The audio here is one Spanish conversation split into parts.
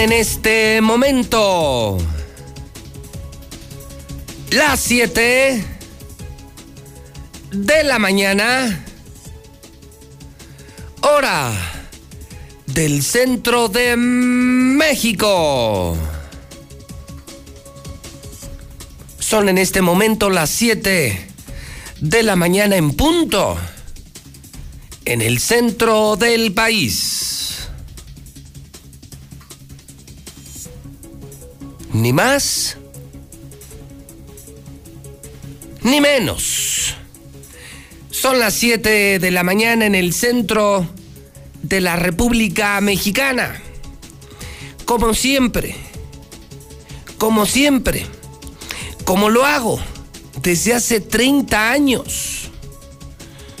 En este momento las 7 de la mañana, hora del centro de México. Son en este momento las 7 de la mañana en punto en el centro del país. Ni más, ni menos. Son las 7 de la mañana en el centro de la República Mexicana. Como siempre, como siempre, como lo hago desde hace 30 años.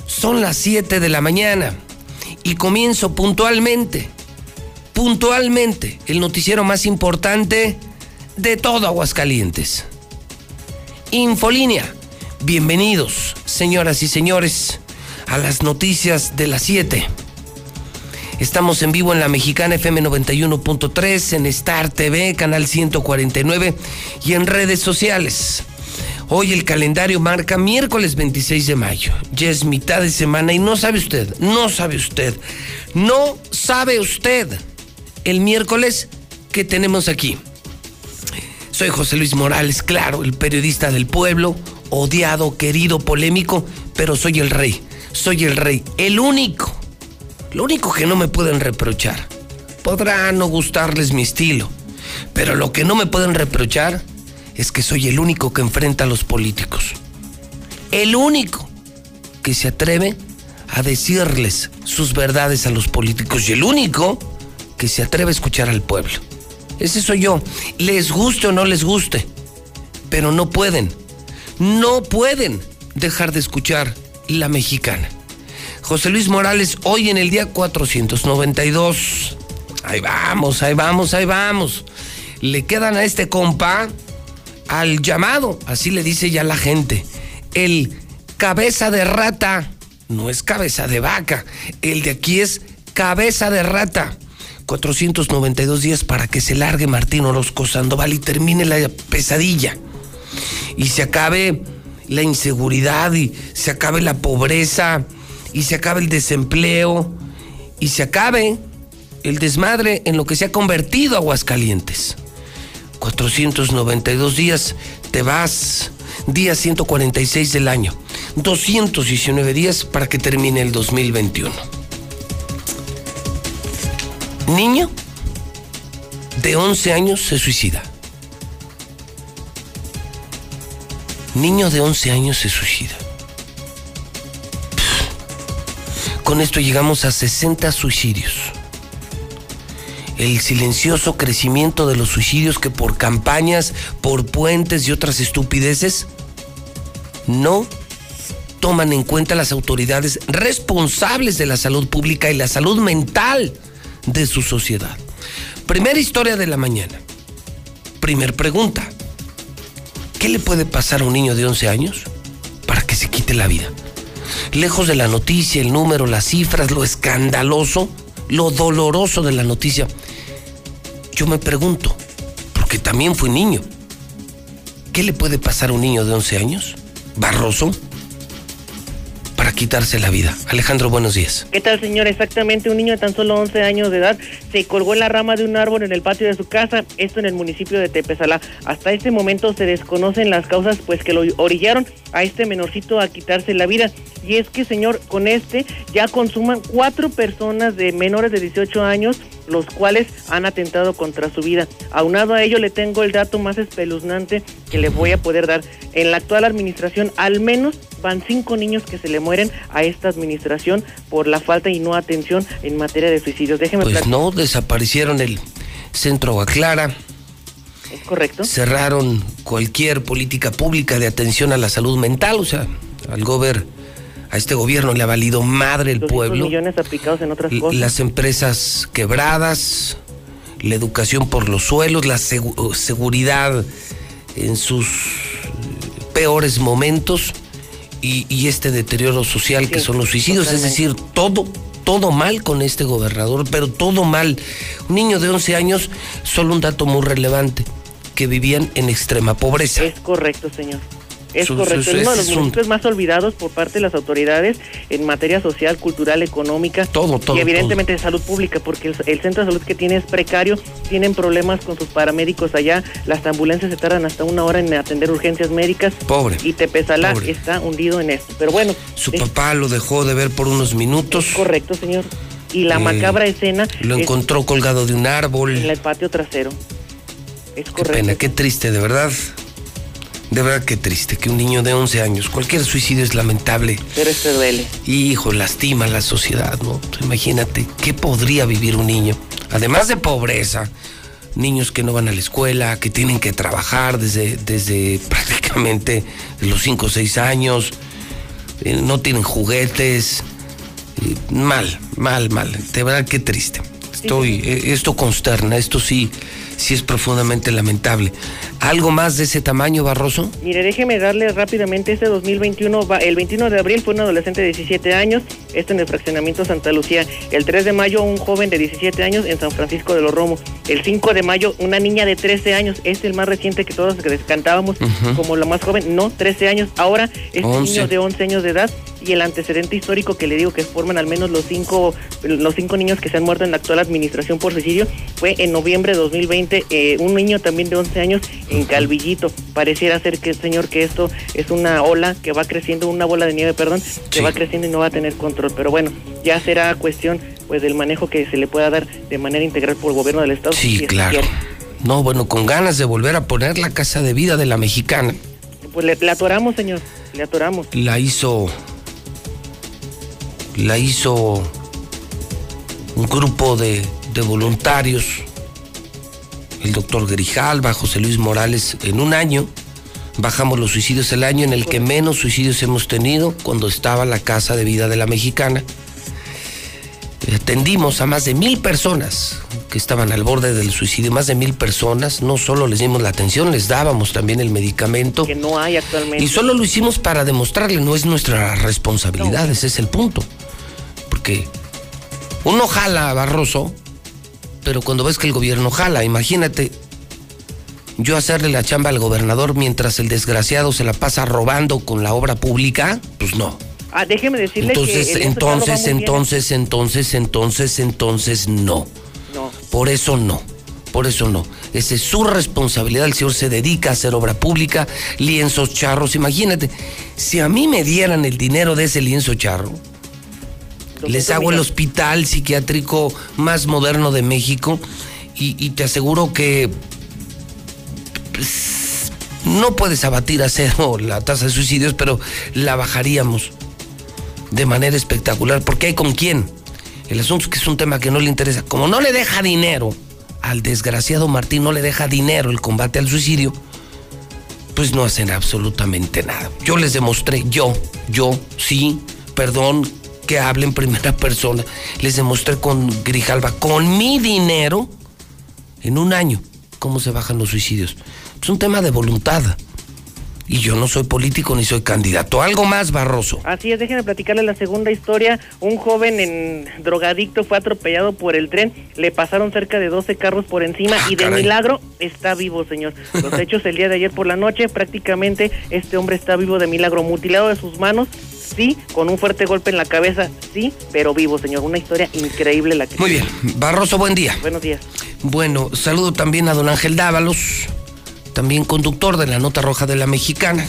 Son las 7 de la mañana y comienzo puntualmente, puntualmente, el noticiero más importante de todo Aguascalientes. Infolínea, bienvenidos, señoras y señores, a las noticias de las 7. Estamos en vivo en la mexicana FM 91.3, en Star TV, canal 149 y en redes sociales. Hoy el calendario marca miércoles 26 de mayo. Ya es mitad de semana y no sabe usted, no sabe usted, no sabe usted el miércoles que tenemos aquí. Soy José Luis Morales, claro, el periodista del pueblo, odiado, querido, polémico, pero soy el rey, soy el rey, el único, lo único que no me pueden reprochar. Podrá no gustarles mi estilo, pero lo que no me pueden reprochar es que soy el único que enfrenta a los políticos. El único que se atreve a decirles sus verdades a los políticos y el único que se atreve a escuchar al pueblo. Ese soy yo. Les guste o no les guste. Pero no pueden. No pueden dejar de escuchar la mexicana. José Luis Morales, hoy en el día 492. Ahí vamos, ahí vamos, ahí vamos. Le quedan a este compa al llamado, así le dice ya la gente. El cabeza de rata. No es cabeza de vaca. El de aquí es cabeza de rata. 492 días para que se largue Martín Orozco Sandoval y termine la pesadilla. Y se acabe la inseguridad y se acabe la pobreza y se acabe el desempleo y se acabe el desmadre en lo que se ha convertido Aguascalientes. 492 días, te vas, día 146 del año, 219 días para que termine el 2021 niño de 11 años se suicida. Niño de 11 años se suicida. Con esto llegamos a 60 suicidios. El silencioso crecimiento de los suicidios que por campañas, por puentes y otras estupideces no toman en cuenta las autoridades responsables de la salud pública y la salud mental de su sociedad. Primera historia de la mañana. Primer pregunta. ¿Qué le puede pasar a un niño de 11 años para que se quite la vida? Lejos de la noticia, el número, las cifras, lo escandaloso, lo doloroso de la noticia, yo me pregunto, porque también fui niño, ¿qué le puede pasar a un niño de 11 años? ¿Barroso? Quitarse la vida. Alejandro, buenos días. ¿Qué tal, señor? Exactamente, un niño de tan solo 11 años de edad se colgó en la rama de un árbol en el patio de su casa, esto en el municipio de Tepezalá. Hasta este momento se desconocen las causas pues que lo orillaron a este menorcito a quitarse la vida. Y es que, señor, con este ya consuman cuatro personas de menores de 18 años los cuales han atentado contra su vida. Aunado a ello, le tengo el dato más espeluznante que le voy a poder dar. En la actual administración, al menos van cinco niños que se le mueren a esta administración por la falta y no atención en materia de suicidios. Déjeme Pues no, desaparecieron el centro Aclara. Es correcto. Cerraron cualquier política pública de atención a la salud mental, o sea, al gobierno a este gobierno le ha valido madre el pueblo. millones aplicados en otras cosas. Las empresas quebradas, la educación por los suelos, la seguridad en sus peores momentos y, este deterioro social que son los suicidios. Es decir, todo, todo mal con este gobernador, pero todo mal. Un niño de 11 años, solo un dato muy relevante, que vivían en extrema pobreza. Es correcto, señor. Es correcto, es uno de los municipios más olvidados por parte de las autoridades en materia social, cultural, económica todo, todo, y evidentemente de salud pública, porque el, centro de salud que tiene es precario, tienen problemas con sus paramédicos allá, las ambulancias se tardan hasta una hora en atender urgencias médicas. Pobre. Y Tepezalá está hundido en esto. Pero bueno. Su papá lo dejó de ver por unos minutos. correcto, señor. Y la eh, macabra escena. Lo encontró colgado de un árbol. En el patio trasero. Es correcto. Qué pena, qué triste, de verdad. De verdad que triste que un niño de 11 años, cualquier suicidio es lamentable. Pero este duele. Hijo, lastima la sociedad, ¿no? Imagínate, ¿qué podría vivir un niño? Además de pobreza, niños que no van a la escuela, que tienen que trabajar desde, desde prácticamente los 5 o 6 años, eh, no tienen juguetes. Eh, mal, mal, mal. De verdad que triste. Estoy, eh, esto consterna, esto sí sí es profundamente lamentable. ¿Algo más de ese tamaño, Barroso? Mire, déjeme darle rápidamente este 2021, el 21 de abril fue un adolescente de 17 años, esto en el fraccionamiento Santa Lucía. El 3 de mayo un joven de 17 años en San Francisco de los Romos. El 5 de mayo una niña de 13 años, es el más reciente que todos cantábamos como la más joven, no, 13 años. Ahora es un niño de 11 años de edad y el antecedente histórico que le digo que forman al menos los cinco, los cinco niños que se han muerto en la actual administración por suicidio fue en noviembre de 2020 eh, un niño también de 11 años en Calvillito. Pareciera ser que, señor, que esto es una ola que va creciendo, una bola de nieve, perdón, que va creciendo y no va a tener control. Pero bueno, ya será cuestión pues del manejo que se le pueda dar de manera integral por el gobierno del Estado. Sí, claro. No, bueno, con ganas de volver a poner la casa de vida de la mexicana. Pues le, atoramos, señor, le atoramos. La hizo la hizo un grupo de, voluntarios, el doctor Grijalva, José Luis Morales, en un año. Bajamos los suicidios el año en el que menos suicidios hemos tenido cuando estaba la Casa de Vida de la Mexicana. Atendimos a más de mil personas que estaban al borde del suicidio, más de mil personas. No solo les dimos la atención, les dábamos también el medicamento. Que no hay actualmente. Y solo lo hicimos para demostrarle, no es nuestra responsabilidad, ese es el punto uno jala a Barroso, pero cuando ves que el gobierno jala, imagínate yo hacerle la chamba al gobernador mientras el desgraciado se la pasa robando con la obra pública, pues no. Ah, déjeme decirle entonces, que entonces, entonces, entonces, entonces, entonces, no. No. Por eso no. Por eso no. Esa es su responsabilidad. El señor se dedica a hacer obra pública, lienzos charros. Imagínate, si a mí me dieran el dinero de ese lienzo charro, les hago el hospital psiquiátrico más moderno de México y, te aseguro que pues, no puedes abatir a cero la tasa de suicidios, pero la bajaríamos de manera espectacular, porque hay con quién. El asunto es que es un tema que no le interesa. Como no le deja dinero al desgraciado Martín, no le deja dinero el combate al suicidio, pues no hacen absolutamente nada. Yo les demostré, yo, yo, sí, perdón, que hable en primera persona. Les demostré con Grijalva, con mi dinero, en un año, cómo se bajan los suicidios. Es un tema de voluntad. Y yo no soy político ni soy candidato. Algo más, Barroso. Así es, déjenme platicarle la segunda historia. Un joven en drogadicto fue atropellado por el tren, le pasaron cerca de 12 carros por encima Ah, y de caray. milagro está vivo, señor. Los hechos el día de ayer por la noche, prácticamente este hombre está vivo de milagro, mutilado de sus manos, sí, con un fuerte golpe en la cabeza, sí, pero vivo, señor. Una historia increíble la que... Muy bien. Barroso, buen día. Buenos días. Bueno, saludo también a don Ángel Dávalos, también conductor de la Nota Roja de la Mexicana.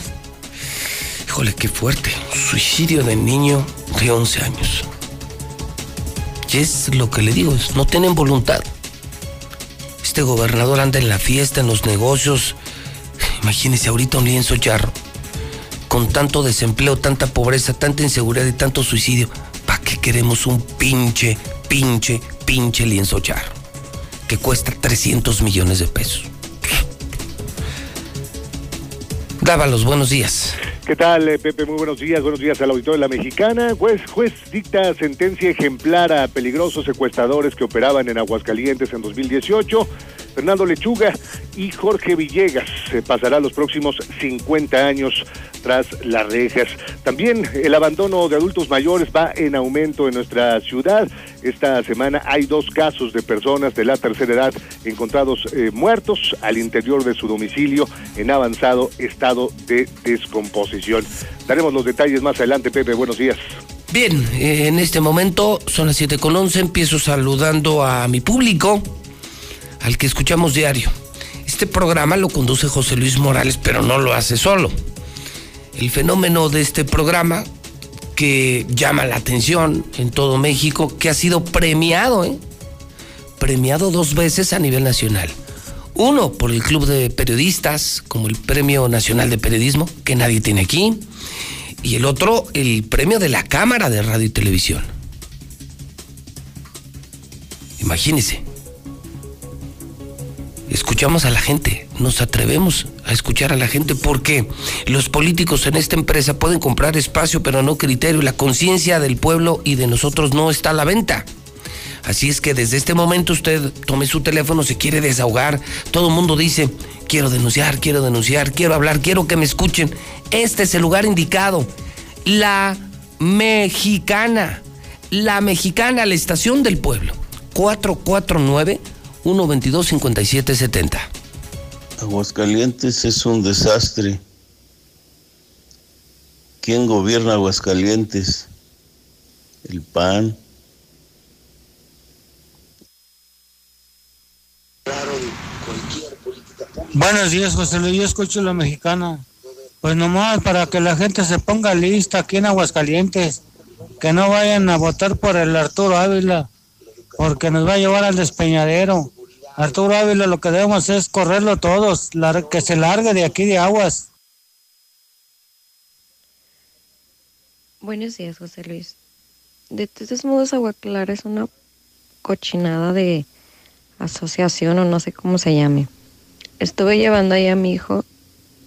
Híjole, qué fuerte. Suicidio de niño de 11 años. Y es lo que le digo, es, no tienen voluntad. Este gobernador anda en la fiesta, en los negocios. Imagínese ahorita un lienzo charro. Con tanto desempleo, tanta pobreza, tanta inseguridad y tanto suicidio. ¿Para qué queremos un pinche, pinche, pinche lienzo charro? Que cuesta 300 millones de pesos. Dávalos, buenos días. ¿Qué tal, eh, Pepe? Muy buenos días. Buenos días al auditorio de la Mexicana. Juez, juez dicta sentencia ejemplar a peligrosos secuestradores que operaban en Aguascalientes en 2018. Fernando Lechuga y Jorge Villegas se pasará los próximos 50 años tras las rejas. También el abandono de adultos mayores va en aumento en nuestra ciudad. Esta semana hay dos casos de personas de la tercera edad encontrados eh, muertos al interior de su domicilio en avanzado estado de descomposición. Daremos los detalles más adelante, Pepe. Buenos días. Bien, eh, en este momento son las 7 con 11. Empiezo saludando a mi público, al que escuchamos diario. Este programa lo conduce José Luis Morales, pero no lo hace solo. El fenómeno de este programa que llama la atención en todo México, que ha sido premiado, ¿eh? premiado dos veces a nivel nacional. Uno por el Club de Periodistas, como el Premio Nacional de Periodismo, que nadie tiene aquí, y el otro, el premio de la Cámara de Radio y Televisión. Imagínense. Escuchamos a la gente, nos atrevemos a escuchar a la gente porque los políticos en esta empresa pueden comprar espacio, pero no criterio. La conciencia del pueblo y de nosotros no está a la venta. Así es que desde este momento usted tome su teléfono, se quiere desahogar. Todo el mundo dice, quiero denunciar, quiero denunciar, quiero hablar, quiero que me escuchen. Este es el lugar indicado. La mexicana. La mexicana, la estación del pueblo. 449-122-5770. Aguascalientes es un desastre. ¿Quién gobierna Aguascalientes? El PAN. Buenos días, José Luis. Yo escucho la mexicana. Pues nomás para que la gente se ponga lista aquí en Aguascalientes. Que no vayan a votar por el Arturo Ávila. Porque nos va a llevar al despeñadero. Arturo Ávila lo que debemos es correrlo todos. que se largue de aquí de aguas. Buenos días, José Luis. De todos modos, Agua Clara es una cochinada de asociación o no sé cómo se llame. Estuve llevando ahí a mi hijo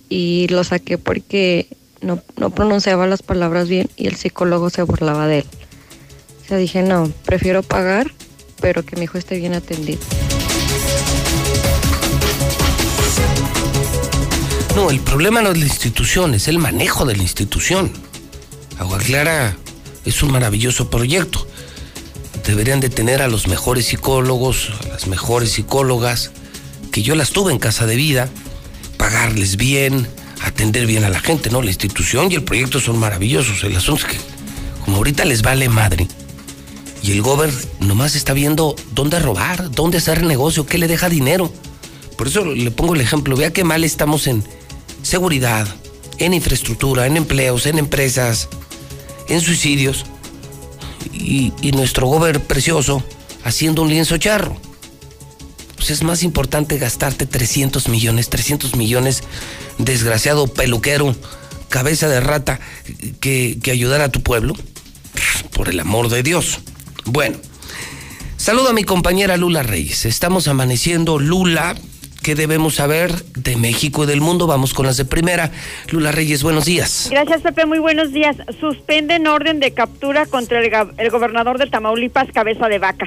y lo saqué porque no, no pronunciaba las palabras bien y el psicólogo se burlaba de él. O sea, dije, no, prefiero pagar, pero que mi hijo esté bien atendido. No, el problema no es la institución, es el manejo de la institución. Agua Clara es un maravilloso proyecto. Deberían de tener a los mejores psicólogos, a las mejores psicólogas, que yo las tuve en casa de vida, pagarles bien, atender bien a la gente, ¿no? La institución y el proyecto son maravillosos. El asunto es que, como ahorita les vale madre, y el gober nomás está viendo dónde robar, dónde hacer negocio, qué le deja dinero. Por eso le pongo el ejemplo, vea qué mal estamos en seguridad, en infraestructura, en empleos, en empresas, en suicidios. Y, nuestro gober precioso haciendo un lienzo charro. Pues es más importante gastarte 300 millones, 300 millones, desgraciado peluquero, cabeza de rata, que, que ayudar a tu pueblo. Por el amor de Dios. Bueno, saludo a mi compañera Lula Reyes. Estamos amaneciendo. Lula, ¿qué debemos saber de México y del mundo? Vamos con las de primera. Lula Reyes, buenos días. Gracias, Pepe. Muy buenos días. Suspenden orden de captura contra el, el gobernador de Tamaulipas, Cabeza de Vaca.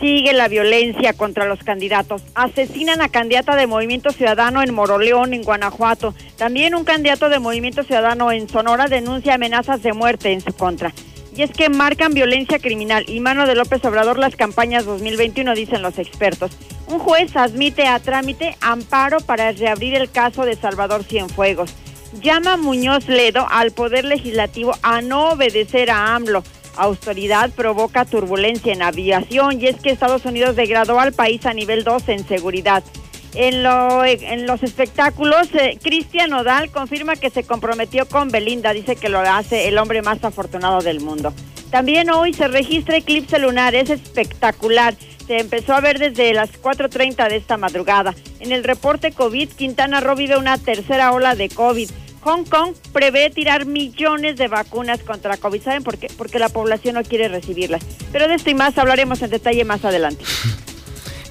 Sigue la violencia contra los candidatos. Asesinan a candidata de Movimiento Ciudadano en Moroleón, en Guanajuato. También un candidato de Movimiento Ciudadano en Sonora denuncia amenazas de muerte en su contra. Y es que marcan violencia criminal y mano de López Obrador las campañas 2021, dicen los expertos. Un juez admite a trámite amparo para reabrir el caso de Salvador Cienfuegos. Llama Muñoz Ledo al Poder Legislativo a no obedecer a AMLO autoridad provoca turbulencia en aviación y es que Estados Unidos degradó al país a nivel 2 en seguridad. En, lo, en los espectáculos, eh, Cristian Odal confirma que se comprometió con Belinda, dice que lo hace el hombre más afortunado del mundo. También hoy se registra eclipse lunar, es espectacular. Se empezó a ver desde las 4.30 de esta madrugada. En el reporte COVID, Quintana Roo vive una tercera ola de COVID. Hong Kong prevé tirar millones de vacunas contra COVID. ¿Saben por qué? Porque la población no quiere recibirlas. Pero de esto y más hablaremos en detalle más adelante.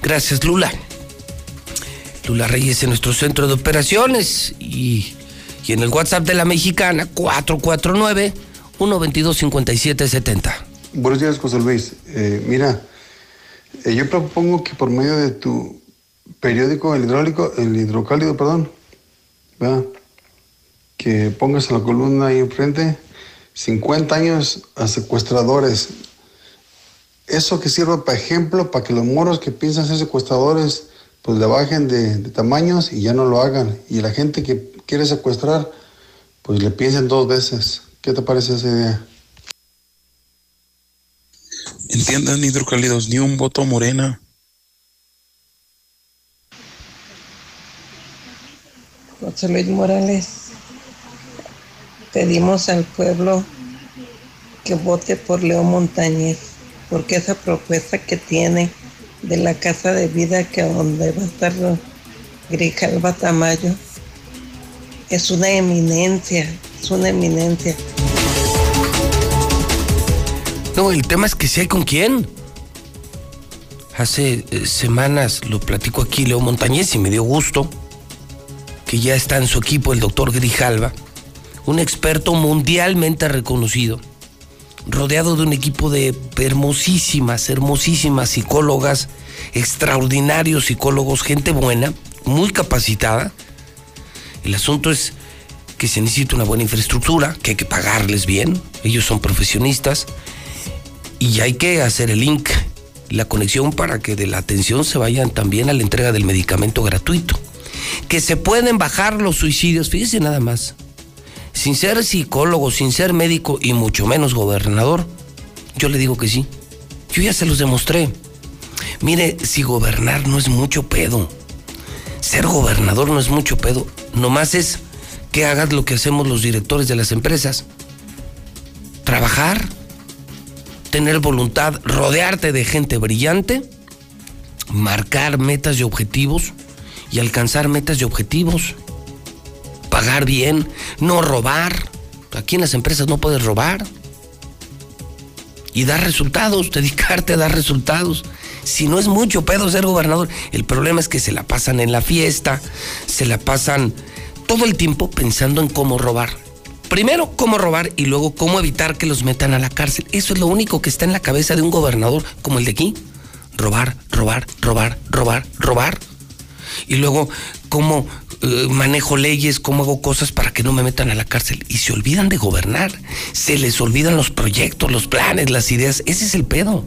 Gracias, Lula. Lula Reyes en nuestro centro de operaciones y, y en el WhatsApp de la mexicana 449-122-5770. Buenos días, José Luis. Eh, mira, eh, yo propongo que por medio de tu periódico, el hidráulico, el hidrocálido, perdón, que pongas la columna ahí enfrente, 50 años a secuestradores. Eso que sirva para ejemplo, para que los moros que piensan ser secuestradores, pues le bajen de, de tamaños y ya no lo hagan. Y la gente que quiere secuestrar, pues le piensen dos veces. ¿Qué te parece esa idea? Entiendan, hidrocálidos, ni un voto morena. José Luis Morales, pedimos al pueblo que vote por Leo Montañez, porque esa propuesta que tiene de la casa de vida que donde va a estar Grijalva Tamayo es una eminencia, es una eminencia. No, el tema es que si hay con quién. Hace eh, semanas lo platico aquí Leo Montañez y me dio gusto que ya está en su equipo el doctor Grijalva, un experto mundialmente reconocido, rodeado de un equipo de hermosísimas, hermosísimas psicólogas, extraordinarios psicólogos, gente buena, muy capacitada. El asunto es que se necesita una buena infraestructura, que hay que pagarles bien, ellos son profesionistas, y hay que hacer el link, la conexión para que de la atención se vayan también a la entrega del medicamento gratuito. Que se pueden bajar los suicidios, fíjese nada más, sin ser psicólogo, sin ser médico y mucho menos gobernador, yo le digo que sí. Yo ya se los demostré. Mire, si gobernar no es mucho pedo, ser gobernador no es mucho pedo, nomás es que hagas lo que hacemos los directores de las empresas. Trabajar, tener voluntad, rodearte de gente brillante, marcar metas y objetivos y alcanzar metas y objetivos. Pagar bien, no robar. Aquí en las empresas no puedes robar. Y dar resultados, dedicarte a dar resultados. Si no es mucho pedo ser gobernador, el problema es que se la pasan en la fiesta, se la pasan todo el tiempo pensando en cómo robar. Primero, cómo robar y luego cómo evitar que los metan a la cárcel. Eso es lo único que está en la cabeza de un gobernador como el de aquí. Robar, robar, robar, robar, robar. Y luego, cómo eh, manejo leyes, cómo hago cosas para que no me metan a la cárcel. Y se olvidan de gobernar. Se les olvidan los proyectos, los planes, las ideas. Ese es el pedo.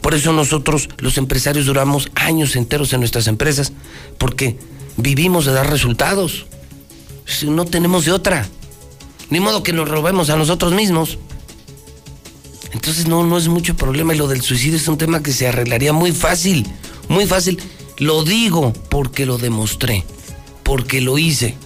Por eso nosotros, los empresarios, duramos años enteros en nuestras empresas, porque vivimos de dar resultados. No tenemos de otra. Ni modo que nos robemos a nosotros mismos. Entonces no, no es mucho problema. Y lo del suicidio es un tema que se arreglaría muy fácil. Muy fácil. Lo digo porque lo demostré. Porque lo hice.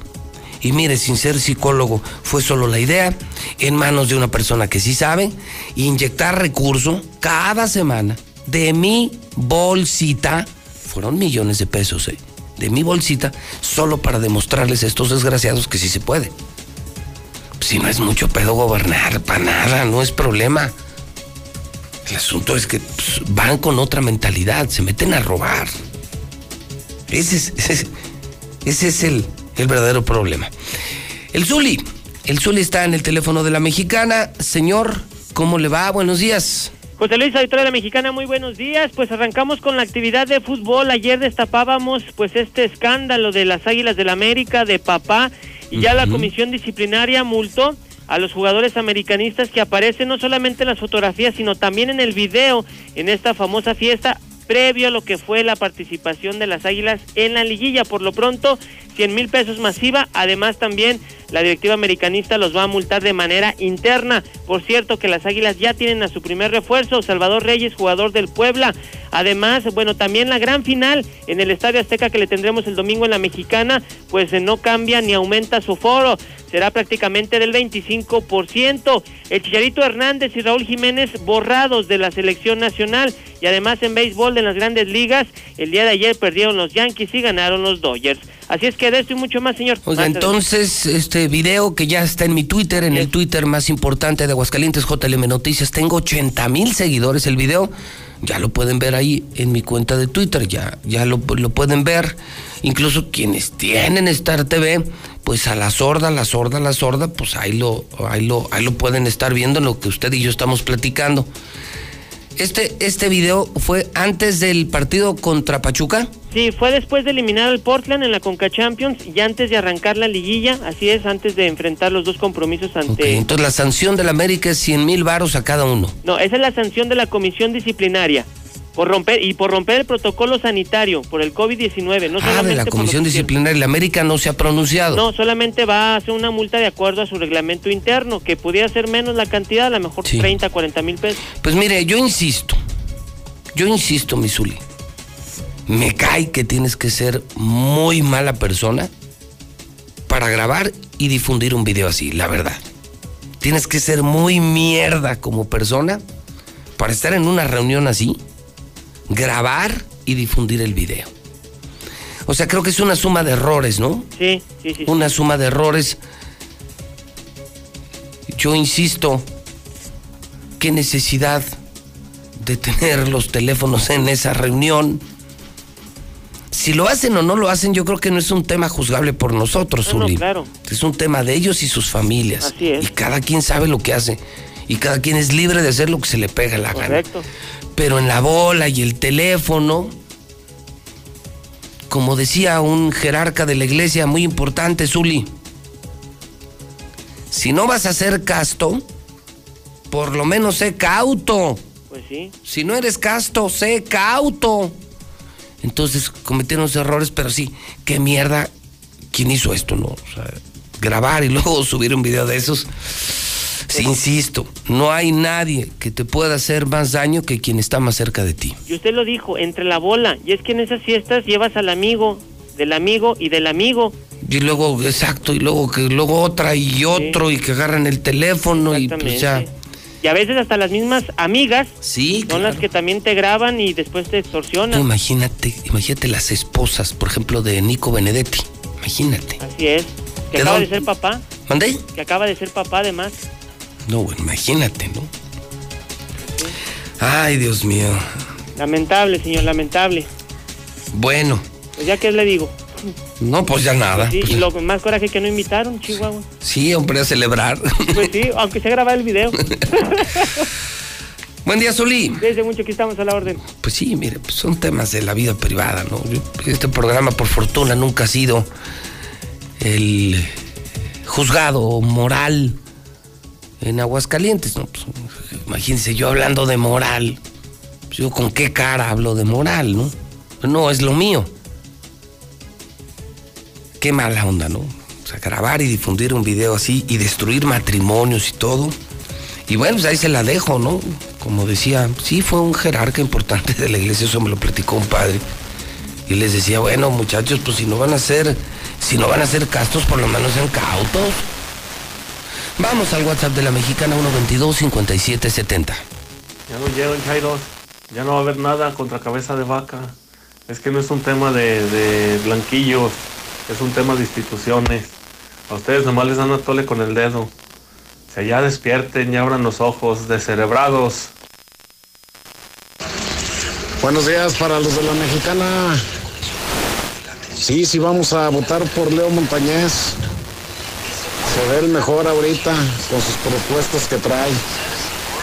Y mire, sin ser psicólogo, fue solo la idea, en manos de una persona que sí sabe, inyectar recurso cada semana de mi bolsita, fueron millones de pesos, ¿eh? de mi bolsita, solo para demostrarles a estos desgraciados que sí se puede. Si no es mucho pedo gobernar, para nada, no es problema. El asunto es que pues, van con otra mentalidad, se meten a robar. Ese es, ese, ese es el, el verdadero problema. El Zuli, el Zuli está en el teléfono de la mexicana. Señor, ¿cómo le va? Buenos días. José Luis, auditora de la Mexicana, muy buenos días. Pues arrancamos con la actividad de fútbol. Ayer destapábamos pues este escándalo de las Águilas del la América, de papá, y ya la comisión disciplinaria multó a los jugadores americanistas que aparecen no solamente en las fotografías, sino también en el video en esta famosa fiesta previo a lo que fue la participación de las Águilas en la liguilla. Por lo pronto, 100 mil pesos masiva. Además, también la directiva americanista los va a multar de manera interna. Por cierto, que las Águilas ya tienen a su primer refuerzo, Salvador Reyes, jugador del Puebla. Además, bueno, también la gran final en el Estadio Azteca que le tendremos el domingo en la Mexicana, pues eh, no cambia ni aumenta su foro será prácticamente del 25%. El Chicharito Hernández y Raúl Jiménez borrados de la selección nacional y además en béisbol de las grandes ligas, el día de ayer perdieron los Yankees y ganaron los Dodgers. Así es que de esto y mucho más, señor. Oiga, entonces, este video que ya está en mi Twitter, en el Twitter más importante de Aguascalientes, JLM Noticias, tengo 80 mil seguidores el video. Ya lo pueden ver ahí en mi cuenta de Twitter, ya, ya lo, lo pueden ver. Incluso quienes tienen Star TV, pues a la sorda, la sorda, la sorda, pues ahí lo, ahí lo, ahí lo pueden estar viendo en lo que usted y yo estamos platicando. Este, este video fue antes del partido contra Pachuca. Sí, fue después de eliminar al Portland en la Conca Champions y antes de arrancar la liguilla, así es, antes de enfrentar los dos compromisos ante... entonces la sanción del América es 100 mil varos a cada uno. No, esa es la sanción de la comisión disciplinaria por romper y por romper el protocolo sanitario por el COVID-19. No ah, de la Comisión Disciplinaria. La América no se ha pronunciado. No, solamente va a hacer una multa de acuerdo a su reglamento interno, que pudiera ser menos la cantidad, a lo mejor 30, 40 mil pesos. Pues mire, yo insisto, yo insisto, Misuli, me cae que tienes que ser muy mala persona para grabar y difundir un video así, la verdad. Tienes que ser muy mierda como persona para estar en una reunión así grabar y difundir el video. O sea, creo que es una suma de errores, ¿no? Sí, sí, sí. Una suma de errores. Yo insisto, qué necesidad de tener los teléfonos en esa reunión. Si lo hacen o no lo hacen, yo creo que no es un tema juzgable por nosotros, no, claro. Es un tema de ellos y sus familias. Así es. Y cada quien sabe lo que hace. Y cada quien es libre de hacer lo que se le pega la Correcto. gana pero en la bola y el teléfono, como decía un jerarca de la iglesia muy importante, Zuli, si no vas a ser casto, por lo menos sé cauto. Pues sí. Si no eres casto, sé cauto. Entonces cometieron errores, pero sí, qué mierda, ¿quién hizo esto, no? O sea, grabar y luego subir un video de esos. Sí, insisto, no hay nadie que te pueda hacer más daño que quien está más cerca de ti. Y usted lo dijo, entre la bola. Y es que en esas fiestas llevas al amigo, del amigo y del amigo. Y luego, exacto, y luego que luego otra y otro y que agarran el teléfono y pues ya. Y a veces hasta las mismas amigas sí, son las que también te graban y después te extorsionan. imagínate, imagínate las esposas, por ejemplo, de Nico Benedetti. Imagínate. Así es. Que acaba de ser papá. ¿Mandé? Que acaba de ser papá además. No, imagínate, ¿no? Ay, Dios mío. Lamentable, señor, lamentable. Bueno. Pues ya qué le digo. No, pues ya nada. sí, pues y lo más coraje que no invitaron, Chihuahua. Sí, hombre, a celebrar. Pues sí, aunque se graba el video. Buen día, Zulí. Desde mucho que estamos a la orden. Pues sí, mire, pues son temas de la vida privada, ¿no? Este programa, por fortuna, nunca ha sido el juzgado moral en Aguascalientes. ¿no? Pues, imagínense yo hablando de moral. Yo con qué cara hablo de moral, ¿no? No es lo mío. Qué mala onda, ¿no? O sea, grabar y difundir un video así y destruir matrimonios y todo. Y bueno, pues ahí se la dejo, ¿no? Como decía, sí fue un jerarca importante de la iglesia, eso me lo platicó un padre. Y les decía, bueno, muchachos, pues si no van a ser, si no van a ser castos, por lo menos sean cautos. Vamos al WhatsApp de la mexicana 122-5770. Ya no llegan, Jairo. Ya no va a haber nada contra cabeza de vaca. Es que no es un tema de, blanquillos, es un tema de instituciones. A ustedes nomás les dan a tole con el dedo. O sea, ya despierten y abran los ojos, descerebrados. Buenos días para los de la mexicana. Sí, sí, vamos a votar por Leo Montañez se ve el mejor ahorita con sus propuestas que trae.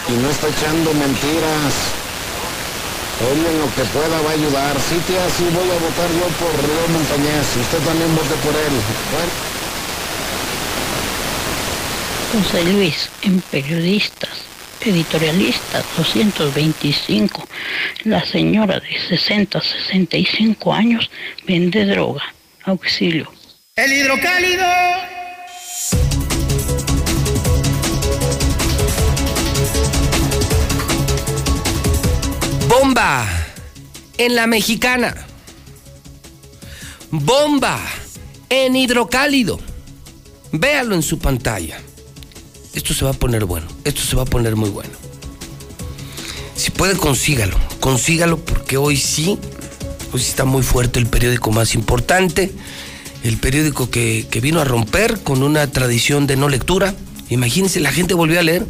y no está echando mentiras. Él en lo que pueda va a ayudar. Sí, tía, sí voy a votar yo por Leo Montañez. Usted también vote por él. José Luis, en periodistas, editorialistas 225, la señora de 60, 65 años vende droga. Auxilio. El hidrocálido. Bomba en la mexicana. Bomba en hidrocálido. Véalo en su pantalla. Esto se va a poner bueno. Esto se va a poner muy bueno. Si puede, consígalo. Consígalo porque hoy sí, hoy sí está muy fuerte el periódico más importante. El periódico que, que vino a romper con una tradición de no lectura. Imagínense, la gente volvió a leer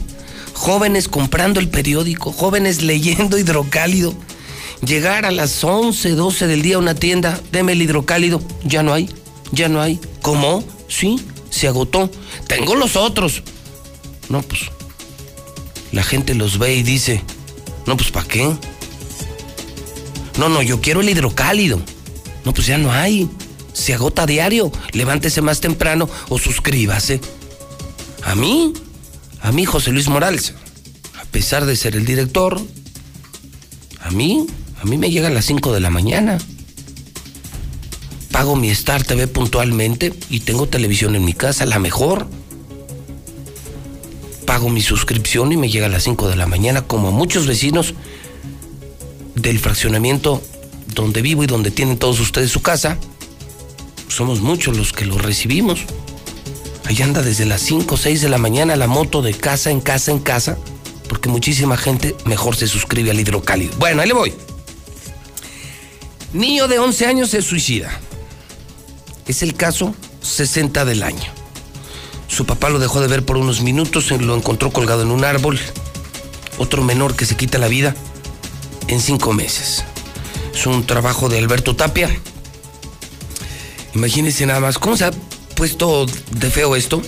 jóvenes comprando el periódico, jóvenes leyendo hidrocálido. Llegar a las 11, 12 del día a una tienda, deme el hidrocálido, ya no hay, ya no hay. ¿Cómo? Sí, se agotó. Tengo los otros. No, pues la gente los ve y dice, no, pues ¿para qué? No, no, yo quiero el hidrocálido. No, pues ya no hay. Se agota diario. Levántese más temprano o suscríbase. A mí a mí, José Luis Morales, a pesar de ser el director, a mí, a mí me llega a las 5 de la mañana. Pago mi Star TV puntualmente y tengo televisión en mi casa, la mejor. Pago mi suscripción y me llega a las 5 de la mañana, como a muchos vecinos del fraccionamiento donde vivo y donde tienen todos ustedes su casa. Somos muchos los que lo recibimos. Ahí anda desde las 5 o 6 de la mañana la moto de casa en casa en casa, porque muchísima gente mejor se suscribe al hidrocálido. Bueno, ahí le voy. Niño de 11 años se suicida. Es el caso 60 del año. Su papá lo dejó de ver por unos minutos, lo encontró colgado en un árbol. Otro menor que se quita la vida en cinco meses. Es un trabajo de Alberto Tapia. Imagínense nada más, ¿cómo se ha puesto de feo esto.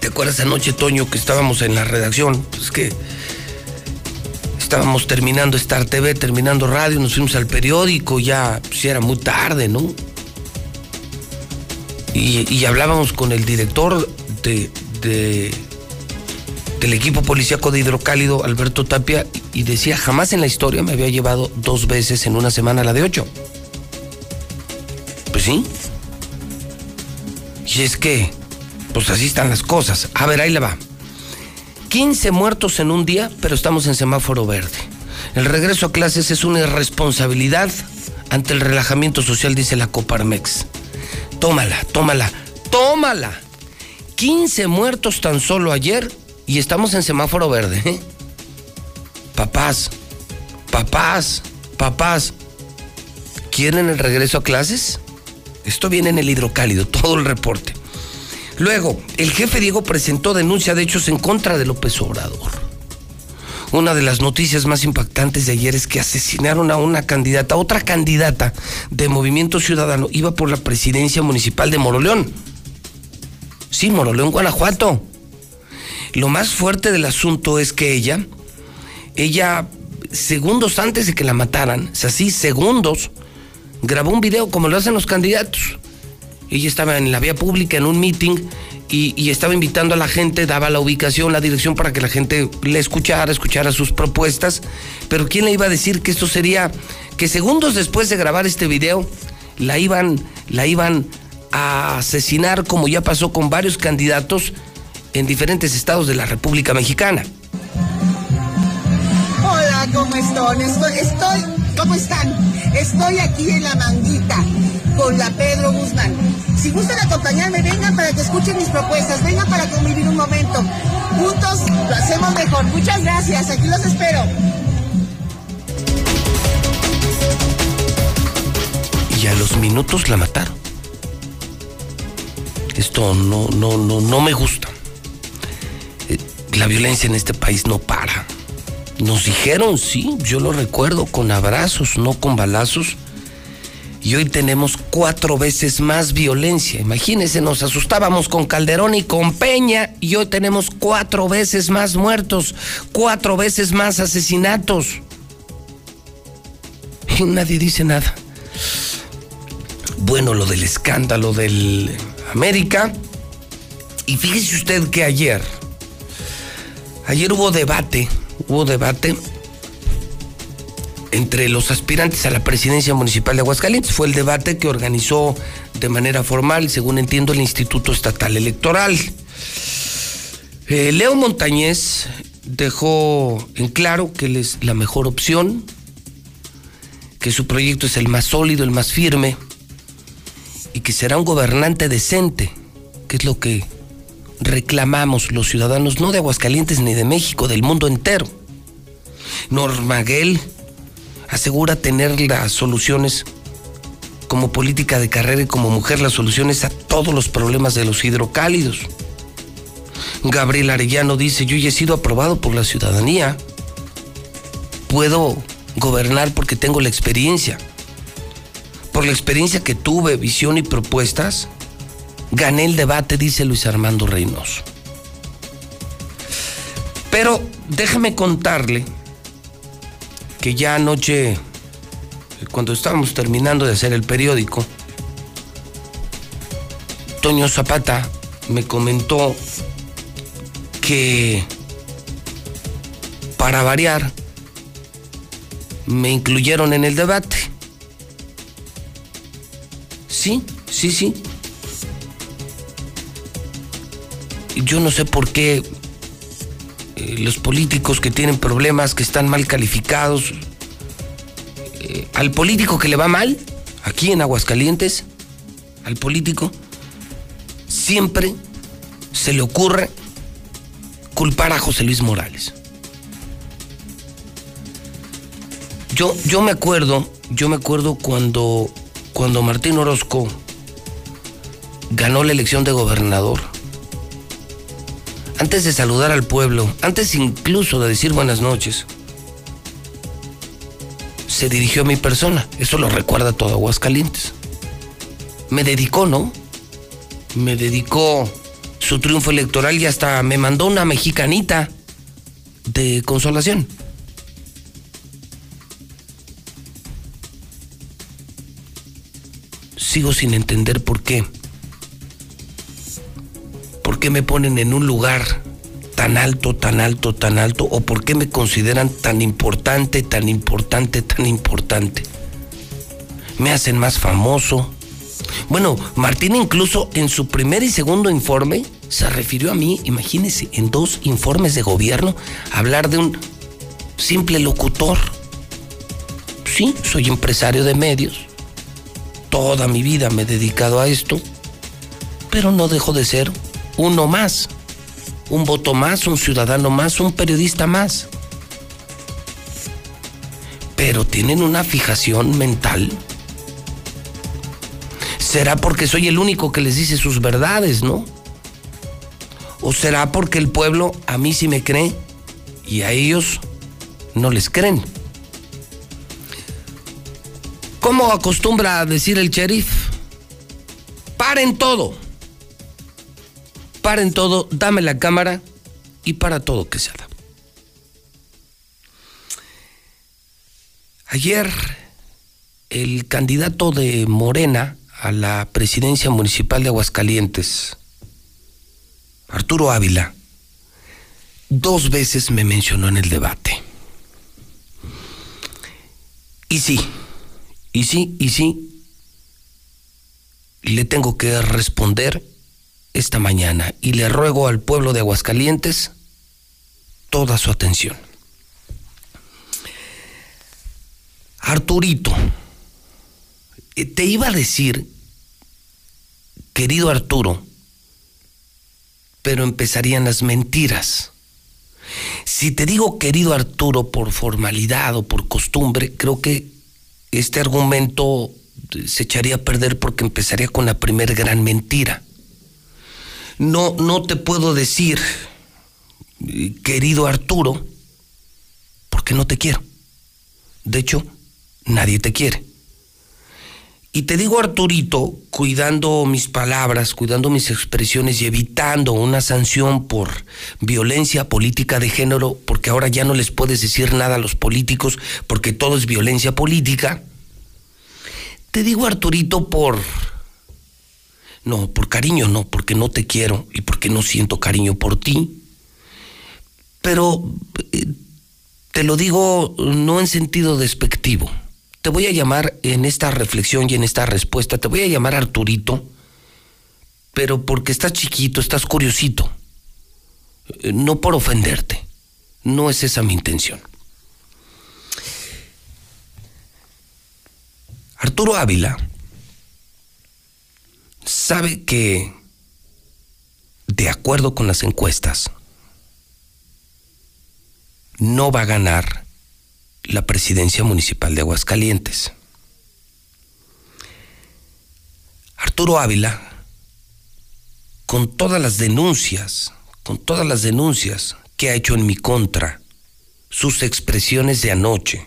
¿Te acuerdas anoche, Toño, que estábamos en la redacción? Pues que estábamos terminando Star TV, terminando radio, nos fuimos al periódico, ya, pues, era muy tarde, ¿no? Y, hablábamos con el director de, del equipo policíaco de Hidrocálido, Alberto Tapia, y decía, jamás en la historia me había llevado dos veces en una semana la de ocho. Sí, y es que, pues así están las cosas. A ver, ahí le va. 15 muertos en un día, pero estamos en semáforo verde. El regreso a clases es una irresponsabilidad ante el relajamiento social, dice la Coparmex. Tómala, tómala, tómala. 15 muertos tan solo ayer y estamos en semáforo verde. ¿eh? Papás, papás, papás, ¿quieren el regreso a clases? Esto viene en el hidrocálido, todo el reporte. Luego, el jefe Diego presentó denuncia de hechos en contra de López Obrador. Una de las noticias más impactantes de ayer es que asesinaron a una candidata, otra candidata de Movimiento Ciudadano, iba por la presidencia municipal de Moroleón. Sí, Moroleón, Guanajuato. Lo más fuerte del asunto es que ella, ella, segundos antes de que la mataran, o sea, sí, segundos, grabó un video como lo hacen los candidatos. Ella estaba en la vía pública en un meeting y, estaba invitando a la gente, daba la ubicación, la dirección para que la gente le escuchara, escuchara sus propuestas. Pero ¿quién le iba a decir que esto sería, que segundos después de grabar este video, la iban, la iban a asesinar como ya pasó con varios candidatos en diferentes estados de la República Mexicana? Hola, ¿cómo están? estoy ¿Cómo están? Estoy aquí en la manguita con la Pedro Guzmán. Si gustan acompañarme, vengan para que escuchen mis propuestas, vengan para convivir un momento. Juntos lo hacemos mejor. Muchas gracias, aquí los espero. Y a los minutos la mataron. Esto no, no, no, no me gusta. Eh, la violencia en este país no para. Nos dijeron, sí, yo lo recuerdo, con abrazos, no con balazos. y hoy tenemos cuatro veces más violencia. Imagínense, nos asustábamos con Calderón y con Peña y hoy tenemos cuatro veces más muertos, cuatro veces más asesinatos. Y nadie dice nada. Bueno, lo del escándalo del América. Y fíjese usted que ayer, ayer hubo debate, hubo debate entre los aspirantes a la presidencia municipal de Aguascalientes. Fue el debate que organizó de manera formal, según entiendo, el Instituto Estatal Electoral. Eh, Leo Montañez dejó en claro que él es la mejor opción, que su proyecto es el más sólido, el más firme, y que será un gobernante decente, que es lo que reclamamos los ciudadanos, no de Aguascalientes ni de México, del mundo entero. Normaguel asegura tener las soluciones como política de carrera y como mujer las soluciones a todos los problemas de los hidrocálidos. Gabriel Arellano dice, yo ya he sido aprobado por la ciudadanía. Puedo gobernar porque tengo la experiencia. Por la experiencia que tuve, visión y propuestas, gané el debate, dice Luis Armando Reynoso. Pero déjame contarle que ya anoche, cuando estábamos terminando de hacer el periódico, Toño Zapata me comentó que para variar me incluyeron en el debate. Sí, sí, sí. Yo no sé por qué eh, los políticos que tienen problemas, que están mal calificados, eh, al político que le va mal, aquí en Aguascalientes, al político, siempre se le ocurre culpar a José Luis Morales. Yo, yo me acuerdo, yo me acuerdo cuando, cuando Martín Orozco ganó la elección de gobernador antes de saludar al pueblo, antes incluso de decir buenas noches, se dirigió a mi persona. Eso lo recuerda todo Aguascalientes. Me dedicó, ¿no? Me dedicó su triunfo electoral y hasta me mandó una mexicanita de consolación. Sigo sin entender por qué qué me ponen en un lugar tan alto, tan alto, tan alto? ¿O por qué me consideran tan importante, tan importante, tan importante? ¿Me hacen más famoso? Bueno, Martín incluso en su primer y segundo informe se refirió a mí, imagínese, en dos informes de gobierno, hablar de un simple locutor. Sí, soy empresario de medios. Toda mi vida me he dedicado a esto, pero no dejo de ser uno más, un voto más, un ciudadano más, un periodista más. Pero tienen una fijación mental. ¿Será porque soy el único que les dice sus verdades, no? ¿O será porque el pueblo a mí sí me cree y a ellos no les creen? ¿Cómo acostumbra a decir el sheriff? Paren todo paren todo, dame la cámara y para todo que se. Ayer el candidato de Morena a la presidencia municipal de Aguascalientes, Arturo Ávila, dos veces me mencionó en el debate. Y sí, y sí, y sí, le tengo que responder esta mañana y le ruego al pueblo de Aguascalientes toda su atención. Arturito, eh, te iba a decir, querido Arturo, pero empezarían las mentiras. Si te digo querido Arturo por formalidad o por costumbre, creo que este argumento se echaría a perder porque empezaría con la primer gran mentira no, no te puedo decir, querido Arturo, porque no te quiero. De hecho, nadie te quiere. Y te digo, Arturito, cuidando mis palabras, cuidando mis expresiones y evitando una sanción por violencia política de género, porque ahora ya no les puedes decir nada a los políticos, porque todo es violencia política. Te digo, Arturito, por... No, por cariño no, porque no te quiero y porque no siento cariño por ti. Pero eh, te lo digo no en sentido despectivo te voy a llamar en esta reflexión y en esta respuesta, te voy a llamar Arturito, pero porque estás chiquito, estás curiosito, eh, no por ofenderte, no es esa mi intención. Arturo Ávila sabe que, de acuerdo con las encuestas, no va a ganar la presidencia municipal de Aguascalientes. Arturo Ávila, con todas las denuncias, con todas las denuncias que ha hecho en mi contra, sus expresiones de anoche,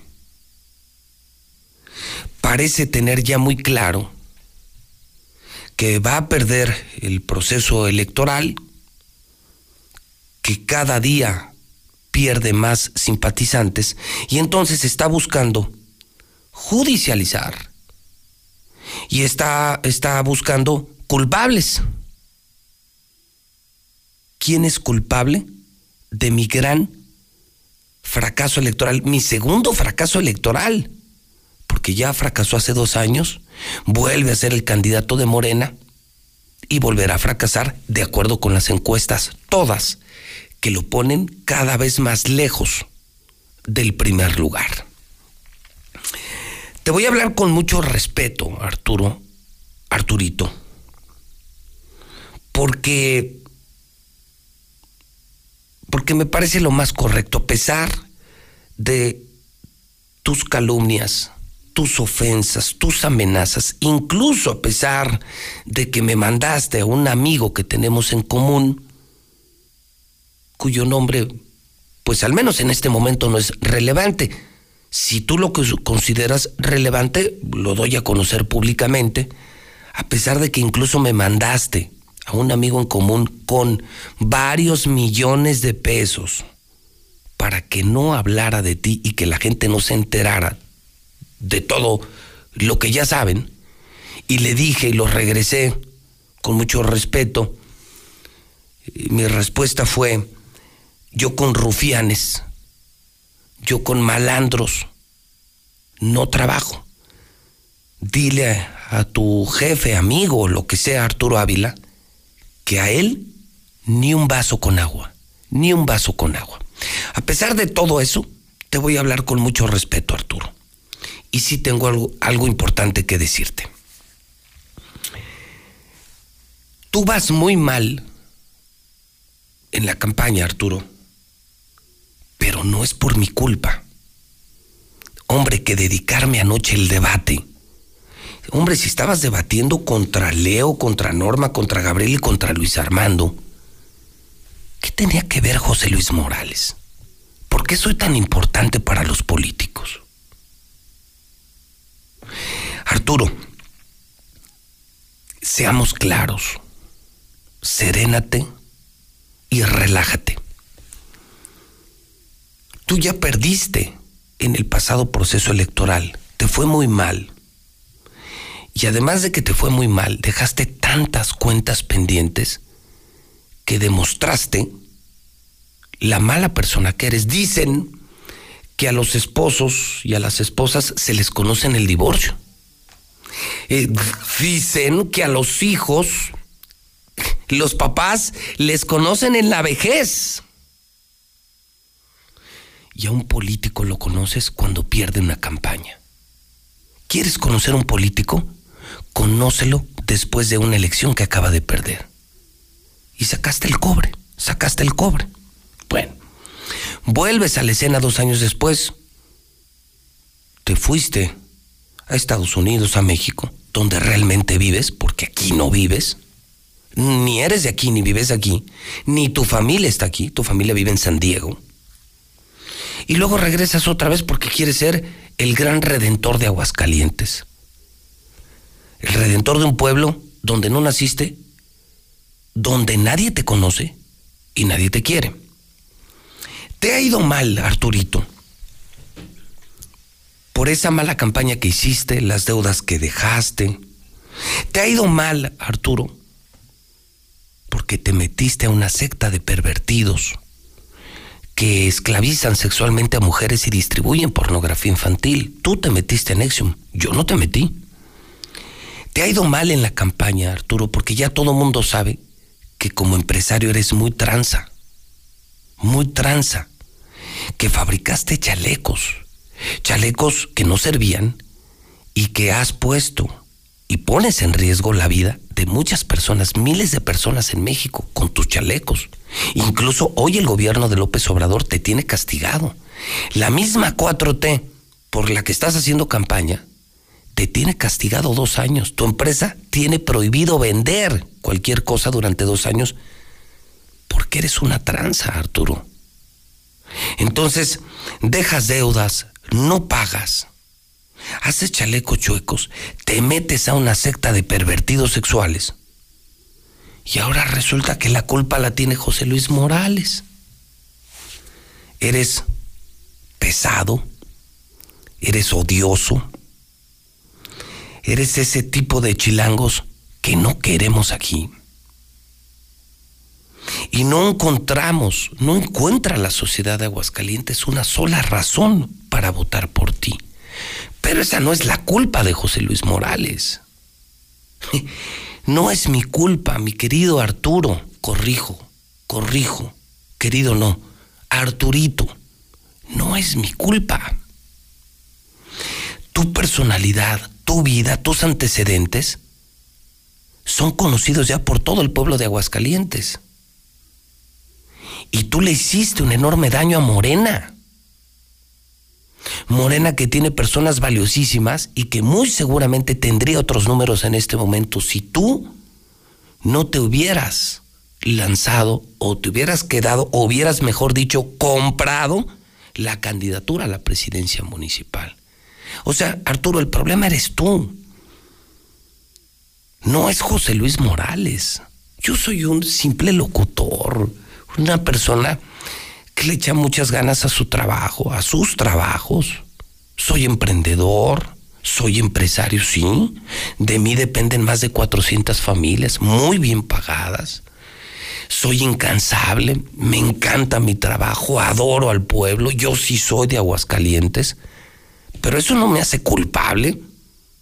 parece tener ya muy claro que va a perder el proceso electoral, que cada día pierde más simpatizantes y entonces está buscando judicializar y está, está buscando culpables. ¿Quién es culpable de mi gran fracaso electoral? Mi segundo fracaso electoral, porque ya fracasó hace dos años, vuelve a ser el candidato de Morena y volverá a fracasar de acuerdo con las encuestas, todas que lo ponen cada vez más lejos del primer lugar. Te voy a hablar con mucho respeto, Arturo, Arturito, porque porque me parece lo más correcto, a pesar de tus calumnias, tus ofensas, tus amenazas, incluso a pesar de que me mandaste a un amigo que tenemos en común, cuyo nombre, pues al menos en este momento no es relevante. Si tú lo consideras relevante, lo doy a conocer públicamente, a pesar de que incluso me mandaste a un amigo en común con varios millones de pesos para que no hablara de ti y que la gente no se enterara de todo lo que ya saben. Y le dije y lo regresé con mucho respeto. mi respuesta fue, yo con rufianes, yo con malandros, no trabajo. Dile a, tu jefe, amigo, lo que sea, Arturo Ávila, que a él ni un vaso con agua, ni un vaso con agua. A pesar de todo eso, te voy a hablar con mucho respeto, Arturo. Y sí tengo algo, algo importante que decirte. Tú vas muy mal en la campaña, Arturo pero no es por mi culpa. Hombre, que dedicarme anoche el debate. Hombre, si estabas debatiendo contra Leo, contra Norma, contra Gabriel y contra Luis Armando, ¿qué tenía que ver José Luis Morales? ¿Por qué soy tan importante para los políticos? Arturo, seamos claros, serénate y relájate. Tú ya perdiste en el pasado proceso electoral, te fue muy mal. Y además de que te fue muy mal, dejaste tantas cuentas pendientes que demostraste la mala persona que eres. Dicen que a los esposos y a las esposas se les conoce en el divorcio. Eh, dicen que a los hijos los papás les conocen en la vejez y a un político lo conoces cuando pierde una campaña. ¿Quieres conocer a un político? Conócelo después de una elección que acaba de perder. Y sacaste el cobre, sacaste el cobre. Bueno, vuelves a la escena dos años después. Te fuiste a Estados Unidos, a México, donde realmente vives, porque aquí no vives. Ni eres de aquí, ni vives aquí, ni tu familia está aquí, tu familia vive en San Diego y luego regresas otra vez porque quieres ser el gran redentor de Aguascalientes. el redentor de un pueblo donde no naciste, donde nadie te conoce y nadie te quiere. Te ha ido mal, Arturito, por esa mala campaña que hiciste, las deudas que dejaste. Te ha ido mal, Arturo, porque te metiste a una secta de pervertidos que esclavizan sexualmente a mujeres y distribuyen pornografía infantil. Tú te metiste en Nexium, yo no te metí. Te ha ido mal en la campaña, Arturo, porque ya todo mundo sabe que como empresario eres muy tranza, muy tranza, que fabricaste chalecos, chalecos que no servían y que has puesto y pones en riesgo la vida de muchas personas, miles de personas en México con tus chalecos. Incluso hoy el gobierno de López Obrador te tiene castigado. La misma 4T por la que estás haciendo campaña te tiene castigado dos años. Tu empresa tiene prohibido vender cualquier cosa durante dos años porque eres una tranza, Arturo. Entonces, dejas deudas, no pagas, haces chalecos chuecos, te metes a una secta de pervertidos sexuales y ahora resulta que la culpa la tiene José Luis Morales. Eres pesado, eres odioso, eres ese tipo de chilangos que no queremos aquí. Y no encontramos, no encuentra la sociedad de Aguascalientes una sola razón para votar por ti. Pero esa no es la culpa de José Luis Morales. No es mi culpa, mi querido Arturo. Corrijo, corrijo. Querido no, Arturito. No es mi culpa. Tu personalidad, tu vida, tus antecedentes son conocidos ya por todo el pueblo de Aguascalientes. Y tú le hiciste un enorme daño a Morena. Morena que tiene personas valiosísimas y que muy seguramente tendría otros números en este momento si tú no te hubieras lanzado o te hubieras quedado o hubieras, mejor dicho, comprado la candidatura a la presidencia municipal. O sea, Arturo, el problema eres tú. No es José Luis Morales. Yo soy un simple locutor, una persona que le echa muchas ganas a su trabajo, a sus trabajos. Soy emprendedor, soy empresario, sí. De mí dependen más de 400 familias, muy bien pagadas. Soy incansable, me encanta mi trabajo, adoro al pueblo, yo sí soy de Aguascalientes, pero eso no me hace culpable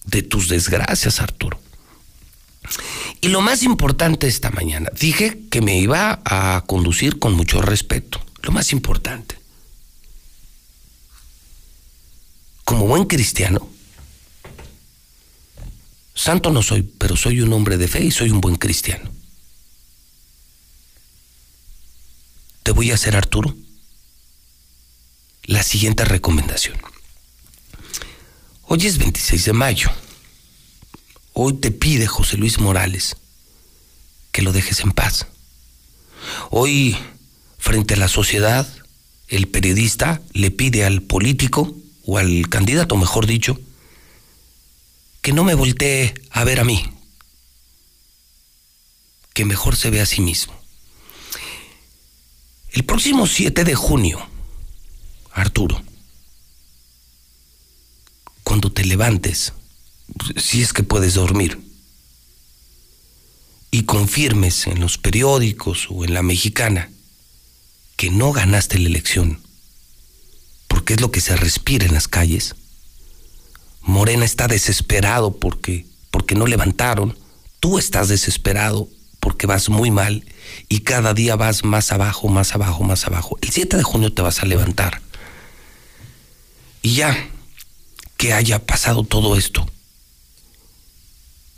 de tus desgracias, Arturo. Y lo más importante esta mañana, dije que me iba a conducir con mucho respeto lo más importante. Como buen cristiano, santo no soy, pero soy un hombre de fe y soy un buen cristiano. Te voy a hacer, Arturo, la siguiente recomendación. Hoy es 26 de mayo. Hoy te pide José Luis Morales que lo dejes en paz. Hoy frente a la sociedad, el periodista le pide al político, o al candidato, mejor dicho, que no me voltee a ver a mí, que mejor se vea a sí mismo. El próximo 7 de junio, Arturo, cuando te levantes, si es que puedes dormir, y confirmes en los periódicos o en la mexicana que no ganaste la elección, porque es lo que se respira en las calles. Morena está desesperado porque, porque no levantaron, tú estás desesperado porque vas muy mal y cada día vas más abajo, más abajo, más abajo. El 7 de junio te vas a levantar. Y ya que haya pasado todo esto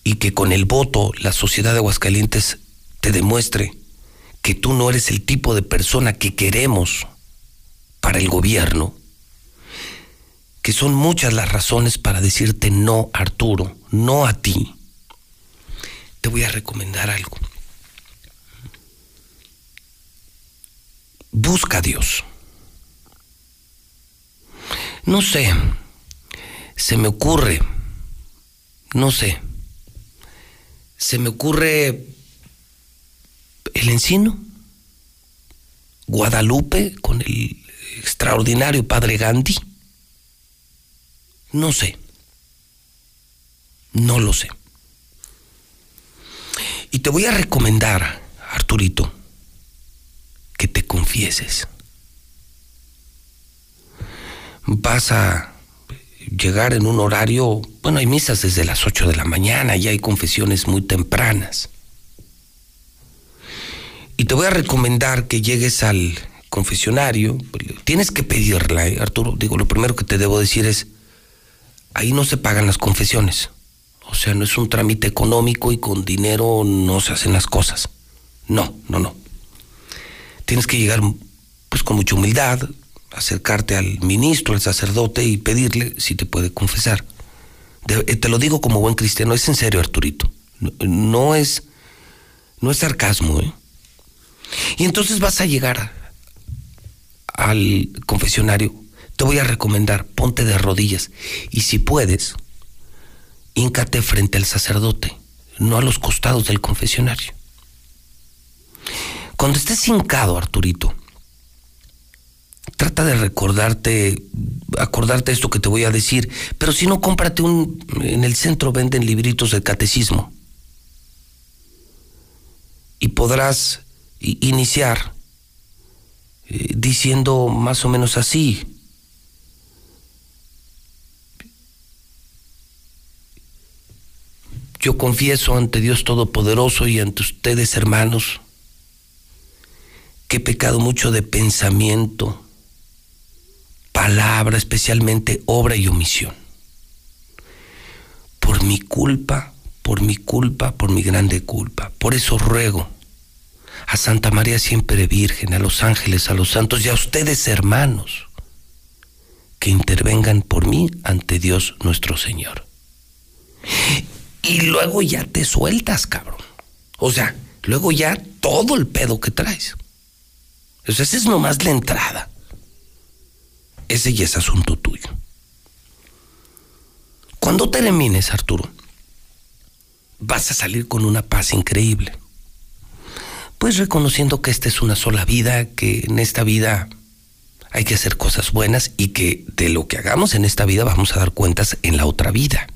y que con el voto la sociedad de Aguascalientes te demuestre que tú no eres el tipo de persona que queremos para el gobierno, que son muchas las razones para decirte no, Arturo, no a ti, te voy a recomendar algo. Busca a Dios. No sé, se me ocurre, no sé, se me ocurre el encino, Guadalupe con el extraordinario padre Gandhi. No sé. No lo sé. Y te voy a recomendar, Arturito, que te confieses. Vas a llegar en un horario, bueno, hay misas desde las 8 de la mañana y hay confesiones muy tempranas. Y te voy a recomendar que llegues al confesionario. Tienes que pedirla, ¿eh, Arturo. Digo, lo primero que te debo decir es, ahí no se pagan las confesiones. O sea, no es un trámite económico y con dinero no se hacen las cosas. No, no, no. Tienes que llegar pues con mucha humildad, acercarte al ministro, al sacerdote y pedirle si te puede confesar. Eh, te lo digo como buen cristiano, es en serio, Arturito. No, no es no es sarcasmo, ¿eh? Y entonces vas a llegar al confesionario, te voy a recomendar, ponte de rodillas y si puedes, híncate frente al sacerdote, no a los costados del confesionario. Cuando estés hincado, Arturito, trata de recordarte, acordarte esto que te voy a decir, pero si no, cómprate un, en el centro venden libritos de catecismo y podrás iniciar eh, diciendo más o menos así. Yo confieso ante Dios Todopoderoso y ante ustedes, hermanos, que he pecado mucho de pensamiento, palabra, especialmente obra y omisión. Por mi culpa, por mi culpa, por mi grande culpa. Por eso ruego a Santa María siempre Virgen, a los ángeles, a los santos y a ustedes hermanos, que intervengan por mí ante Dios nuestro Señor. Y luego ya te sueltas, cabrón. O sea, luego ya todo el pedo que traes. O esa es nomás la entrada. Ese ya es asunto tuyo. Cuando termines, Arturo, vas a salir con una paz increíble pues reconociendo que esta es una sola vida, que en esta vida hay que hacer cosas buenas y que de lo que hagamos en esta vida vamos a dar cuentas en la otra vida.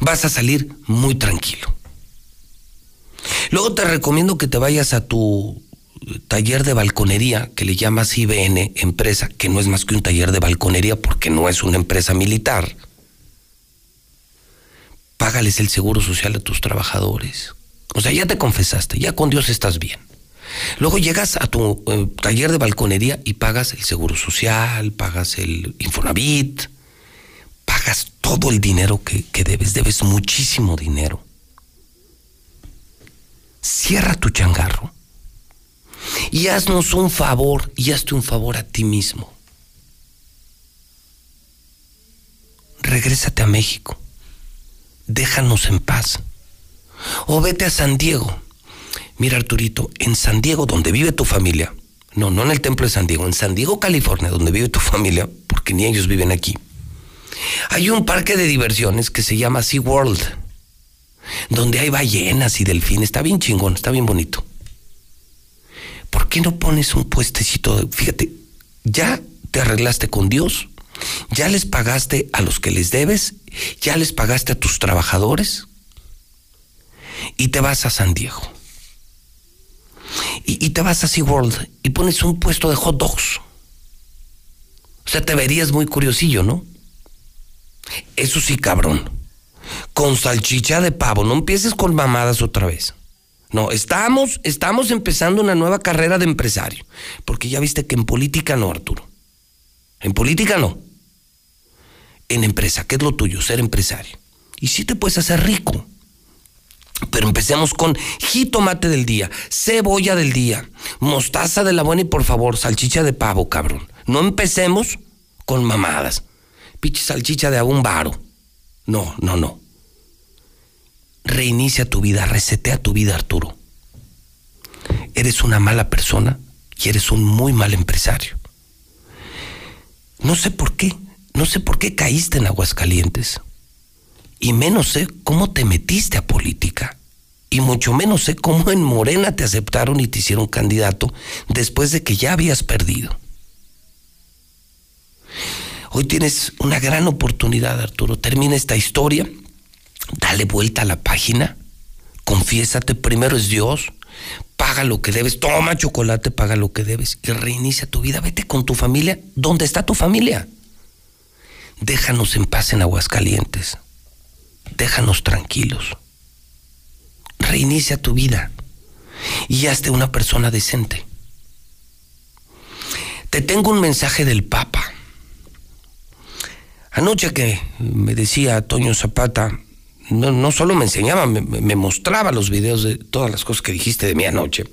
Vas a salir muy tranquilo. Luego te recomiendo que te vayas a tu taller de balconería que le llamas IBN empresa, que no es más que un taller de balconería porque no es una empresa militar. Págales el seguro social a tus trabajadores o sea, ya te confesaste, ya con Dios estás bien. Luego llegas a tu eh, taller de balconería y pagas el seguro social, pagas el Infonavit, pagas todo el dinero que, que debes, debes muchísimo dinero. Cierra tu changarro y haznos un favor y hazte un favor a ti mismo. Regrésate a México. Déjanos en paz. O vete a San Diego. Mira, Arturito, en San Diego, donde vive tu familia, no, no en el templo de San Diego, en San Diego, California, donde vive tu familia, porque ni ellos viven aquí, hay un parque de diversiones que se llama Sea World, donde hay ballenas y delfines. Está bien chingón, está bien bonito. ¿Por qué no pones un puestecito? Fíjate, ya te arreglaste con Dios, ya les pagaste a los que les debes, ya les pagaste a tus trabajadores y te vas a San Diego. Y, te vas a SeaWorld y pones un puesto de hot dogs. O sea, te verías muy curiosillo, ¿no? Eso sí, cabrón. Con salchicha de pavo, no empieces con mamadas otra vez. No, estamos, estamos empezando una nueva carrera de empresario. Porque ya viste que en política no, Arturo. En política no. En empresa, ¿qué es lo tuyo? Ser empresario. Y sí te puedes hacer rico. Pero empecemos con jitomate del día, cebolla del día, mostaza de la buena y por favor, salchicha de pavo, cabrón. No empecemos con mamadas. Pinche salchicha de un varo. No, no, no. Reinicia tu vida, resetea tu vida, Arturo. Eres una mala persona y eres un muy mal empresario. No sé por qué, no sé por qué caíste en Aguascalientes y menos sé cómo te metiste a política. Y mucho menos sé cómo en Morena te aceptaron y te hicieron candidato después de que ya habías perdido. Hoy tienes una gran oportunidad, Arturo. Termina esta historia, dale vuelta a la página, confiésate, primero es Dios, paga lo que debes, toma chocolate, paga lo que debes y reinicia tu vida. Vete con tu familia. ¿Dónde está tu familia? Déjanos en paz en Aguascalientes. Déjanos tranquilos. Reinicia tu vida y hazte una persona decente. Te tengo un mensaje del Papa. Anoche que me decía Toño Zapata, no, no solo me enseñaba, me, mostraba los videos de todas las cosas que dijiste de mí anoche.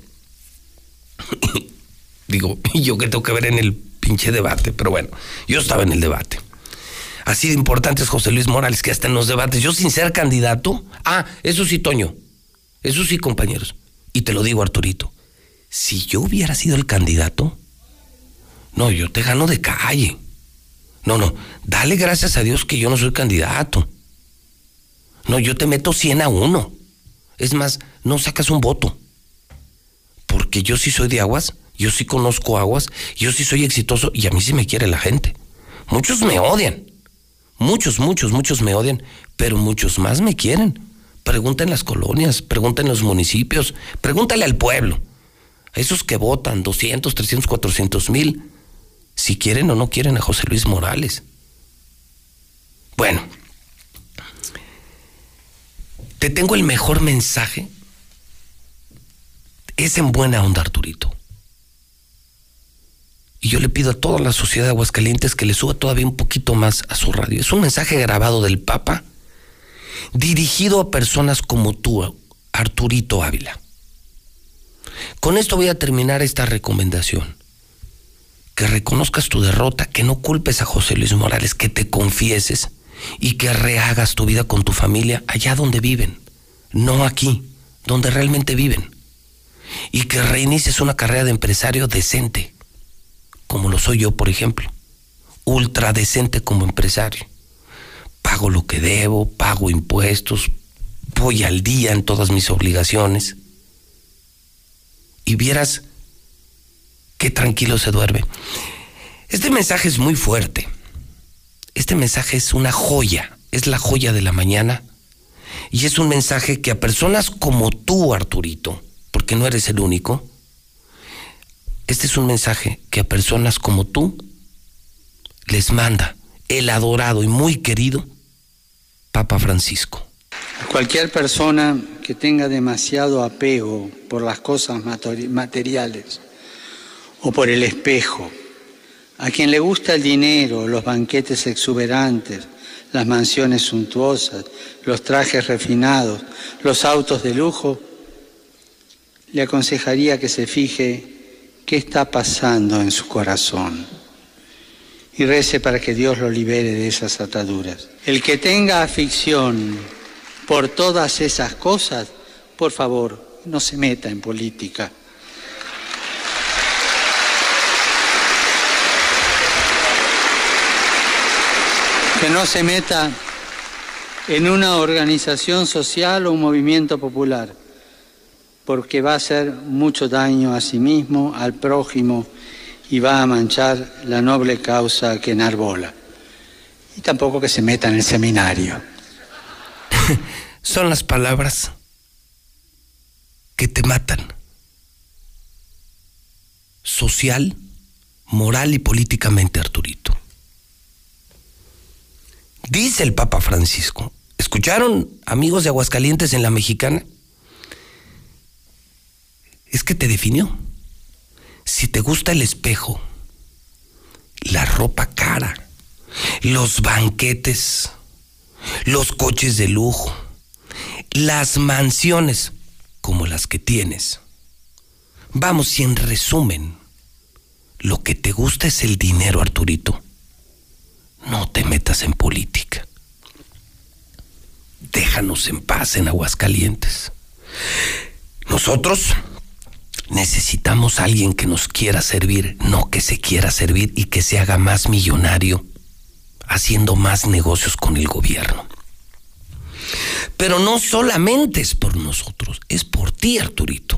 Digo, yo que tengo que ver en el pinche debate, pero bueno, yo estaba en el debate. Así de importante es José Luis Morales que hasta en los debates, yo sin ser candidato, ah, eso sí, Toño, eso sí, compañeros, y te lo digo, Arturito, si yo hubiera sido el candidato, no, yo te gano de calle. No, no, dale gracias a Dios que yo no soy candidato. No, yo te meto 100 a 1. Es más, no sacas un voto. Porque yo sí soy de aguas, yo sí conozco aguas, yo sí soy exitoso y a mí sí me quiere la gente. Muchos me odian. Muchos, muchos, muchos me odian, pero muchos más me quieren. Pregunta en las colonias, pregunta en los municipios, pregúntale al pueblo. A esos que votan 200, 300, 400 mil si quieren o no quieren a José Luis Morales. Bueno, te tengo el mejor mensaje. Es en buena onda, Arturito. Y yo le pido a toda la sociedad de Aguascalientes que le suba todavía un poquito más a su radio. Es un mensaje grabado del Papa, dirigido a personas como tú, Arturito Ávila. Con esto voy a terminar esta recomendación que reconozcas tu derrota, que no culpes a José Luis Morales, que te confieses y que rehagas tu vida con tu familia allá donde viven, no aquí, donde realmente viven. Y que reinicies una carrera de empresario decente, como lo soy yo, por ejemplo, ultra decente como empresario. Pago lo que debo, pago impuestos, voy al día en todas mis obligaciones. Y vieras qué tranquilo se duerme. Este mensaje es muy fuerte. Este mensaje es una joya, es la joya de la mañana. Y es un mensaje que a personas como tú, Arturito, porque no eres el único, este es un mensaje que a personas como tú les manda el adorado y muy querido Papa Francisco. Cualquier persona que tenga demasiado apego por las cosas materiales, o por el espejo. A quien le gusta el dinero, los banquetes exuberantes, las mansiones suntuosas, los trajes refinados, los autos de lujo, le aconsejaría que se fije qué está pasando en su corazón y rece para que Dios lo libere de esas ataduras. El que tenga afición por todas esas cosas, por favor, no se meta en política que no se meta en una organización social o un movimiento popular, porque va a hacer mucho daño a sí mismo, al prójimo, y va a manchar la noble causa que enarbola. Y tampoco que se meta en el seminario. Son las palabras que te matan. Social, moral y políticamente, Arturito. Dice el Papa Francisco. ¿Escucharon, amigos de Aguascalientes en la mexicana? Es que te definió. Si te gusta el espejo, la ropa cara, los banquetes, los coches de lujo, las mansiones como las que tienes. Vamos, si en resumen, lo que te gusta es el dinero, Arturito no te metas en política. Déjanos en paz en Aguascalientes. Nosotros necesitamos a alguien que nos quiera servir, no que se quiera servir y que se haga más millonario haciendo más negocios con el gobierno. Pero no solamente es por nosotros, es por ti, Arturito.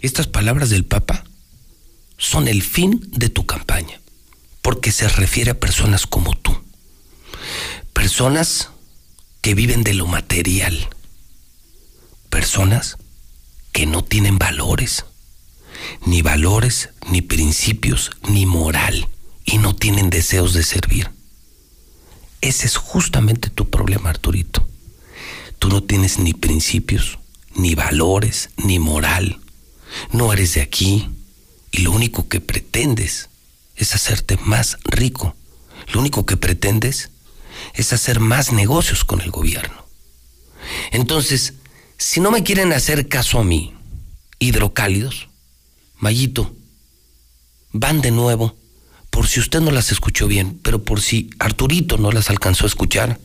Estas palabras del Papa son el fin de tu campaña, porque se refiere a personas como tú. Personas que viven de lo material. Personas que no tienen valores. Ni valores, ni principios, ni moral. Y no tienen deseos de servir. Ese es justamente tu problema, Arturito. Tú no tienes ni principios, ni valores, ni moral. No eres de aquí. Y lo único que pretendes es hacerte más rico. Lo único que pretendes es hacer más negocios con el gobierno. Entonces, si no me quieren hacer caso a mí, hidrocálidos, Mayito, van de nuevo, por si usted no las escuchó bien, pero por si Arturito no las alcanzó a escuchar,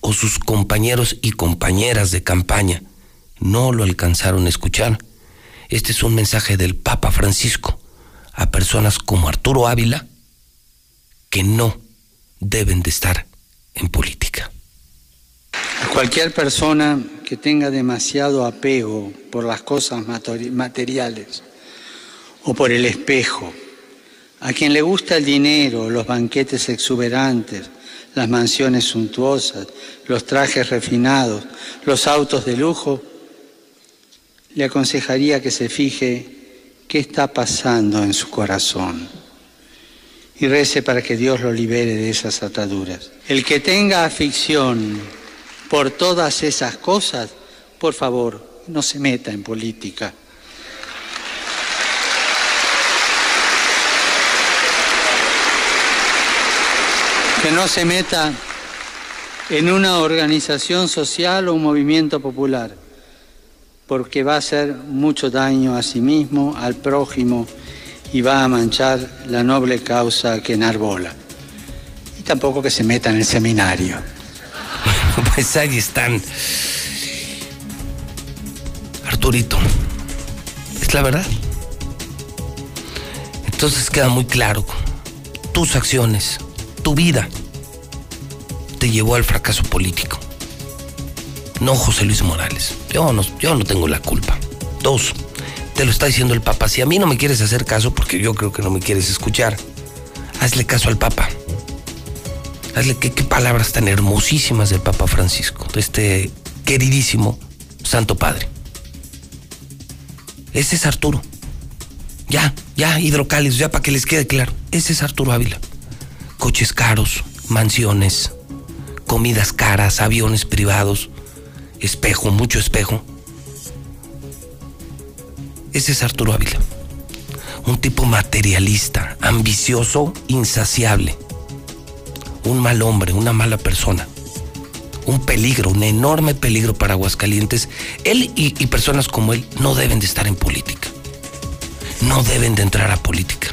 o sus compañeros y compañeras de campaña no lo alcanzaron a escuchar, este es un mensaje del Papa Francisco a personas como Arturo Ávila que no deben de estar en política. Cualquier persona que tenga demasiado apego por las cosas materiales o por el espejo, a quien le gusta el dinero, los banquetes exuberantes, las mansiones suntuosas, los trajes refinados, los autos de lujo, le aconsejaría que se fije qué está pasando en su corazón y rece para que Dios lo libere de esas ataduras. El que tenga afición por todas esas cosas, por favor, no se meta en política. Que no se meta en una organización social o un movimiento popular, porque va a hacer mucho daño a sí mismo, al prójimo y va a manchar la noble causa que enarbola. Y tampoco que se meta en el seminario. pues ahí están. Arturito, es la verdad. Entonces queda muy claro, tus acciones, tu vida, te llevó al fracaso político. No José Luis Morales. Yo no, yo no tengo la culpa. Dos, te lo está diciendo el Papa. Si a mí no me quieres hacer caso, porque yo creo que no me quieres escuchar, hazle caso al Papa. Hazle qué, palabras tan hermosísimas del Papa Francisco, de este queridísimo Santo Padre. Ese es Arturo. Ya, ya, hidrocálidos, ya para que les quede claro. Ese es Arturo Ávila. Coches caros, mansiones, comidas caras, aviones privados, espejo, mucho espejo. Ese es Arturo Ávila. Un tipo materialista, ambicioso, insaciable. Un mal hombre, una mala persona. Un peligro, un enorme peligro para Aguascalientes. Él y, personas como él no deben de estar en política. No deben de entrar a política.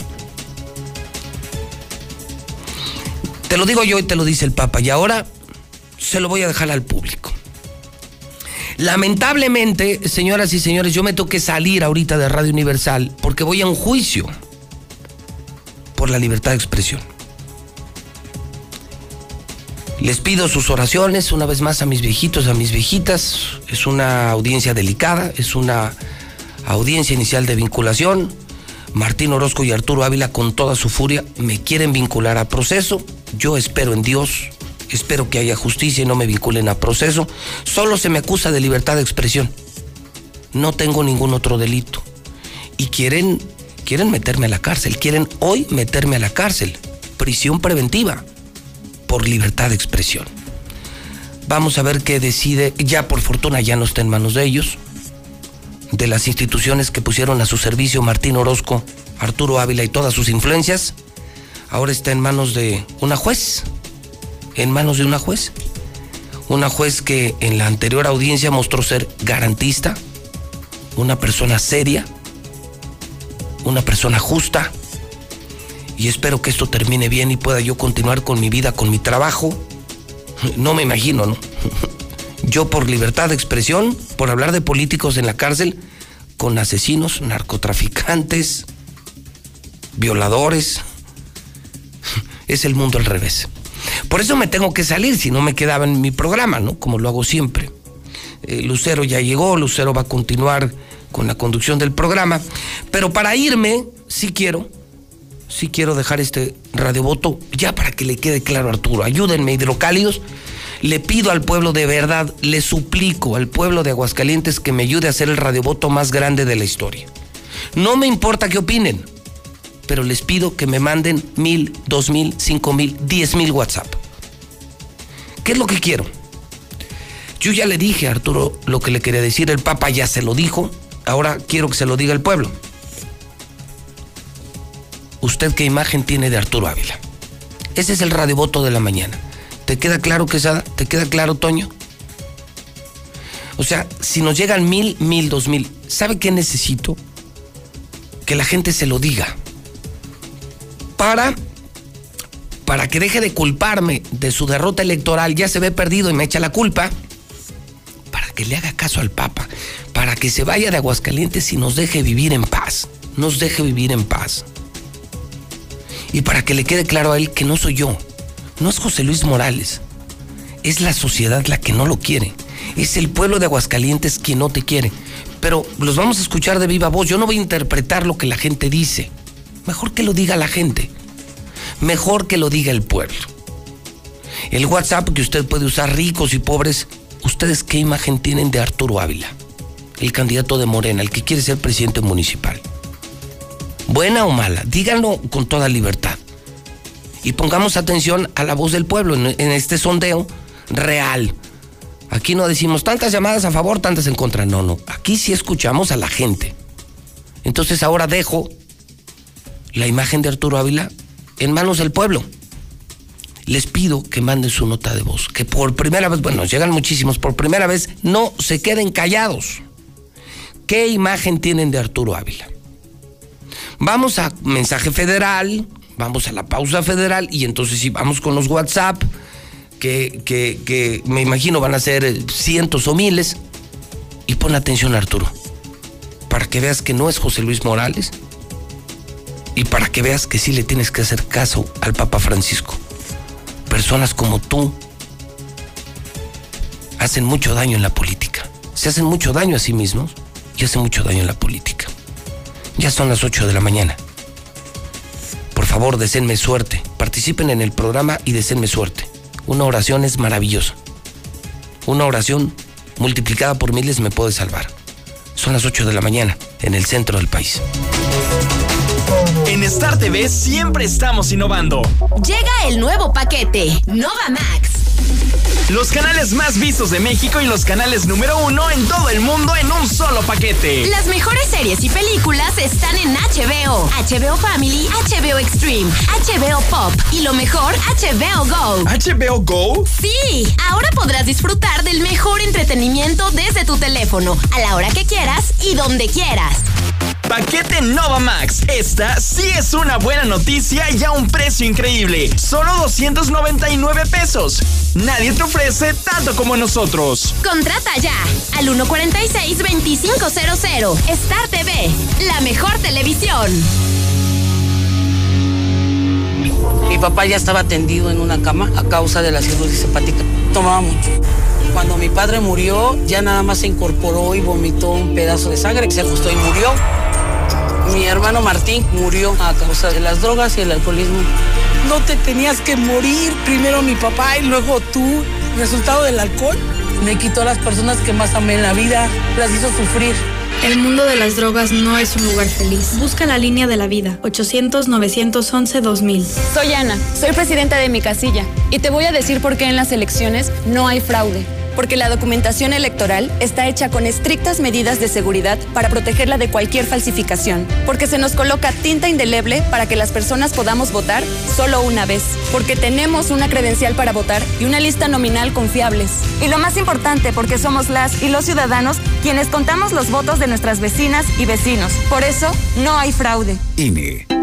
Te lo digo yo y te lo dice el Papa. Y ahora se lo voy a dejar al público. Lamentablemente, señoras y señores, yo me toqué salir ahorita de Radio Universal porque voy a un juicio por la libertad de expresión. Les pido sus oraciones una vez más a mis viejitos, a mis viejitas. Es una audiencia delicada, es una audiencia inicial de vinculación. Martín Orozco y Arturo Ávila con toda su furia me quieren vincular a proceso. Yo espero en Dios, espero que haya justicia y no me vinculen a proceso. Solo se me acusa de libertad de expresión. No tengo ningún otro delito. Y quieren, quieren meterme a la cárcel, quieren hoy meterme a la cárcel. Prisión preventiva por libertad de expresión. Vamos a ver qué decide, ya por fortuna ya no está en manos de ellos, de las instituciones que pusieron a su servicio Martín Orozco, Arturo Ávila y todas sus influencias, ahora está en manos de una juez, en manos de una juez. Una juez que en la anterior audiencia mostró ser garantista, una persona seria, una persona justa. Y espero que esto termine bien y pueda yo continuar con mi vida, con mi trabajo. No me imagino, ¿no? Yo por libertad de expresión, por hablar de políticos en la cárcel, con asesinos, narcotraficantes, violadores. Es el mundo al revés. Por eso me tengo que salir, si no me quedaba en mi programa, ¿no? Como lo hago siempre. Eh, Lucero ya llegó, Lucero va a continuar con la conducción del programa. Pero para irme, sí quiero, sí quiero dejar este radiovoto ya para que le quede claro a Arturo. Ayúdenme, hidrocálidos. Le pido al pueblo de verdad, le suplico al pueblo de Aguascalientes que me ayude a hacer el radiovoto más grande de la historia. No me importa qué opinen, pero les pido que me manden mil, dos mil, cinco mil, diez mil WhatsApp. ¿Qué es lo que quiero? Yo ya le dije a Arturo lo que le quería decir, el Papa ya se lo dijo, ahora quiero que se lo diga el pueblo. ¿Usted qué imagen tiene de Arturo Ávila? Ese es el radiovoto de la mañana. ¿Te queda claro, Quesada? ¿Te queda claro, Toño? O sea, si nos llegan mil, mil, dos mil, ¿sabe qué necesito? Que la gente se lo diga. Para, para que deje de culparme de su derrota electoral, ya se ve perdido y me echa la culpa. Para que le haga caso al Papa. Para que se vaya de Aguascalientes y nos deje vivir en paz. Nos deje vivir en paz. Y para que le quede claro a él que no soy yo no es José Luis Morales, es la sociedad la que no lo quiere, es el pueblo de Aguascalientes quien no te quiere. Pero los vamos a escuchar de viva voz, yo no voy a interpretar lo que la gente dice, mejor que lo diga la gente, mejor que lo diga el pueblo. El WhatsApp que usted puede usar ricos y pobres, ¿ustedes qué imagen tienen de Arturo Ávila? El candidato de Morena, el que quiere ser presidente municipal. Buena o mala, díganlo con toda libertad y pongamos atención a la voz del pueblo en, este sondeo real. Aquí no decimos tantas llamadas a favor, tantas en contra. No, no. Aquí sí escuchamos a la gente. Entonces ahora dejo la imagen de Arturo Ávila en manos del pueblo. Les pido que manden su nota de voz. Que por primera vez, bueno, llegan muchísimos, por primera vez no se queden callados. ¿Qué imagen tienen de Arturo Ávila? Vamos a mensaje federal, vamos a la pausa federal y entonces sí, vamos con los WhatsApp, que, que, me imagino van a ser cientos o miles. Y pon atención Arturo, para que veas que no es José Luis Morales y para que veas que sí le tienes que hacer caso al Papa Francisco. Personas como tú hacen mucho daño en la política. Se hacen mucho daño a sí mismos y hacen mucho daño en la política. Ya son las 8 de la mañana. Por favor, deseenme suerte. Participen en el programa y deseenme suerte. Una oración es maravillosa. Una oración multiplicada por miles me puede salvar. Son las 8 de la mañana en el centro del país. En Star TV siempre estamos innovando. Llega el nuevo paquete, Nova Max los canales más vistos de México y los canales número uno en todo el mundo en un solo paquete. Las mejores series y películas están en HBO, HBO Family, HBO Extreme, HBO Pop y lo mejor, HBO Go. ¿HBO Go? Sí, ahora podrás disfrutar del mejor entretenimiento desde tu teléfono, a la hora que quieras y donde quieras. Paquete Nova Max. Esta sí es una buena noticia y a un precio increíble. Solo 299 pesos. Nadie te ofrece tanto como nosotros. Contrata ya al 146-2500. Star TV, la mejor televisión. Mi papá ya estaba tendido en una cama a causa de la cirugía hepática. Tomaba mucho. Cuando mi padre murió, ya nada más se incorporó y vomitó un pedazo de sangre, se ajustó y murió. Mi hermano Martín murió a causa de las drogas y el alcoholismo. No te tenías que morir, primero mi papá y luego tú. Resultado del alcohol me quitó a las personas que más amé en la vida, las hizo sufrir. El mundo de las drogas no es un lugar feliz. Busca la línea de la vida, 800-911-2000. Soy Ana, soy presidenta de mi casilla y te voy a decir por qué en las elecciones no hay fraude porque la documentación electoral está hecha con estrictas medidas de seguridad para protegerla de cualquier falsificación, porque se nos coloca tinta indeleble para que las personas podamos votar solo una vez, porque tenemos una credencial para votar y una lista nominal confiables. Y lo más importante, porque somos las y los ciudadanos quienes contamos los votos de nuestras vecinas y vecinos. Por eso, no hay fraude. INE.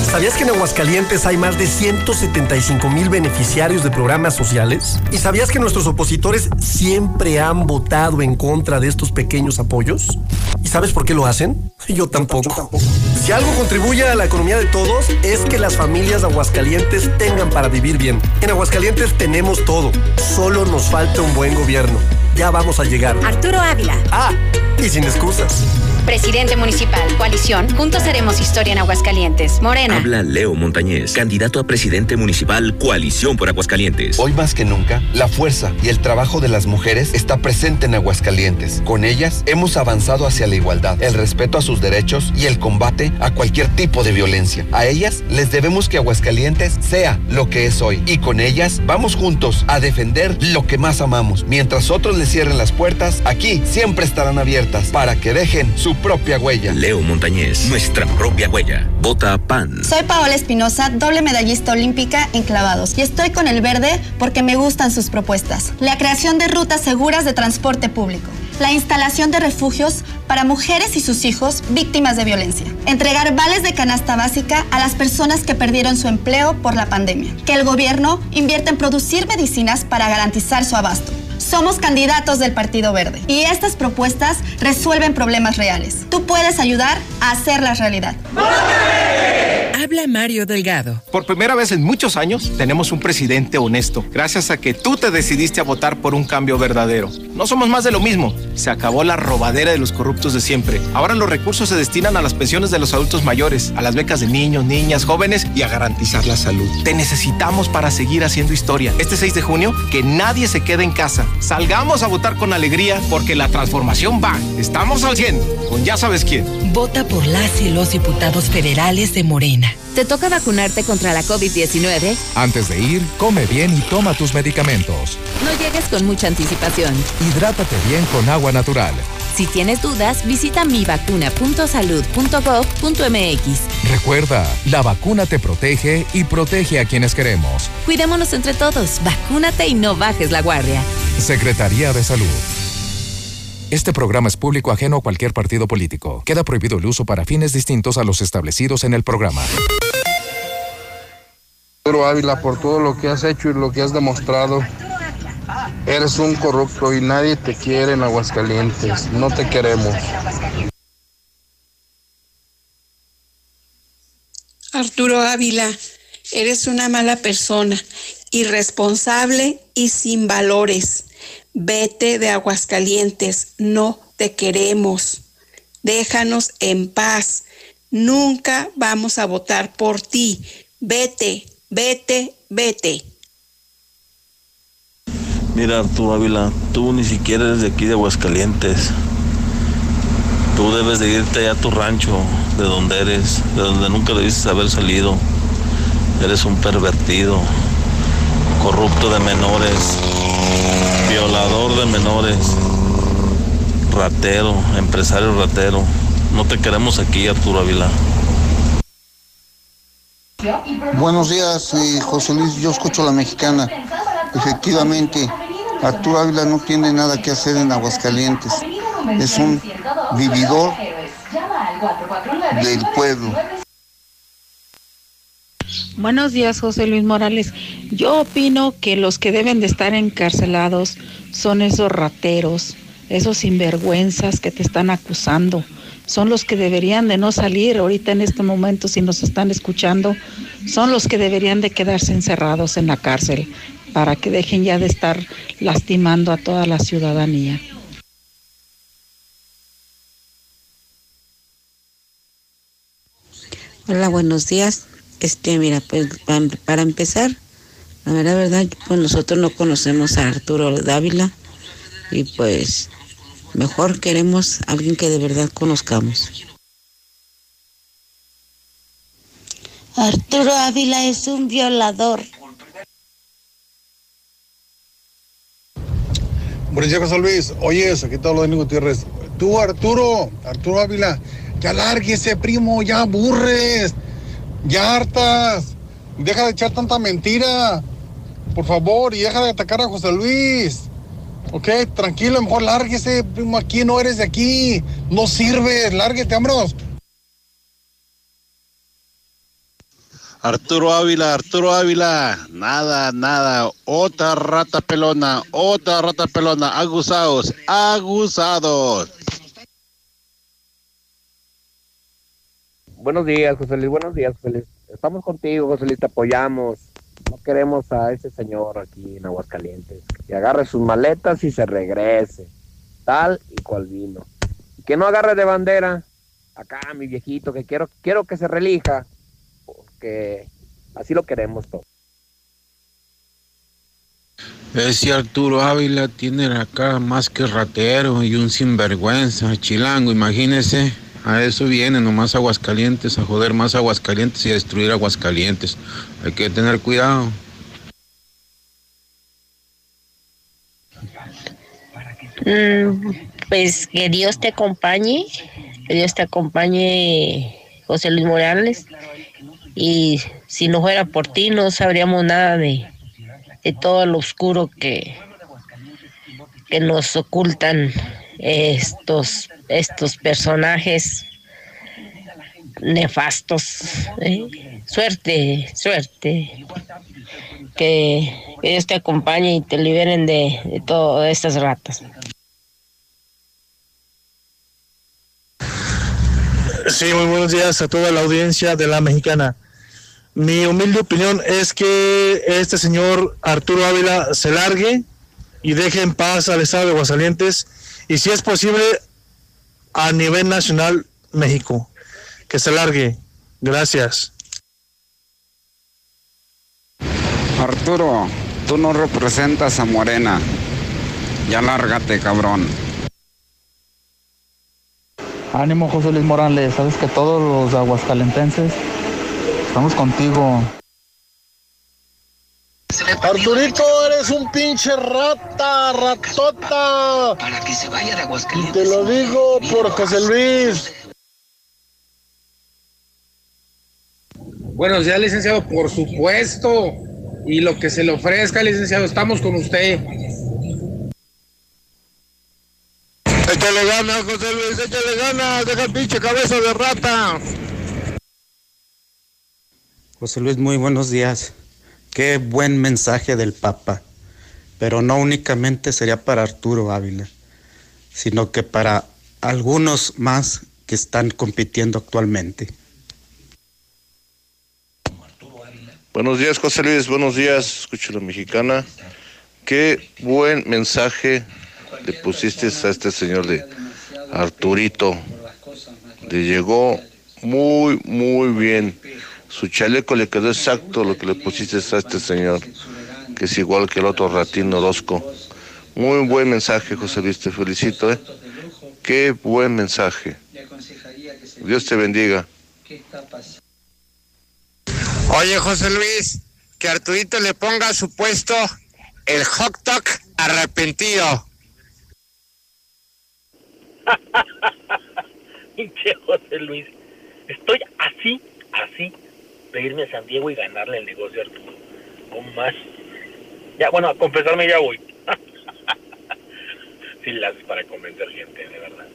¿Sabías que en Aguascalientes hay más de 175 mil beneficiarios de programas sociales? ¿Y sabías que nuestros opositores siempre han votado en contra de estos pequeños apoyos? ¿Y sabes por qué lo hacen? Yo tampoco. Si algo contribuye a la economía de todos es que las familias de Aguascalientes tengan para vivir bien. En Aguascalientes tenemos todo. Solo nos falta un buen gobierno. Ya vamos a llegar. Arturo Ávila. Ah, y sin excusas. Presidente municipal, coalición, juntos haremos historia en Aguascalientes. Morena. Habla Leo Montañez, candidato a presidente municipal, coalición por Aguascalientes. Hoy más que nunca, la fuerza y el trabajo de las mujeres está presente en Aguascalientes. Con ellas hemos avanzado hacia la igualdad, el respeto a sus derechos y el combate a cualquier tipo de violencia. A ellas les debemos que Aguascalientes sea lo que es hoy. Y con ellas vamos juntos a defender lo que más amamos. Mientras otros les cierren las puertas, aquí siempre estarán abiertas para que dejen su propia huella. Leo Montañez, nuestra propia huella. Vota PAN. Soy Paola Espinosa, doble medallista olímpica en clavados. Y estoy con el verde porque me gustan sus propuestas. La creación de rutas seguras de transporte público. La instalación de refugios para mujeres y sus hijos víctimas de violencia. Entregar vales de canasta básica a las personas que perdieron su empleo por la pandemia. Que el gobierno invierta en producir medicinas para garantizar su abasto. Somos candidatos del Partido Verde y estas propuestas resuelven problemas reales. Tú puedes ayudar a hacerlas realidad. Habla Mario Delgado. Por primera vez en muchos años tenemos un presidente honesto, gracias a que tú te decidiste a votar por un cambio verdadero. No somos más de lo mismo. Se acabó la robadera de los corruptos de siempre. Ahora los recursos se destinan a las pensiones de los adultos mayores, a las becas de niños, niñas, jóvenes y a garantizar la salud. Te necesitamos para seguir haciendo historia. Este 6 de junio, que nadie se quede en casa. Salgamos a votar con alegría porque la transformación va. Estamos al 100 con ya sabes quién. Vota por las y los diputados federales de Morena. ¿Te toca vacunarte contra la COVID-19? Antes de ir, come bien y toma tus medicamentos. No llegues con mucha anticipación. Hidrátate bien con agua natural. Si tienes dudas, visita mivacuna.salud.gov.mx. Recuerda, la vacuna te protege y protege a quienes queremos. Cuidémonos entre todos, vacúnate y no bajes la guardia. Secretaría de Salud. Este programa es público ajeno a cualquier partido político. Queda prohibido el uso para fines distintos a los establecidos en el programa. Arturo Ávila, por todo lo que has hecho y lo que has demostrado, eres un corrupto y nadie te quiere en Aguascalientes. No te queremos. Arturo Ávila, eres una mala persona, irresponsable y sin valores. Vete de Aguascalientes, no te queremos. Déjanos en paz. Nunca vamos a votar por ti. Vete, vete, vete. Mira, Arturo Ávila, tú ni siquiera eres de aquí de Aguascalientes. Tú debes de irte allá a tu rancho, de donde eres, de donde nunca debiste haber salido. Eres un pervertido, corrupto de menores, violador de menores, ratero, empresario ratero. No te queremos aquí, Arturo Ávila. Buenos días, eh, José Luis. Yo escucho la mexicana. Efectivamente, Arturo Ávila no tiene nada que hacer en Aguascalientes. Es un vividor del pueblo. Buenos días, José Luis Morales. Yo opino que los que deben de estar encarcelados son esos rateros, esos sinvergüenzas que te están acusando. Son los que deberían de no salir ahorita en este momento, si nos están escuchando, son los que deberían de quedarse encerrados en la cárcel para que dejen ya de estar lastimando a toda la ciudadanía. Hola, buenos días. Este, mira, pues pa- para empezar, la verdad, verdad, pues nosotros no conocemos a Arturo Dávila y pues mejor queremos a alguien que de verdad conozcamos. Arturo Ávila es un violador. Buenos días, José Luis. Oye, aquí te hablo de Gutiérrez. Tú, Arturo, Arturo Ávila, ya ese primo, ya aburres, ya hartas. Deja de echar tanta mentira, por favor, y deja de atacar a José Luis. Ok, tranquilo, mejor lárguese, primo, aquí no eres de aquí, no sirves, lárguete, vámonos. Arturo Ávila, Arturo Ávila, nada, nada, otra rata pelona, otra rata pelona, aguzados, aguzados. Buenos días, José Luis, buenos días, José Luis. Estamos contigo, José Luis, te apoyamos. No queremos a ese señor aquí en Aguascalientes. Que agarre sus maletas y se regrese. Tal y cual vino. que no agarre de bandera. Acá, mi viejito, que quiero, quiero que se relija que así lo queremos todos. Ese Arturo Ávila tiene acá más que ratero y un sinvergüenza, chilango, imagínese. A eso viene nomás Aguascalientes, a joder más Aguascalientes y a destruir Aguascalientes. Hay que tener cuidado. Mm, pues que Dios te acompañe, que Dios te acompañe, José Luis Morales, y si no fuera por ti no sabríamos nada de, todo lo oscuro que, que nos ocultan estos, estos personajes nefastos. ¿eh? Suerte, suerte. Que, Dios te acompañe y te liberen de, de todas estas ratas. Sí, muy buenos días a toda la audiencia de la mexicana. Mi humilde opinión es que este señor Arturo Ávila se largue y deje en paz al estado de Aguascalientes y si es posible a nivel nacional México. Que se largue. Gracias. Arturo, tú no representas a Morena. Ya lárgate, cabrón. Ánimo, José Luis Morales. Sabes que todos los aguascalentenses estamos contigo. Arturito, eres un pinche rata, ratota. Para que se vaya de Aguascalientes. Te lo digo por José Luis. Buenos días, licenciado, por supuesto. Y lo que se le ofrezca, licenciado, estamos con usted. Échale ganas, José Luis, échale ganas, deja el pinche cabeza de rata. José Luis, muy buenos días. Qué buen mensaje del Papa. Pero no únicamente sería para Arturo Ávila, sino que para algunos más que están compitiendo actualmente. Buenos días, José Luis. Buenos días. Escucho la mexicana. Qué buen mensaje le pusiste a este señor de Arturito. Le llegó muy, muy bien. Su chaleco le quedó exacto lo que le pusiste a este señor, que es igual que el otro ratino Orozco. Muy buen mensaje, José Luis, te felicito, ¿eh? Qué buen mensaje. Dios te bendiga. Oye, José Luis, que Arturito le ponga a su puesto el hot dog arrepentido. José Luis. Estoy así, así, de irme a San Diego y ganarle el negocio a Arturo. No más. Ya, bueno, a confesarme ya voy. sí, las para convencer gente, de verdad.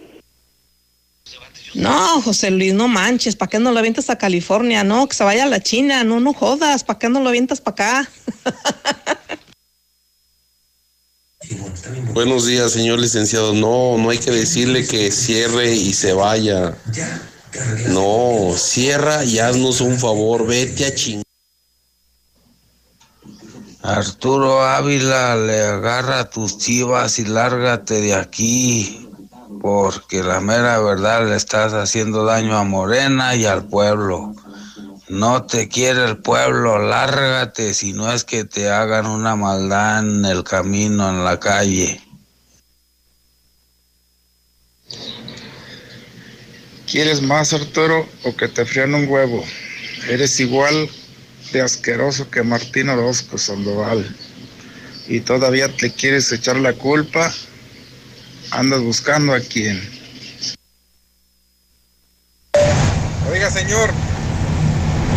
No, José Luis, no manches, ¿para qué no lo avientas a California? No, que se vaya a la China, no, no jodas, ¿para qué no lo avientas para acá? Buenos días, señor licenciado. No, no hay que decirle que cierre y se vaya. No, cierra y haznos un favor, vete a ching. Arturo Ávila, le agarra tus chivas y lárgate de aquí, porque la mera verdad le estás haciendo daño a Morena y al pueblo. No te quiere el pueblo, lárgate si no es que te hagan una maldad en el camino, en la calle. ¿Quieres más, Arturo, o que te frían un huevo? Eres igual de asqueroso que Martín Orozco Sandoval. Y todavía te quieres echar la culpa. Andas buscando a quién. Oiga, señor,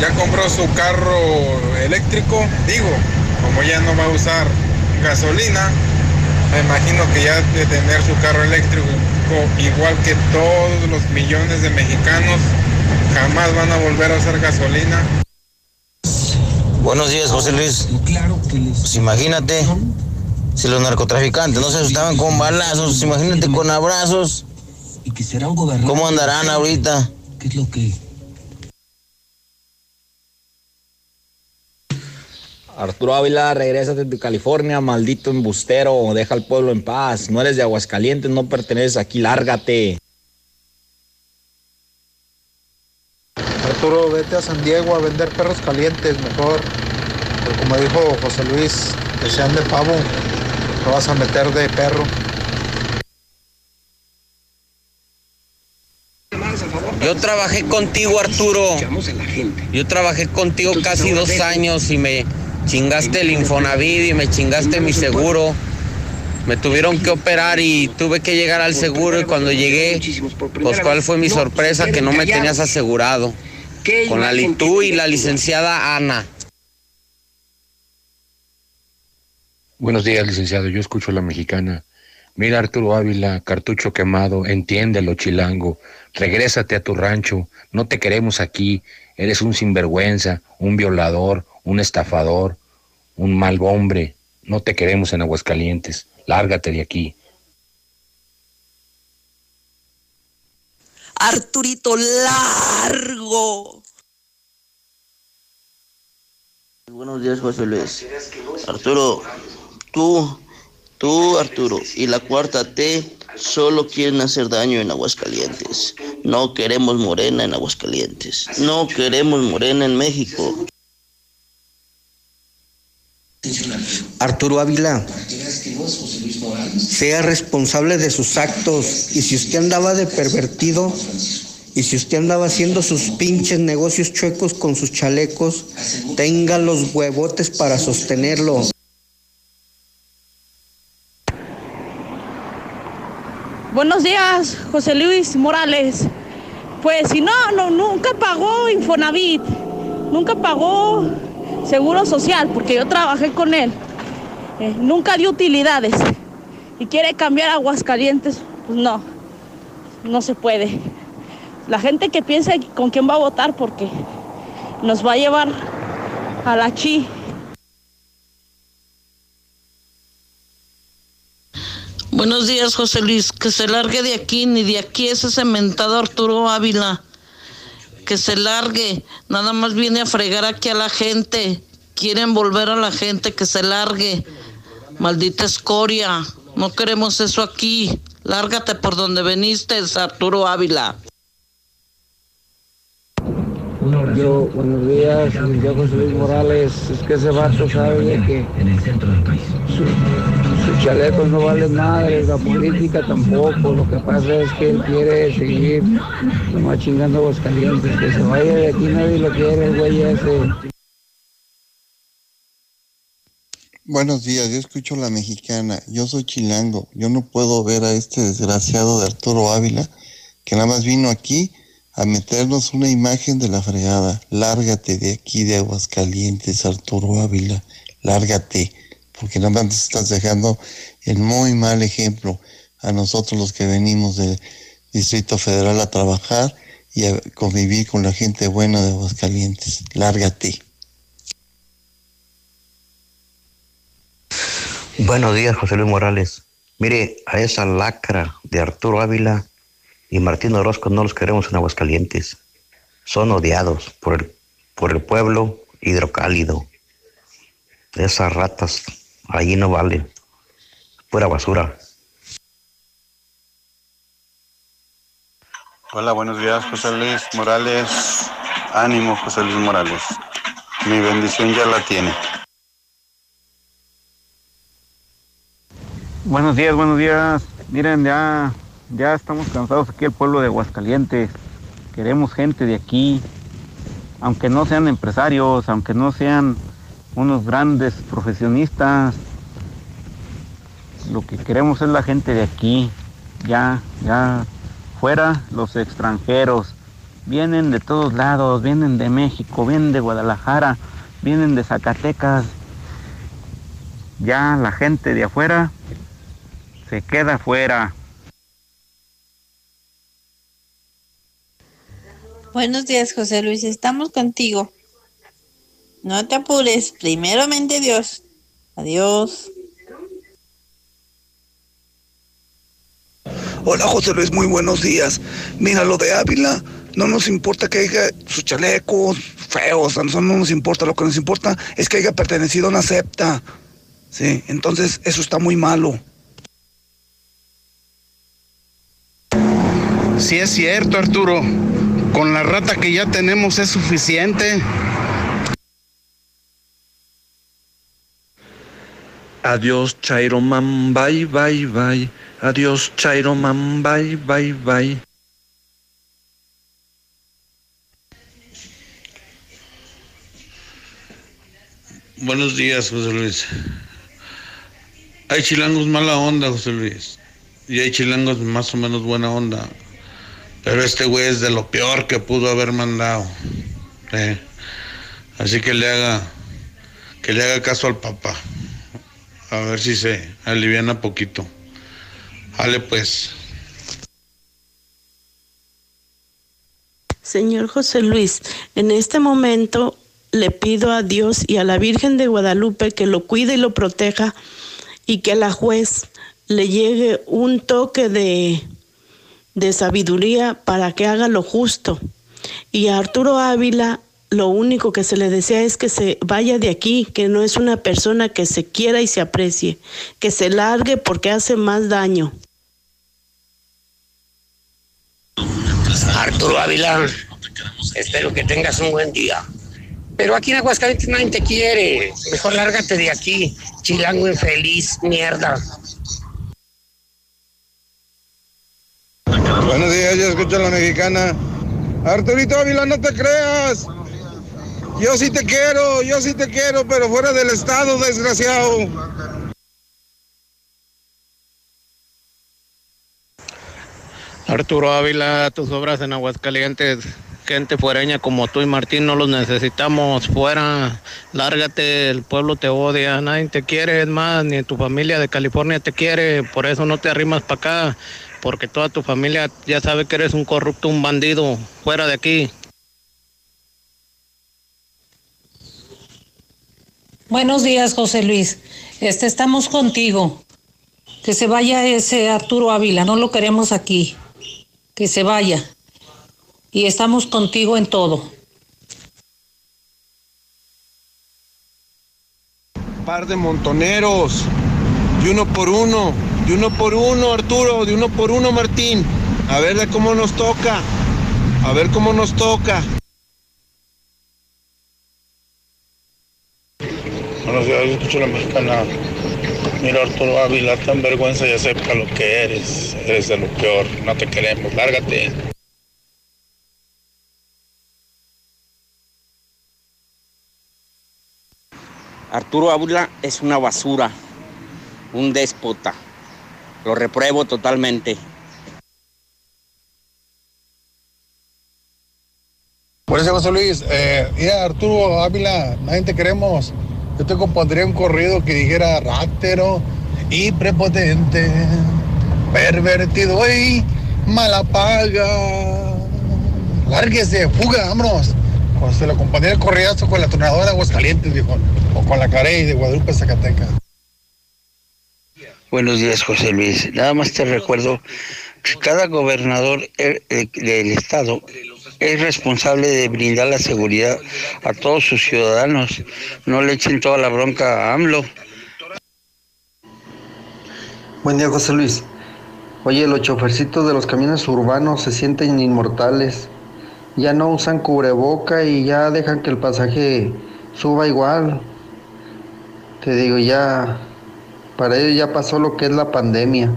¿ya compró su carro eléctrico? Digo, como ya no va a usar gasolina, me imagino que ya de tener su carro eléctrico, igual que todos los millones de mexicanos, jamás van a volver a usar gasolina. Buenos días, José Luis. Pues imagínate, si los narcotraficantes no se asustaban con balazos, imagínate con abrazos. ¿Cómo andarán ahorita? ¿Qué es lo que Arturo Ávila, regrésate de California, maldito embustero, deja al pueblo en paz. No eres de Aguascalientes, no perteneces aquí, lárgate. Arturo, vete a San Diego a vender perros calientes mejor. Porque como dijo José Luis, que sean de pavo, no vas a meter de perro. Yo trabajé contigo, Arturo. Yo trabajé contigo casi dos años y me chingaste el Infonavit y me chingaste mi seguro. Me tuvieron que operar y tuve que llegar al seguro y cuando llegué, pues cuál fue mi sorpresa que no me tenías asegurado. Con la Litú y la licenciada Ana. Buenos días, licenciado. Yo escucho a la mexicana. Mira, Arturo Ávila, cartucho quemado, entiéndelo, chilango. Regrésate a tu rancho. No te queremos aquí. Eres un sinvergüenza, un violador, un estafador, un mal hombre. No te queremos en Aguascalientes. Lárgate de aquí. Arturito largo. Buenos días, José Luis. Arturo, tú, tú, Arturo, y la cuarta T solo quieren hacer daño en Aguascalientes. No queremos morena en Aguascalientes. No queremos morena en México. Arturo Ávila, sea responsable de sus actos y si usted andaba de pervertido y si usted andaba haciendo sus pinches negocios chuecos con sus chalecos, tenga los huevotes para sostenerlo. Buenos días, José Luis Morales. Pues si no, no nunca pagó Infonavit, nunca pagó Seguro Social, porque yo trabajé con él. Eh, nunca dio utilidades. Y quiere cambiar Aguascalientes, pues no, no se puede. La gente que piensa con quién va a votar porque nos va a llevar a la chi. Buenos días, José Luis. Que se largue de aquí, ni de aquí ese cementado Arturo Ávila. Que se largue. Nada más viene a fregar aquí a la gente. Quieren volver a la gente que se largue. Maldita escoria. No queremos eso aquí. Lárgate por donde veniste, Arturo Ávila. Yo, buenos días, yo José Luis Morales. Es que ese vato sabe que en el centro del país. Su, chaleco no vale madre, la política tampoco. Lo que pasa es que él quiere seguir nomás chingando los calientes. Que se vaya de aquí, nadie lo quiere, el güey ese. Buenos días, yo escucho la mexicana. Yo soy chilango. Yo no puedo ver a este desgraciado de Arturo Ávila que nada más vino aquí a meternos una imagen de la fregada. Lárgate de aquí de Aguascalientes, Arturo Ávila. Lárgate, porque nada más estás dejando el muy mal ejemplo a nosotros los que venimos del Distrito Federal a trabajar y a convivir con la gente buena de Aguascalientes. Lárgate. Buenos días, José Luis Morales. Mire, a esa lacra de Arturo Ávila y Martín Orozco no los queremos en Aguascalientes. Son odiados por el, por el pueblo hidrocálido. Esas ratas allí no valen. Pura basura. Hola, buenos días, José Luis Morales. Ánimo, José Luis Morales. Mi bendición ya la tiene. Buenos días, buenos días. Miren, ya ya estamos cansados aquí el pueblo de Aguascalientes. Queremos gente de aquí. aunque no sean empresarios, aunque no sean unos grandes profesionistas, lo que queremos es la gente de aquí, ya, ya fuera los extranjeros. Vienen de todos lados, vienen de México, vienen de Guadalajara, vienen de Zacatecas. Ya la gente de afuera se queda afuera. Buenos días, José Luis. Estamos contigo. No te apures. Primeramente Dios. Adiós. Hola José Luis, muy buenos días. Mira, lo de Ávila, no nos importa que haya sus chalecos feos, a nosotros no nos importa, lo que nos importa es que haya pertenecido a una septa. Sí, entonces eso está muy malo. Sí es cierto, Arturo. Con la rata que ya tenemos es suficiente. Adiós, Chairo Man, bye, bye, bye. Adiós, Chairo Man, bye, bye, bye. Buenos días, José Luis. Hay chilangos mala onda, José Luis. Y hay chilangos más o menos buena onda. Pero este güey es de lo peor que pudo haber mandado. Así que le haga, que le haga caso al papá. A ver si se aliviana poquito. Vale pues. Señor José Luis, en este momento le pido a Dios y a la Virgen de Guadalupe que lo cuide y lo proteja y que a la juez le llegue un toque de, de sabiduría para que haga lo justo. Y a Arturo Ávila lo único que se le desea es que se vaya de aquí, que no es una persona que se quiera y se aprecie, que se largue porque hace más daño. Arturo Ávila, espero que tengas un buen día. Pero aquí en Aguascalientes nadie te quiere. Mejor lárgate de aquí, chilango infeliz, mierda. Buenos días, yo escucho a la mexicana. Arturito Ávila, no te creas. Yo sí te quiero, yo sí te quiero, pero fuera del estado, desgraciado. Arturo Ávila, tus obras en Aguascalientes, gente fuereña como tú y Martín no los necesitamos fuera, lárgate, el pueblo te odia, nadie te quiere, es más, ni tu familia de California te quiere, por eso no te arrimas para acá, porque toda tu familia ya sabe que eres un corrupto, un bandido, fuera de aquí. Buenos días, José Luis. Este, estamos contigo. Que se vaya ese Arturo Ávila, no lo queremos aquí. Que se vaya. Y estamos contigo en todo. Par de montoneros. De uno por uno. De uno por uno, Arturo. De uno por uno, Martín. A ver de cómo nos toca. A ver cómo nos toca. Buenos días, yo escucho la mexicana. Mira, Arturo Ávila, tan vergüenza y acepta lo que eres. Eres de lo peor. No te queremos. Lárgate. Arturo Ávila es una basura, un déspota. Lo repruebo totalmente. Por eso, José Luis, eh, mira, Arturo Ávila, nadie te queremos. Yo te compondría un corrido que dijera rátero y prepotente, pervertido y mala paga. Lárguese, fuga, vámonos. Cuando se lo compondría el corridazo con la tonadora de Aguascalientes, viejo. O con la carey de Guadalupe, Zacatecas. Buenos días, José Luis. Nada más te recuerdo que cada gobernador eh, eh, del estado es responsable de brindar la seguridad a todos sus ciudadanos. No le echen toda la bronca a AMLO. Buen día, José Luis. Oye, los chofercitos de los camiones urbanos se sienten inmortales. Ya no usan cubreboca y ya dejan que el pasaje suba igual. Te digo, ya, para ellos ya pasó lo que es la pandemia.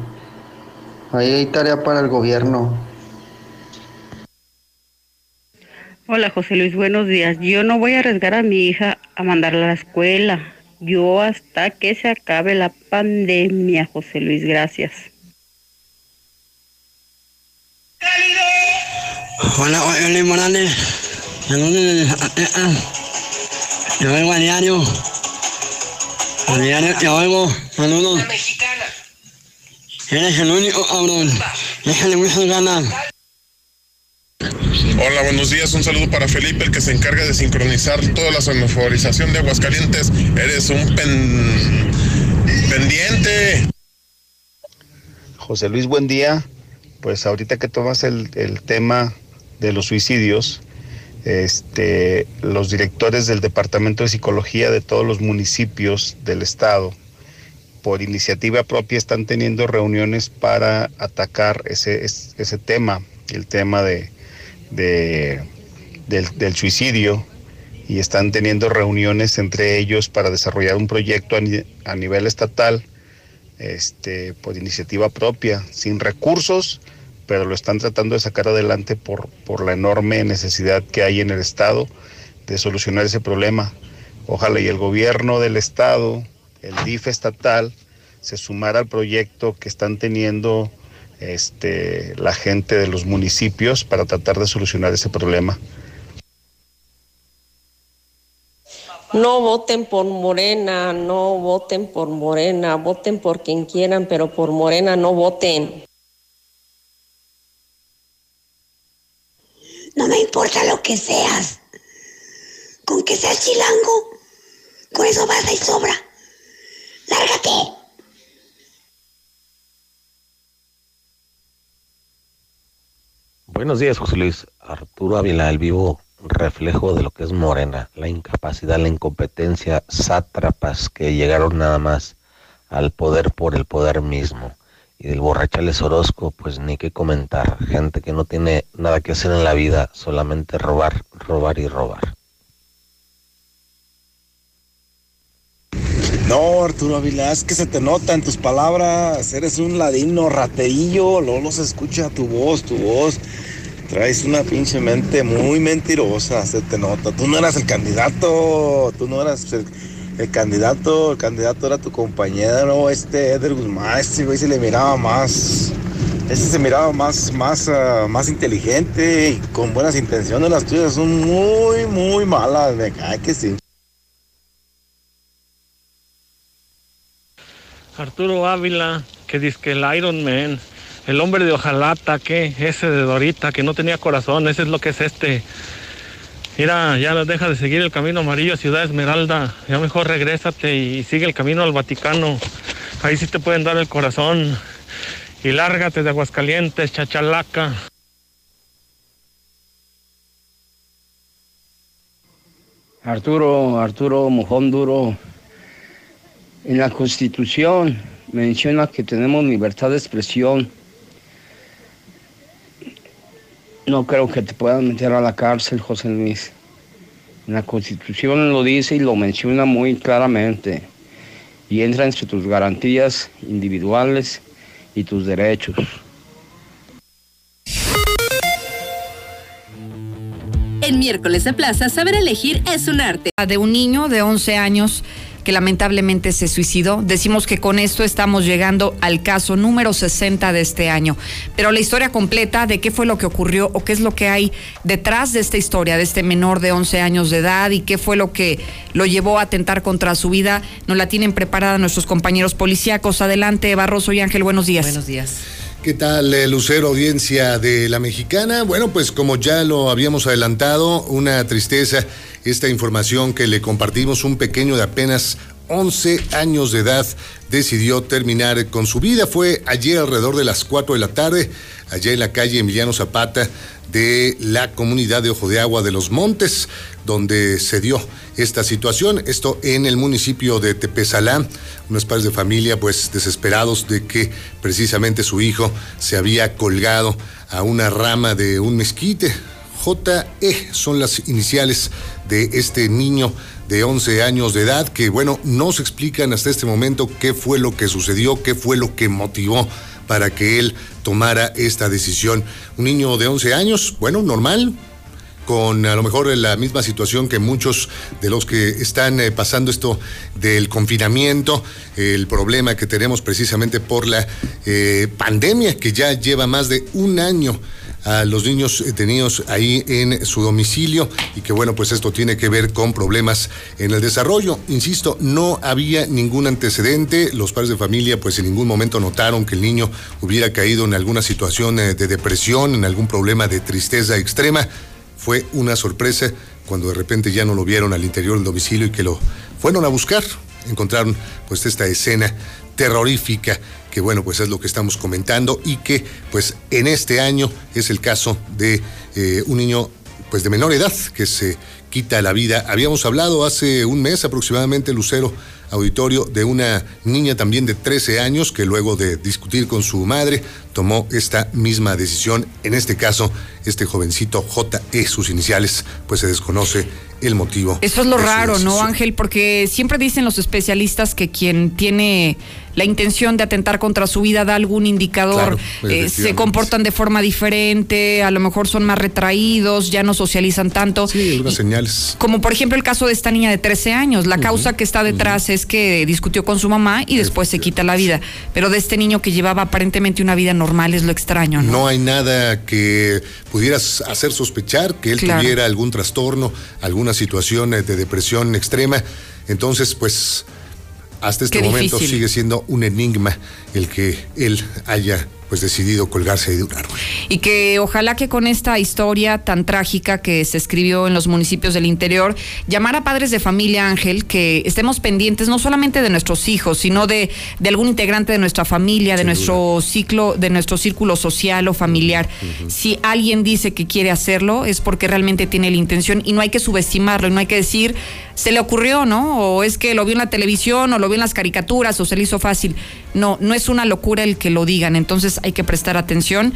Ahí hay tarea para el gobierno. Hola José Luis, buenos días. Yo no voy a arriesgar a mi hija a mandarla a la escuela. Yo hasta que se acabe la pandemia, José Luis, gracias. Hola, hola Luis Morales. Saludos. Yo oigo a diario. A diario te oigo. Saludos. Eres el único cabrón. Déjale muchas ganas. Hola, buenos días. Un saludo para Felipe, el que se encarga de sincronizar toda la semaforización de Aguascalientes. Eres un pen... pendiente. José Luis, buen día. Pues ahorita que tomas el, el tema de los suicidios, este, los directores del Departamento de Psicología de todos los municipios del estado, por iniciativa propia, están teniendo reuniones para atacar ese, ese tema, el tema de, de del, suicidio, y están teniendo reuniones entre ellos para desarrollar un proyecto a, a nivel estatal este, por iniciativa propia, sin recursos, pero lo están tratando de sacar adelante por, por la enorme necesidad que hay en el Estado de solucionar ese problema. Ojalá y el gobierno del Estado, el DIF estatal, se sumara al proyecto que están teniendo este, la gente de los municipios para tratar de solucionar ese problema. No voten por Morena, no voten por Morena, voten por quien quieran, pero por Morena no voten. No me importa lo que seas. Con que seas chilango, con eso basta y sobra. Lárgate. Buenos días, José Luis. Arturo Ávila, el vivo reflejo de lo que es Morena, la incapacidad, la incompetencia, sátrapas que llegaron nada más al poder por el poder mismo. Y del borrachales Orozco, pues ni qué comentar. Gente que no tiene nada que hacer en la vida, solamente robar, robar y robar. No, Arturo Ávila, es que se te nota en tus palabras. Eres un ladino, raterillo. Luego se escucha tu voz, tu voz. Traes una pinche mente muy mentirosa, se te nota. Tú no eras el candidato, tú no eras el, el candidato, el candidato era tu compañero, este Eder Guzmán, este güey se le miraba más, este se miraba más, más, uh, más inteligente y con buenas intenciones. Las tuyas son muy, muy malas, me cae que sí. Arturo Ávila, que dice que el Iron Man, el hombre de hojalata, que ese de Dorita, que no tenía corazón, ese es lo que es este. Mira, ya deja de seguir el camino amarillo Ciudad Esmeralda, ya mejor regrésate y sigue el camino al Vaticano. Ahí sí te pueden dar el corazón. Y lárgate de Aguascalientes, chachalaca. Arturo, Arturo Mojón Duro, en la Constitución menciona que tenemos libertad de expresión. No creo que te puedan meter a la cárcel, José Luis. En la Constitución lo dice y lo menciona muy claramente. Y entra entre tus garantías individuales y tus derechos. En miércoles de plaza, saber elegir es un arte. De un niño de 11 años que lamentablemente se suicidó. Decimos que con esto estamos llegando al caso número 60 de este año. Pero la historia completa de qué fue lo que ocurrió o qué es lo que hay detrás de esta historia, de este menor de 11 años de edad y qué fue lo que lo llevó a atentar contra su vida, nos la tienen preparada nuestros compañeros policíacos. Adelante, Barroso y Ángel, buenos días. Buenos días. ¿Qué tal, eh, Lucero, audiencia de la mexicana? Bueno, pues como ya lo habíamos adelantado, una tristeza esta información que le compartimos, un pequeño de apenas 11 años de edad decidió terminar con su vida. Fue ayer alrededor de las 4 de la tarde, allá en la calle Emiliano Zapata de la comunidad de Ojo de Agua de los Montes, donde se dio esta situación. Esto en el municipio de Tepezalá. Unos padres de familia, pues desesperados de que precisamente su hijo se había colgado a una rama de un mezquite. JE son las iniciales de este niño de 11 años de edad que, bueno, no se explican hasta este momento qué fue lo que sucedió, qué fue lo que motivó para que él tomara esta decisión. Un niño de 11 años, bueno, normal, con a lo mejor la misma situación que muchos de los que están eh, pasando esto del confinamiento, el problema que tenemos precisamente por la eh, pandemia que ya lleva más de un año a los niños detenidos ahí en su domicilio y que bueno, pues esto tiene que ver con problemas en el desarrollo. Insisto, no había ningún antecedente, los padres de familia pues en ningún momento notaron que el niño hubiera caído en alguna situación eh, de depresión, en algún problema de tristeza extrema. Fue una sorpresa cuando de repente ya no lo vieron al interior del domicilio y que lo fueron a buscar. Encontraron pues esta escena terrorífica que bueno, pues es lo que estamos comentando y que pues en este año es el caso de eh, un niño pues de menor edad que se quita la vida. Habíamos hablado hace un mes aproximadamente, Lucero Auditorio, de una niña también de 13 años que luego de discutir con su madre tomó esta misma decisión. En este caso, este jovencito JE, sus iniciales, pues se desconoce el motivo. Eso es lo raro, ¿no, Ángel? Porque siempre dicen los especialistas que quien tiene la intención de atentar contra su vida da algún indicador, eh, se comportan de forma diferente, a lo mejor son más retraídos, ya no socializan tanto. Sí, algunas señales. Como por ejemplo el caso de esta niña de 13 años, la causa que está detrás es que discutió con su mamá y después se quita la vida. Pero de este niño que llevaba aparentemente una vida normal es lo extraño, ¿no? No hay nada que pudieras hacer sospechar que él tuviera algún trastorno, alguna situación de depresión extrema. Entonces, pues hasta este momento sigue siendo un enigma el que él haya pues decidido colgarse de un árbol. Y que ojalá que con esta historia tan trágica que se escribió en los municipios del interior, llamar a padres de familia, Ángel, que estemos pendientes no solamente de nuestros hijos, sino de, de algún integrante de nuestra familia, de nuestro ciclo, de nuestro círculo social o familiar. Si alguien dice que quiere hacerlo, es porque realmente tiene la intención y no hay que subestimarlo, y no hay que decir, se le ocurrió, ¿no? O es que lo vio en la televisión, o lo vio en las caricaturas, o se le hizo fácil. No, no es una locura el que lo digan. Entonces hay que prestar atención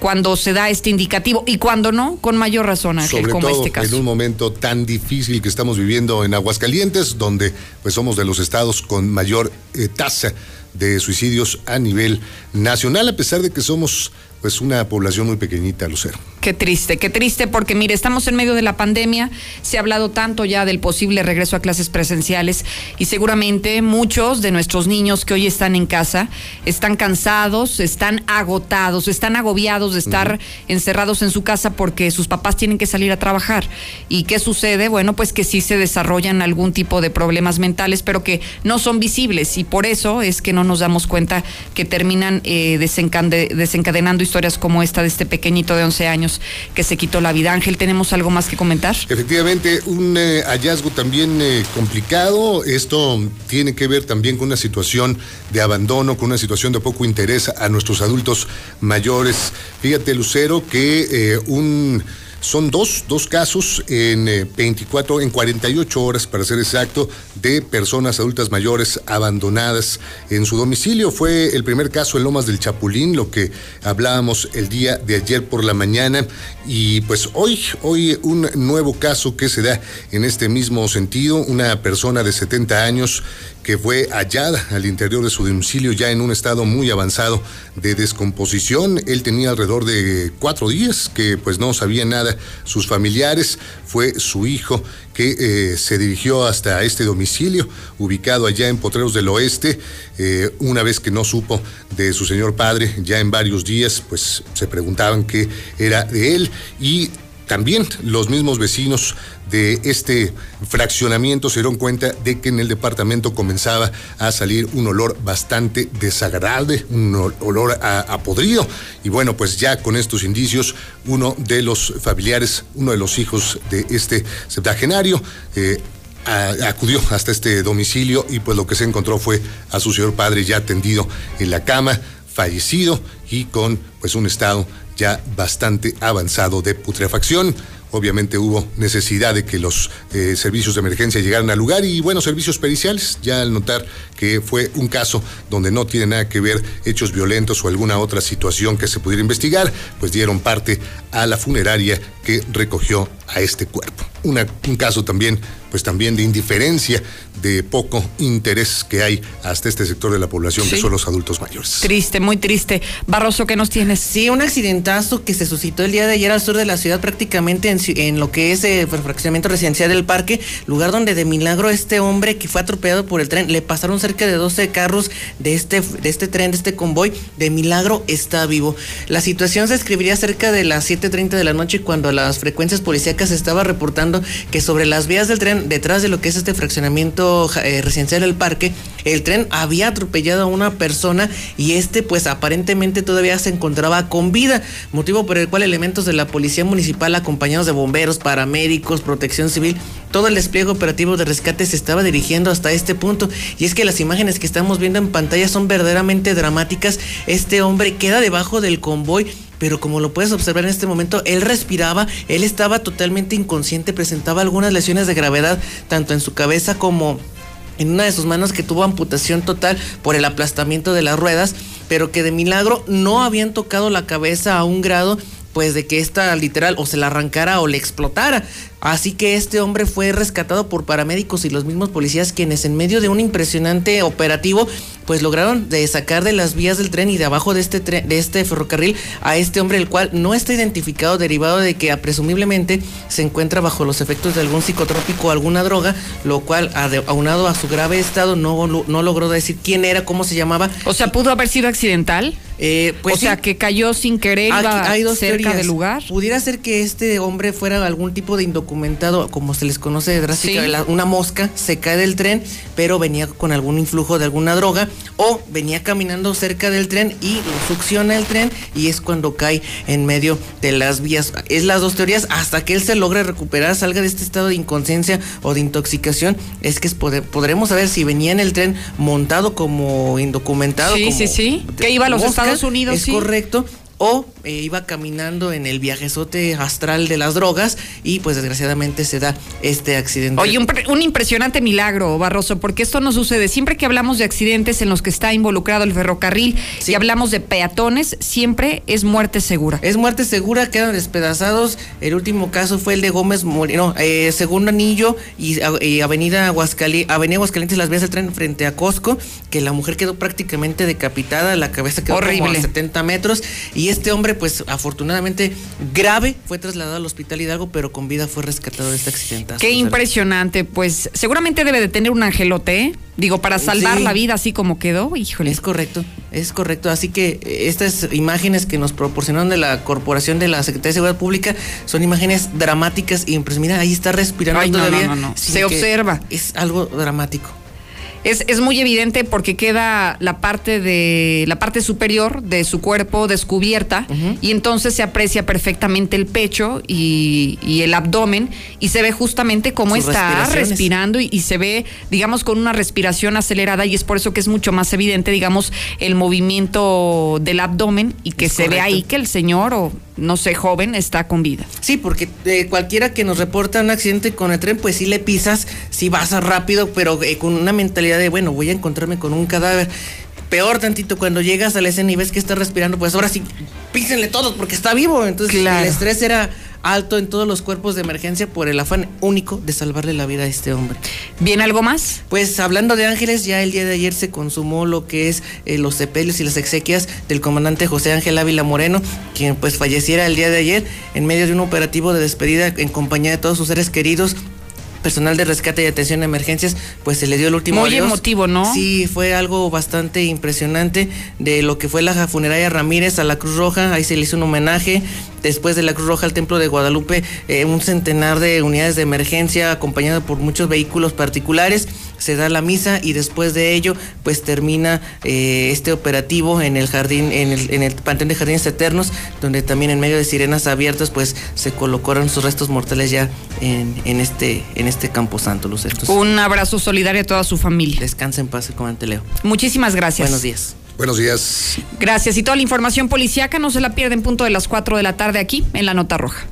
cuando se da este indicativo y cuando no, con mayor razón, Sobre como todo este caso. En un momento tan difícil que estamos viviendo en Aguascalientes, donde pues somos de los estados con mayor eh, tasa de suicidios a nivel nacional, a pesar de que somos pues una población muy pequeñita, Lucero. Qué triste, qué triste, porque mire, estamos en medio de la pandemia, se ha hablado tanto ya del posible regreso a clases presenciales y seguramente muchos de nuestros niños que hoy están en casa están cansados, están agotados, están agobiados de estar encerrados en su casa porque sus papás tienen que salir a trabajar. ¿Y qué sucede? Bueno, pues que sí se desarrollan algún tipo de problemas mentales, pero que no son visibles y por eso es que no nos damos cuenta que terminan eh, desencadenando historias como esta de este pequeñito de 11 años que se quitó la vida. Ángel, ¿tenemos algo más que comentar? Efectivamente, un eh, hallazgo también eh, complicado. Esto tiene que ver también con una situación de abandono, con una situación de poco interés a nuestros adultos mayores. Fíjate, Lucero, que eh, un son dos, dos casos en 24, eh, en 48 horas, para ser exacto, de personas adultas mayores abandonadas en su domicilio. Fue el primer caso en Lomas del Chapulín, lo que hablábamos el día de ayer por la mañana. Y pues hoy, hoy un nuevo caso que se da en este mismo sentido. Una persona de 70 años que fue hallada al interior de su domicilio ya en un estado muy avanzado de descomposición. Él tenía alrededor de cuatro días que pues no sabía nada sus familiares. Fue su hijo que eh, se dirigió hasta este domicilio ubicado allá en Potreros del Oeste. Eh, una vez que no supo de su señor padre, ya en varios días pues se preguntaban qué era de él y también los mismos vecinos de este fraccionamiento se dieron cuenta de que en el departamento comenzaba a salir un olor bastante desagradable, un olor a, podrido. Y bueno, pues ya con estos indicios, uno de los familiares, uno de los hijos de este septagenario, eh, acudió hasta este domicilio y pues lo que se encontró fue a su señor padre ya tendido en la cama, fallecido y con pues un estado ya bastante avanzado de putrefacción. Obviamente hubo necesidad de que los eh, servicios de emergencia llegaran al lugar y buenos servicios periciales, ya al notar que fue un caso donde no tiene nada que ver hechos violentos o alguna otra situación que se pudiera investigar, pues dieron parte a la funeraria que recogió a este cuerpo. un caso también, pues también de indiferencia, de poco interés que hay hasta este sector de la población que son los adultos mayores. Triste, muy triste. Barroso, ¿qué nos tienes? Sí, un accidentazo que se suscitó el día de ayer al sur de la ciudad, prácticamente en en lo que es el fraccionamiento residencial del parque, lugar donde de milagro este hombre que fue atropellado por el tren, le pasaron cerca de 12 carros de este, de este tren, de este convoy, de milagro está vivo. La situación se escribiría cerca de las 7.30 de la noche cuando las frecuencias policíacas estaba reportando que sobre las vías del tren, detrás de lo que es este fraccionamiento eh, residencial del parque, el tren había atropellado a una persona y este pues aparentemente todavía se encontraba con vida, motivo por el cual elementos de la policía municipal acompañados de bomberos, paramédicos, protección civil, todo el despliegue operativo de rescate se estaba dirigiendo hasta este punto y es que las imágenes que estamos viendo en pantalla son verdaderamente dramáticas. Este hombre queda debajo del convoy pero como lo puedes observar en este momento, él respiraba, él estaba totalmente inconsciente, presentaba algunas lesiones de gravedad, tanto en su cabeza como en una de sus manos que tuvo amputación total por el aplastamiento de las ruedas, pero que de milagro no habían tocado la cabeza a un grado pues de que esta literal o se la arrancara o le explotara. Así que este hombre fue rescatado por paramédicos y los mismos policías quienes en medio de un impresionante operativo pues lograron de sacar de las vías del tren y de abajo de este tren, de este ferrocarril a este hombre el cual no está identificado derivado de que presumiblemente se encuentra bajo los efectos de algún psicotrópico o alguna droga, lo cual aunado a su grave estado no, no logró decir quién era, cómo se llamaba. O sea, pudo haber sido accidental. Eh, pues o sea, que cayó sin querer, Aquí iba hay dos cerca teorías. del lugar. Pudiera ser que este hombre fuera algún tipo de indocumentado, como se les conoce drástica, Sí. la- una mosca, se cae del tren, pero venía con algún influjo de alguna droga, o venía caminando cerca del tren y lo succiona el tren y es cuando cae en medio de las vías. Es las dos teorías, hasta que él se logre recuperar, salga de este estado de inconsciencia o de intoxicación, es que es poder- podremos saber si venía en el tren montado como indocumentado. Sí, como sí, sí, que iba a los mosca, Estados Unidos, Es sí. correcto. O eh, iba caminando en el viajezote astral de las drogas y pues desgraciadamente se da este accidente. Oye, un, pre- un impresionante milagro, Barroso, porque esto no sucede. Siempre que hablamos de accidentes en los que está involucrado el ferrocarril y hablamos de peatones, siempre es muerte segura. Es muerte segura, quedan despedazados. El último caso fue el de Gómez Moreno, eh, segundo anillo y, Avenida Aguascalientes, Avenida Aguascalientes, las vías del tren frente a Costco, que la mujer quedó prácticamente decapitada, la cabeza quedó como Horrible. a 70 metros y este hombre, pues afortunadamente grave, fue trasladado al Hospital Hidalgo, pero con vida fue rescatado de este accidente. Qué impresionante, pues seguramente debe de tener un angelote, ¿eh? Digo, para salvar Sí. la vida así como quedó, híjole. Es correcto, es correcto. Así que estas imágenes que nos proporcionaron de la Corporación de la Secretaría de Seguridad Pública son imágenes dramáticas y pues mira, ahí está respirando Ay, todavía. no, no, no. Se que- observa. Es algo dramático. Es, es muy evidente porque queda la parte de la parte superior de su cuerpo descubierta y entonces se aprecia perfectamente el pecho y, y el abdomen y se ve justamente cómo Sus está respirando y, y se ve, digamos, con una respiración acelerada y es por eso que es mucho más evidente, digamos, el movimiento del abdomen y que Es se ve ahí que el señor o no sé, joven está con vida. Sí, porque eh, cualquiera que nos reporta un accidente con el tren, pues sí le pisas, sí vas rápido, pero eh, con una mentalidad de, bueno, voy a encontrarme con un cadáver. Peor tantito, cuando llegas a la escena y ves que está respirando, pues ahora sí, písenle todos porque está vivo. Entonces Claro. el estrés era alto en todos los cuerpos de emergencia por el afán único de salvarle la vida a este hombre. ¿Bien algo más? Pues hablando de ángeles, ya el día de ayer se consumó lo que es eh, los sepelios y las exequias del comandante José Ángel Ávila Moreno, quien pues falleciera el día de ayer en medio de un operativo de despedida en compañía de todos sus seres queridos. Personal de rescate y atención a emergencias, pues se le dio el último Muy adiós. emotivo, ¿no? Sí, fue algo bastante impresionante de lo que fue la funeraria Ramírez a la Cruz Roja. Ahí se le hizo un homenaje. Después de la Cruz Roja al Templo de Guadalupe, eh, un centenar de unidades de emergencia acompañado por muchos vehículos particulares. Se da la misa y después de ello, pues termina eh, este operativo en el jardín, en el, en el Panteón de Jardines Eternos, donde también en medio de sirenas abiertas, pues se colocaron sus restos mortales ya en, en este, en este campo santo, Luz. Entonces, Un abrazo solidario a toda su familia. Descansa en paz, comandante Leo. Muchísimas gracias. Buenos días. Buenos días. Gracias. Y toda la información policíaca no se la pierden punto de las 4 de la tarde aquí en la Nota Roja.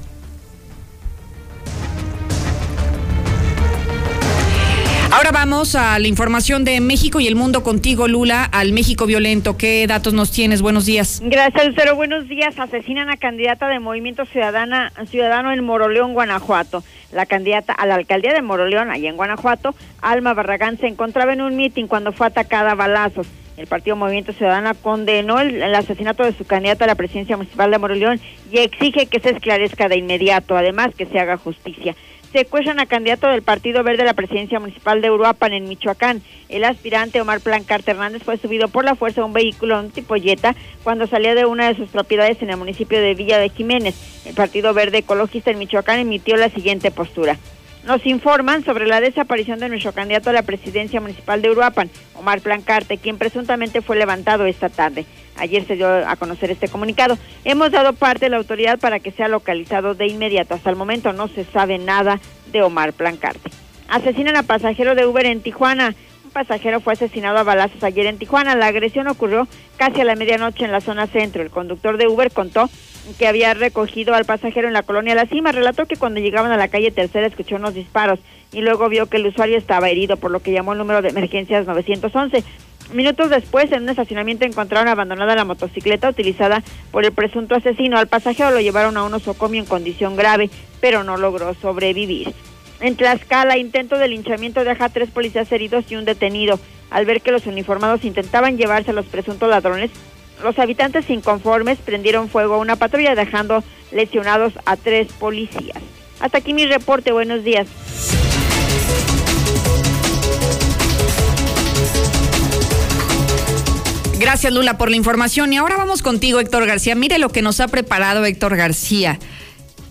Ahora vamos a la información de México y el mundo contigo, Lula, al México violento. ¿Qué datos nos tienes? Buenos días. Gracias, Lucero. Buenos días. Asesinan a candidata de Movimiento Ciudadana, Ciudadano en Moroleón, Guanajuato. La candidata a la alcaldía de Moroleón, allá en Guanajuato, Alma Barragán, se encontraba en un mitin cuando fue atacada a balazos. El partido Movimiento Ciudadano condenó el, asesinato de su candidato a la presidencia municipal de Moroleón y exige que se esclarezca de inmediato, además que se haga justicia secuestran a candidato del Partido Verde a la presidencia municipal de Uruapan en Michoacán. El aspirante Omar Plancarte Hernández fue subido por la fuerza de un vehículo un tipo Jetta cuando salía de una de sus propiedades en el municipio de Villa de Jiménez. El Partido Verde Ecologista en Michoacán emitió la siguiente postura. Nos informan sobre la desaparición de nuestro candidato a la presidencia municipal de Uruapan, Omar Plancarte, quien presuntamente fue levantado esta tarde. Ayer se dio a conocer este comunicado. Hemos dado parte de la autoridad para que sea localizado de inmediato. Hasta el momento no se sabe nada de Omar Plancarte. Asesinan a pasajero de Uber en Tijuana. Un pasajero fue asesinado a balazos ayer en Tijuana. La agresión ocurrió casi a la medianoche en la zona centro. El conductor de Uber contó que había recogido al pasajero en la colonia La Cima. Relató que cuando llegaban a la calle Tercera escuchó unos disparos y luego vio que el usuario estaba herido, por lo que llamó el número de emergencias 911. Minutos después, en un estacionamiento encontraron abandonada la motocicleta utilizada por el presunto asesino. Al pasajero lo llevaron a un osocomio en condición grave, pero no logró sobrevivir. En Tlaxcala, intento de linchamiento deja a tres policías heridos y un detenido. Al ver que los uniformados intentaban llevarse a los presuntos ladrones, los habitantes inconformes prendieron fuego a una patrulla dejando lesionados a tres policías. Hasta aquí mi reporte. Buenos días. Gracias Lula por la información y ahora vamos contigo Héctor García. Mire lo que nos ha preparado Héctor García.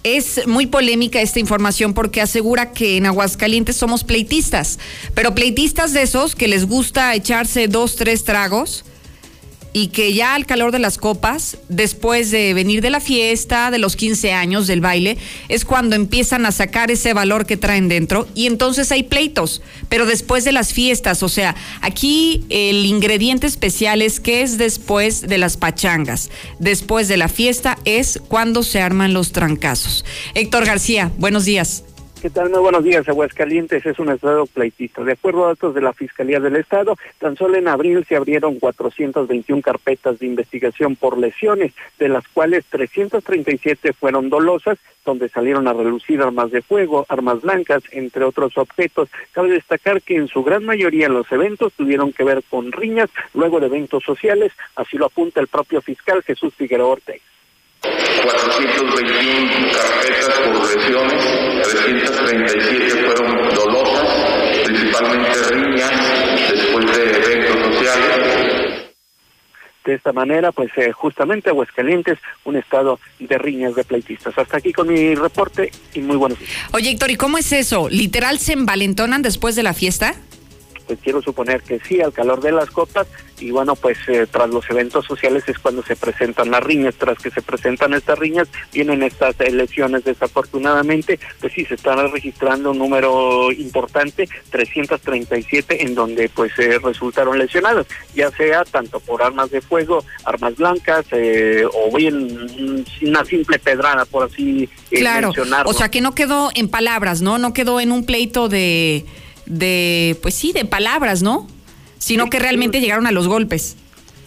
Es muy polémica esta información porque asegura que en Aguascalientes somos pleitistas, pero pleitistas de esos que les gusta echarse dos, tres tragos y que ya al calor de las copas, después de venir de la fiesta, de los 15 años, del baile, es cuando empiezan a sacar ese valor que traen dentro y entonces hay pleitos, pero después de las fiestas, o sea, aquí el ingrediente especial es que es después de las pachangas, después de la fiesta es cuando se arman los trancazos. Héctor García, buenos días. ¿Qué tal? Muy buenos días. Aguascalientes es un estado pleitista. De acuerdo a datos de la Fiscalía del Estado, tan solo en abril se abrieron 421 carpetas de investigación por lesiones, de las cuales 337 fueron dolosas, donde salieron a relucir armas de fuego, armas blancas, entre otros objetos. Cabe destacar que en su gran mayoría los eventos tuvieron que ver con riñas, luego de eventos sociales, así lo apunta el propio fiscal Jesús Figueroa Ortega. 421 carpetas por lesiones, 337 fueron dolosas, principalmente riñas después de eventos sociales. De esta manera, pues eh, justamente Aguascalientes, un estado de riñas de pleitistas. Hasta aquí con mi reporte y muy buenos días. Oye, Héctor, ¿y cómo es eso? ¿Literal se envalentonan después de la fiesta? Pues quiero suponer que sí, al calor de las copas, y bueno, pues eh, tras los eventos sociales es cuando se presentan las riñas, tras que se presentan estas riñas, vienen estas elecciones desafortunadamente, pues sí, se está registrando un número importante, 337, en donde pues eh, resultaron lesionados, ya sea tanto por armas de fuego, armas blancas, eh, o bien una simple pedrada, por así claro. mencionarlo. O sea, que no quedó en palabras, ¿no? No quedó en un pleito de, de pues sí, de palabras, ¿no? Sino que realmente llegaron a los golpes.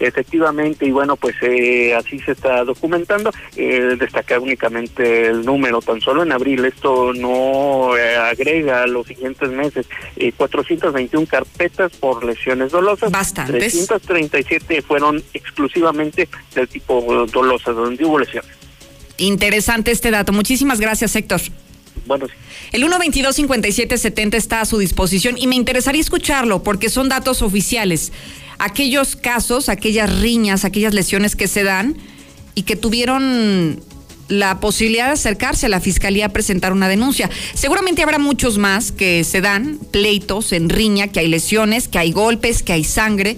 Efectivamente, y bueno, pues eh, así se está documentando. Eh, destacar únicamente el número, tan solo en abril, esto no eh, agrega los siguientes meses. Eh, 421 carpetas por lesiones dolosas. Bastantes. 337 fueron exclusivamente del tipo dolosas, donde hubo lesiones. Interesante este dato. Muchísimas gracias, Héctor. Bueno, sí. El 122-5770 está a su disposición y me interesaría escucharlo porque son datos oficiales. Aquellos casos, aquellas riñas, aquellas lesiones que se dan y que tuvieron la posibilidad de acercarse a la fiscalía a presentar una denuncia. Seguramente habrá muchos más que se dan pleitos en riña, que hay lesiones, que hay golpes, que hay sangre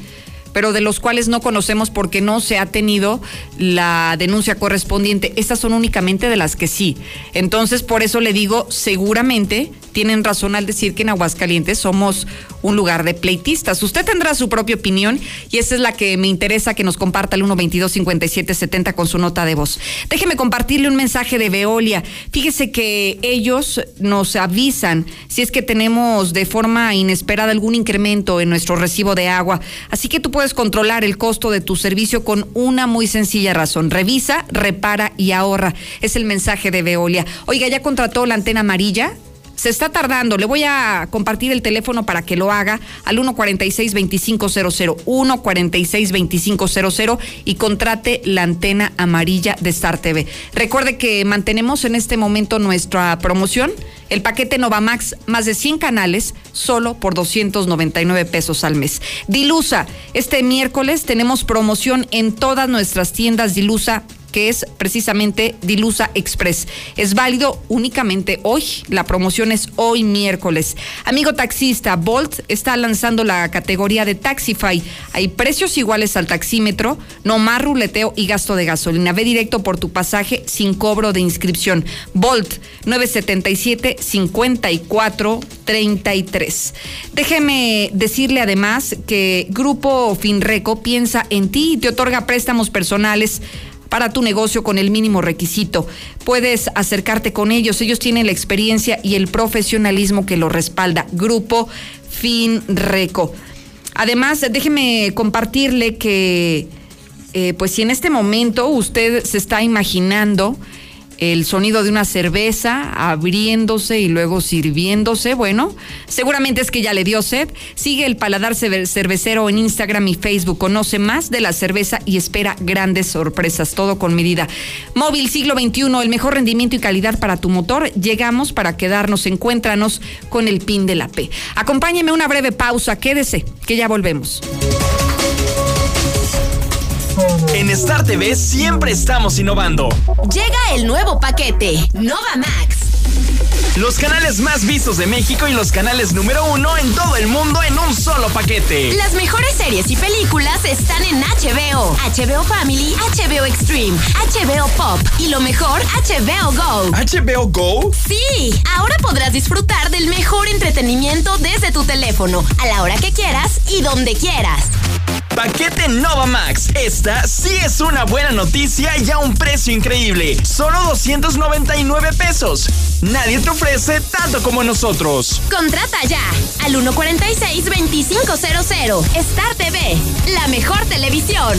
pero de los cuales no conocemos porque no se ha tenido la denuncia correspondiente. Estas son únicamente de las que sí. Entonces, por eso le digo, seguramente tienen razón al decir que en Aguascalientes somos un lugar de pleitistas. Usted tendrá su propia opinión y esa es la que me interesa que nos comparta el 122-5770 con su nota de voz. Déjeme compartirle un mensaje de Veolia. Fíjese que ellos nos avisan si es que tenemos de forma inesperada algún incremento en nuestro recibo de agua. Así que tú puedes controlar el costo de tu servicio con una muy sencilla razón. Revisa, repara y ahorra. Es el mensaje de Veolia. Oiga, ¿ya contrató la antena amarilla? Se está tardando. Le voy a compartir el teléfono para que lo haga al 146-2500, 146-2500 y contrate la antena amarilla de Star TV. Recuerde que mantenemos en este momento nuestra promoción, el paquete Novamax, más de 100 canales, solo por 299 pesos al mes. Dilusa, este miércoles tenemos promoción en todas nuestras tiendas Dilusa que es precisamente Dilusa Express. Es válido únicamente hoy. La promoción es hoy miércoles. Amigo taxista, Bolt está lanzando la categoría de Taxify. Hay precios iguales al taxímetro, no más ruleteo y gasto de gasolina. Ve directo por tu pasaje sin cobro de inscripción. Bolt 977 54 33. Déjeme decirle además que Grupo Finreco piensa en ti y te otorga préstamos personales para tu negocio con el mínimo requisito. Puedes acercarte con ellos, ellos tienen la experiencia y el profesionalismo que lo respalda. Grupo Finreco. Además, déjeme compartirle que, eh, pues si en este momento usted se está imaginando el sonido de una cerveza abriéndose y luego sirviéndose. Bueno, seguramente es que ya le dio sed. Sigue el paladar cervecero en Instagram y Facebook. Conoce más de la cerveza y espera grandes sorpresas. Todo con medida. Móvil siglo XXI, el mejor rendimiento y calidad para tu motor. Llegamos para quedarnos. Encuéntranos con el PIN de la P. Acompáñeme una breve pausa. Quédese, que ya volvemos. En Star TV siempre estamos innovando. Llega el nuevo paquete, Nova Max. Los canales más vistos de México y los canales número uno en todo el mundo en un solo paquete. Las mejores series y películas están en HBO, HBO Family, HBO Extreme, HBO Pop y lo mejor, HBO Go. ¿HBO Go? Sí, ahora podrás disfrutar del mejor entretenimiento desde tu teléfono, a la hora que quieras y donde quieras. Paquete Nova Max. Esta sí es una buena noticia y a un precio increíble. Solo 299 pesos. Nadie te ofrece tanto como nosotros. Contrata ya al 146-2500. Star TV, la mejor televisión.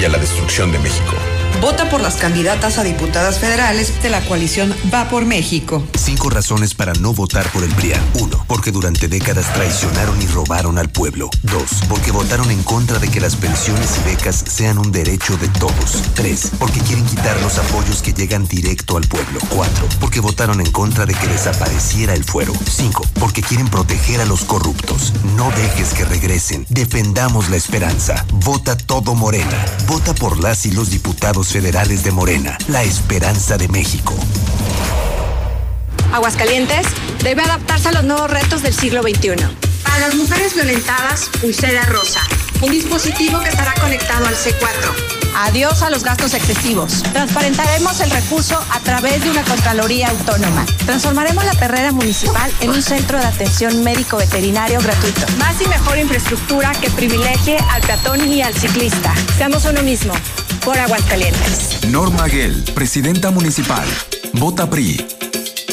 y a la destrucción de México. Vota por las candidatas a diputadas federales de la coalición Va por México. Cinco razones para no votar por el PRIAN. Uno, porque durante décadas traicionaron y robaron al pueblo. Dos, porque votaron en contra de que las pensiones y becas sean un derecho de todos. Tres, porque quieren quitar los apoyos que llegan directo al pueblo. Cuatro, porque votaron en contra de que desapareciera el fuero. Cinco, porque quieren proteger a los corruptos. No dejes que regresen. Defendamos la esperanza. Vota todo Morena. Vota por las y los diputados federales de Morena, la esperanza de México. Aguascalientes debe adaptarse a los nuevos retos del siglo XXI. Para las mujeres violentadas, pulsera rosa. Un dispositivo que estará conectado al C4. Adiós a los gastos excesivos. Transparentaremos el recurso a través de una Contraloría Autónoma. Transformaremos la perrera municipal en un centro de atención médico veterinario gratuito. Más y mejor infraestructura que privilegie al peatón y al ciclista. Seamos uno mismo. Por Aguascalientes. Norma Gell, presidenta municipal. Vota PRI.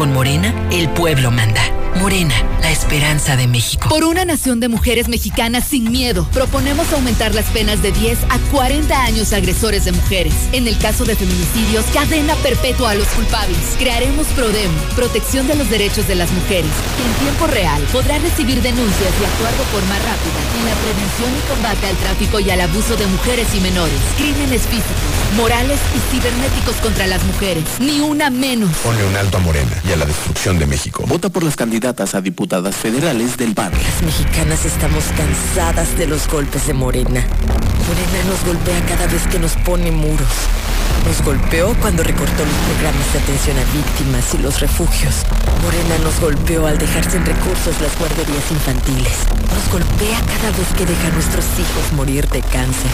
Con Morena, el pueblo manda. Morena, la esperanza de México. Por una nación de mujeres mexicanas sin miedo, proponemos aumentar las penas de 10 a 40 años a agresores de mujeres. En el caso de feminicidios, cadena perpetua a los culpables. Crearemos PRODEM, protección de los derechos de las mujeres, que en tiempo real podrá recibir denuncias y actuar de forma rápida en la prevención y combate al tráfico y al abuso de mujeres y menores, crímenes físicos, morales y cibernéticos contra las mujeres. Ni una menos. Ponle un alto a Morena y a la destrucción de México. Vota por las candidatas a diputadas federales del PAN. Las mexicanas estamos cansadas de los golpes de Morena. Morena nos golpea cada vez que nos pone muros. Nos golpeó cuando recortó los programas de atención a víctimas y los refugios. Morena nos golpeó al dejar sin recursos las guarderías infantiles. Nos golpea cada vez que deja a nuestros hijos morir de cáncer.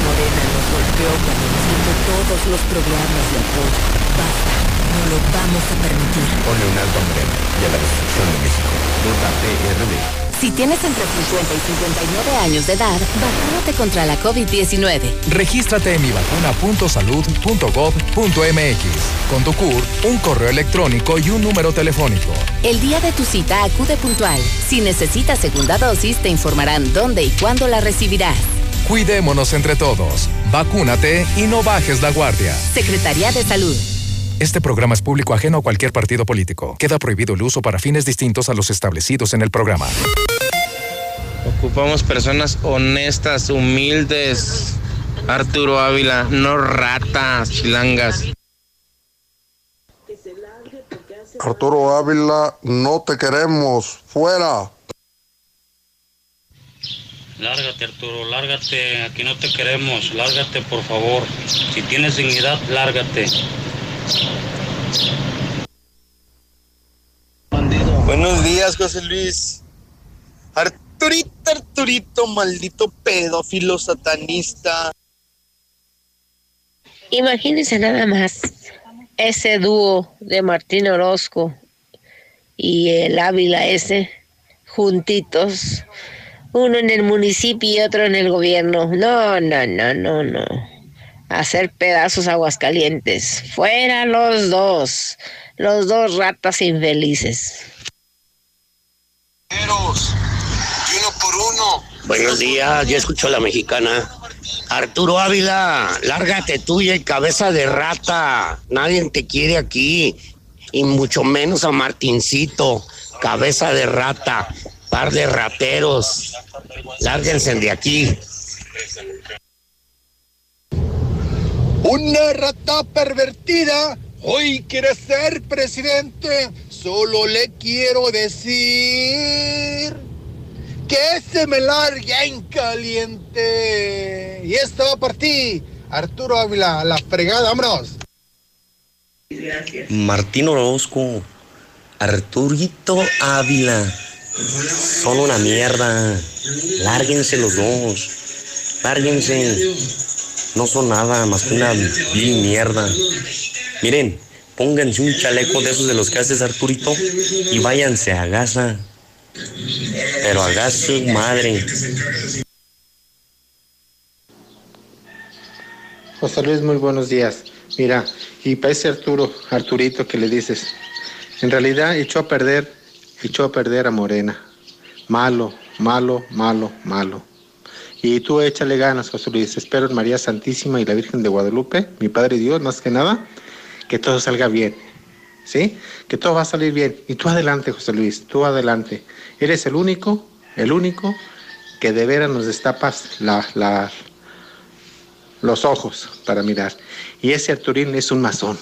Morena nos golpeó cuando nos quitó todos los programas de apoyo. Basta, no lo vamos a permitir. Ponle un alto a Morena y a la destrucción de México. Vota PRD. Si tienes entre 50 y 59 años de edad, vacúnate contra la COVID-19. Regístrate en mivacuna.salud.gov.mx. Con tu CUR, un correo electrónico y un número telefónico. El día de tu cita acude puntual. Si necesitas segunda dosis, te informarán dónde y cuándo la recibirás. Cuidémonos entre todos. Vacúnate y no bajes la guardia. Secretaría de Salud. Este programa es público ajeno a cualquier partido político. Queda prohibido el uso para fines distintos a los establecidos en el programa. Ocupamos personas honestas, humildes. Arturo Ávila, no ratas, chilangas. Arturo Ávila, no te queremos. Fuera. Lárgate, Arturo, lárgate. Aquí no te queremos. Lárgate, por favor. Si tienes dignidad, lárgate. Buenos días, José Luis. Arturito, Arturito, maldito pedófilo satanista. Imagínense nada más ese dúo de Martín Orozco y el Ávila ese juntitos, uno en el municipio y otro en el gobierno. No, no, no, no, no. Hacer pedazos aguascalientes. Fuera los dos, los dos ratas infelices. uno por uno. Buenos días, yo escucho a la mexicana. Arturo Ávila, lárgate tuya y cabeza de rata. Nadie te quiere aquí. Y mucho menos a Martincito, cabeza de rata. Par de rateros. Lárguense de aquí. Una rata pervertida hoy quiere ser presidente. Solo le quiero decir que se me largue en caliente. Y esto va para ti, Arturo Ávila, la fregada, vámonos. Martín Orozco, Arturito Ávila, son una mierda. Lárguense los dos. Lárguense. No son nada más que una vil mierda. Miren, pónganse un chaleco de esos de los que haces Arturito y váyanse a Gaza. Pero a Gaza, madre. José Luis, muy buenos días. Mira, y para ese Arturo, Arturito que le dices, en realidad echó a perder, echó a perder a Morena. Malo, malo, malo, malo. Y tú échale ganas, José Luis. Espero en María Santísima y la Virgen de Guadalupe, mi Padre Dios, más que nada, que todo salga bien. ¿Sí? Que todo va a salir bien. Y tú adelante, José Luis, tú adelante. Eres el único, el único que de veras nos destapas la, la, los ojos para mirar. Y ese Arturín es un masón.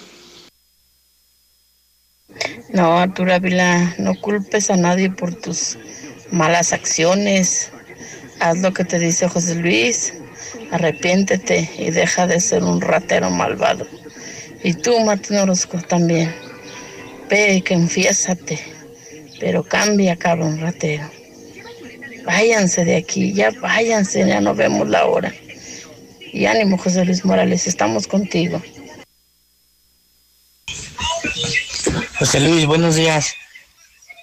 No, Arturo Ávila, no culpes a nadie por tus malas acciones. Haz lo que te dice José Luis. Arrepiéntete y deja de ser un ratero malvado. Y tú, Martín Orozco, también. Ve que enfiésate, pero cambia, cabrón ratero. Váyanse de aquí, ya váyanse, ya no vemos la hora. Y ánimo, José Luis Morales, estamos contigo. José Luis, buenos días.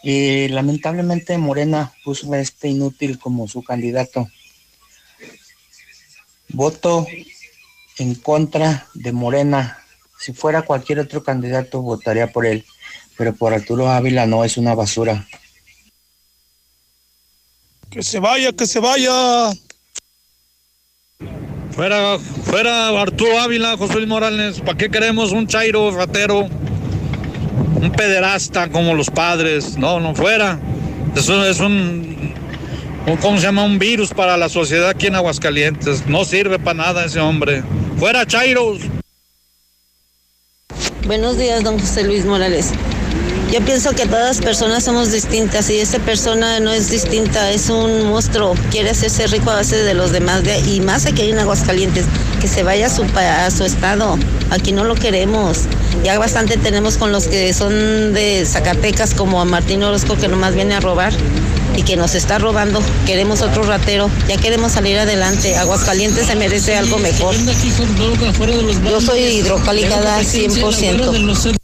Y lamentablemente Morena puso a este inútil como su candidato. Voto en contra de Morena. Si fuera cualquier otro candidato, votaría por él. pero por Arturo Ávila no es una basura. Que se vaya, que se vaya. Fuera, fuera Arturo Ávila, José Luis Morales. ¿Para qué queremos un chairo ratero? Un pederasta como los padres. No, no, fuera. Eso es un, ¿cómo se llama? Un virus para la sociedad aquí en Aguascalientes. No sirve para nada ese hombre. Fuera chairos. Buenos días, don José Luis Morales. Yo pienso que todas las personas somos distintas y esta persona no es distinta, es un monstruo, quiere hacerse rico a base de los demás de, y más aquí en Aguascalientes, que se vaya a su, a su estado, aquí no lo queremos. Ya bastante tenemos con los que son de Zacatecas como a Martín Orozco que nomás viene a robar y que nos está robando. Queremos otro ratero, ya queremos salir adelante. Aguascalientes se merece algo mejor. Yo soy hidrocálicada 100%.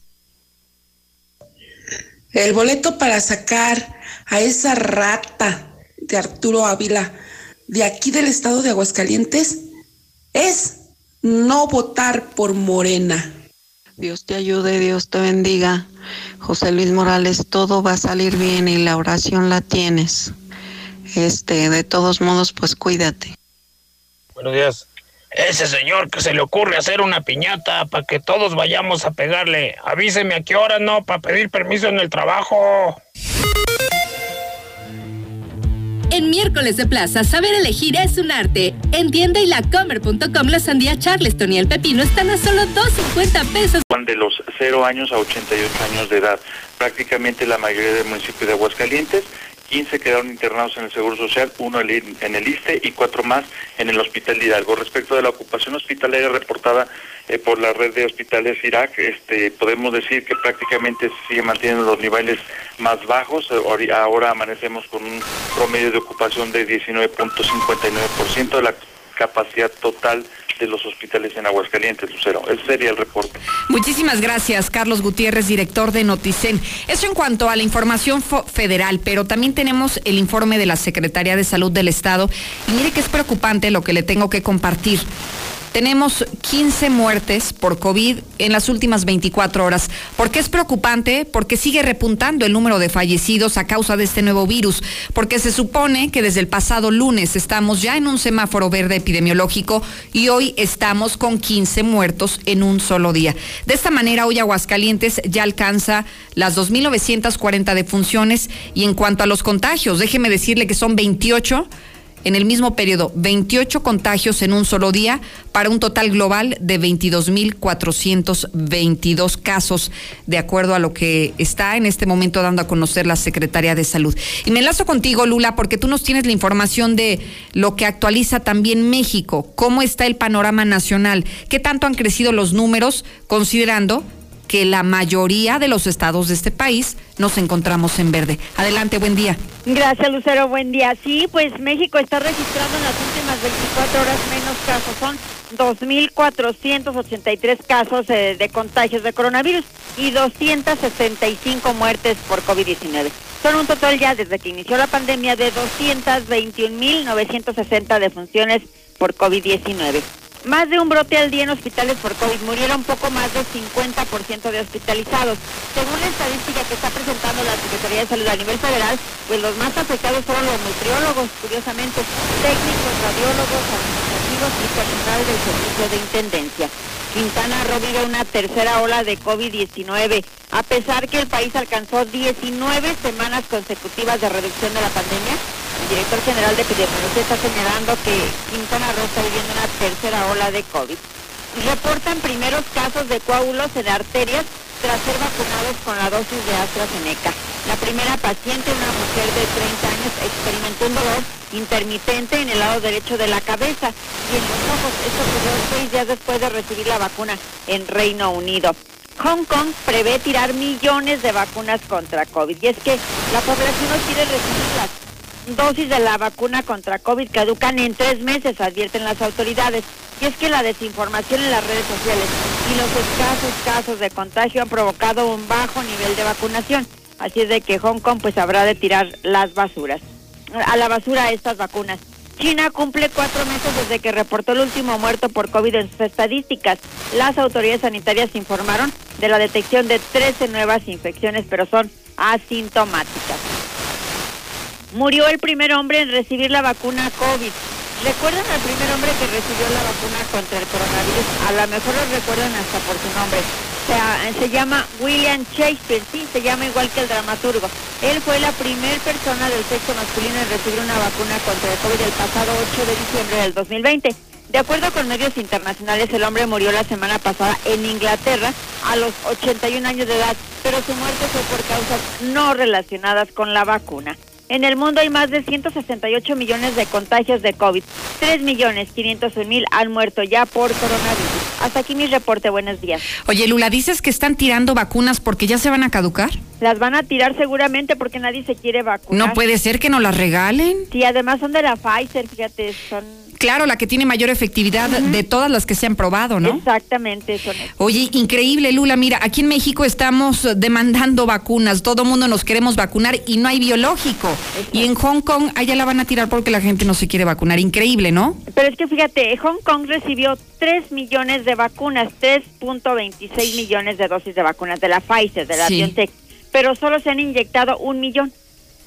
El boleto para sacar a esa rata de Arturo Ávila de aquí del estado de Aguascalientes es no votar por Morena. Dios te ayude, Dios te bendiga. José Luis Morales, todo va a salir bien y la oración la tienes. Este, de todos modos, pues cuídate. Buenos días. Ese señor que se le ocurre hacer una piñata para que todos vayamos a pegarle. Avíseme a qué hora no, para pedir permiso en el trabajo. En miércoles de plaza, saber elegir es un arte. En tienda y lacomer.com la sandía Charleston y el pepino están a solo 2.50 pesos. De los 0 años a 88 años de edad, prácticamente la mayoría del municipio de Aguascalientes 15 quedaron internados en el Seguro Social, uno en el ISTE y cuatro más en el Hospital de Hidalgo. Respecto de la ocupación hospitalaria reportada eh, por la red de hospitales Irak, este, podemos decir que prácticamente sigue manteniendo los niveles más bajos. Ahora amanecemos con un promedio de ocupación de 19.59% de la capacidad total de los hospitales en Aguascalientes, Lucero. Ese sería el reporte. Muchísimas gracias, Carlos Gutiérrez, director de Noticen. Eso en cuanto a la información federal, pero también tenemos el informe de la Secretaría de Salud del Estado. Y mire que es preocupante lo que le tengo que compartir. Tenemos 15 muertes por COVID en las últimas 24 horas. ¿Por qué es preocupante? Porque sigue repuntando el número de fallecidos a causa de este nuevo virus. Porque se supone que desde el pasado lunes estamos ya en un semáforo verde epidemiológico y hoy estamos con 15 muertos en un solo día. De esta manera, hoy Aguascalientes ya alcanza las 2.940 defunciones y en cuanto a los contagios, déjeme decirle que son 28 en el mismo periodo 28 contagios en un solo día para un total global de 22.422 casos, de acuerdo a lo que está en este momento dando a conocer la Secretaría de Salud. Y me enlazo contigo, Lula, porque tú nos tienes la información de lo que actualiza también México, cómo está el panorama nacional, qué tanto han crecido los números, considerando que la mayoría de los estados de este país nos encontramos en verde. Adelante, buen día. Gracias, Lucero, buen día. Sí, pues México está registrando en las últimas 24 horas menos casos. Son 2.483 casos eh, de contagios de coronavirus y 265 muertes por COVID-19. Son un total ya desde que inició la pandemia de 221.960 defunciones por COVID-19. Más de un brote al día en hospitales por COVID. Murieron poco más del 50% de hospitalizados. Según la estadística que está presentando la Secretaría de Salud a nivel federal, pues los más afectados fueron los nutriólogos, curiosamente, técnicos, radiólogos, administrativos y personal del servicio de intendencia. Quintana Roo vive una tercera ola de COVID-19, a pesar que el país alcanzó 19 semanas consecutivas de reducción de la pandemia el director general de epidemiología está señalando que Quintana Roo está viviendo una tercera ola de COVID. Reportan primeros casos de coágulos en arterias tras ser vacunados con la dosis de AstraZeneca. La primera paciente, una mujer de 30 años, experimentó un dolor intermitente en el lado derecho de la cabeza y en los ojos. Esto ocurrió seis días después de recibir la vacuna en Reino Unido. Hong Kong prevé tirar millones de vacunas contra COVID. Y es que la población no quiere recibirlas dosis de la vacuna contra COVID caducan en tres meses, advierten las autoridades. Y es que la desinformación en las redes sociales y los escasos casos de contagio han provocado un bajo nivel de vacunación. Así es de que Hong Kong pues habrá de tirar las basuras, a la basura estas vacunas. China cumple cuatro meses desde que reportó el último muerto por COVID en sus estadísticas. Las autoridades sanitarias informaron de la detección de 13 nuevas infecciones, pero son asintomáticas. Murió el primer hombre en recibir la vacuna COVID. ¿Recuerdan al primer hombre que recibió la vacuna contra el coronavirus? A lo mejor lo recuerdan hasta por su nombre. O sea, se llama William Shakespeare, sí, se llama igual que el dramaturgo. Él fue la primera persona del sexo masculino en recibir una vacuna contra el COVID el pasado 8 de diciembre del 2020. De acuerdo con medios internacionales, el hombre murió la semana pasada en Inglaterra a los 81 años de edad, pero su muerte fue por causas no relacionadas con la vacuna. En el mundo hay más de 168 millones de contagios de COVID. 3 millones 501 mil han muerto ya por coronavirus. Hasta aquí mi reporte. Buenos días. Oye, Lula, dices que están tirando vacunas porque ya se van a caducar. Las van a tirar seguramente porque nadie se quiere vacunar. No puede ser que no las regalen. Sí, además son de la Pfizer, fíjate, son Claro, la que tiene mayor efectividad de todas las que se han probado, ¿no? Exactamente, son Oye, increíble, Lula. Mira, aquí en México estamos demandando vacunas. Todo mundo nos queremos vacunar y no hay biológico. Y en Hong Kong, allá la van a tirar porque la gente no se quiere vacunar. Increíble, ¿no? Pero es que fíjate, Hong Kong recibió 3 millones de vacunas, 3.26 millones de dosis de vacunas de la Pfizer, de la Sí. BioNTech. Pero solo se han inyectado un millón.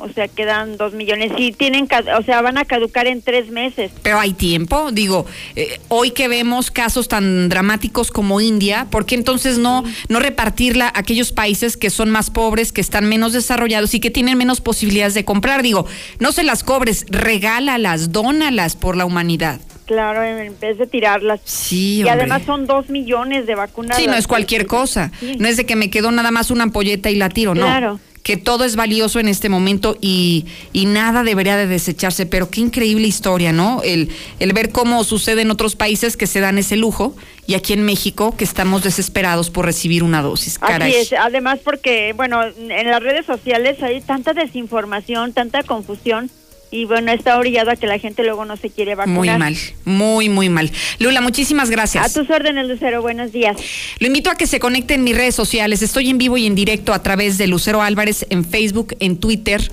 O sea, quedan dos millones. Y tienen, o sea, van a caducar en tres meses. Pero hay tiempo, digo, eh, hoy que vemos casos tan dramáticos como India, ¿por qué entonces no, no repartirla a aquellos países que son más pobres, que están menos desarrollados y que tienen menos posibilidades de comprar? Digo, no se las cobres, regálalas, dónalas por la humanidad. Claro, en vez de tirarlas. Sí, y hombre. además son dos millones de vacunas. Sí, no es cualquier cosa. Sí. No es de que me quedó nada más una ampolleta y la tiro, no. Claro. Que todo es valioso en este momento y, y nada debería de desecharse. Pero qué increíble historia, ¿no? El, el ver cómo sucede en otros países que se dan ese lujo y aquí en México que estamos desesperados por recibir una dosis. Caray. Así es, además porque, bueno, en las redes sociales hay tanta desinformación, tanta confusión y bueno, está orillado a que la gente luego no se quiere vacunar. Muy mal, muy, muy mal. Lula, muchísimas gracias. A tus órdenes, Lucero, buenos días. Lo invito a que se conecte en mis redes sociales. Estoy en vivo y en directo a través de Lucero Álvarez en Facebook, en Twitter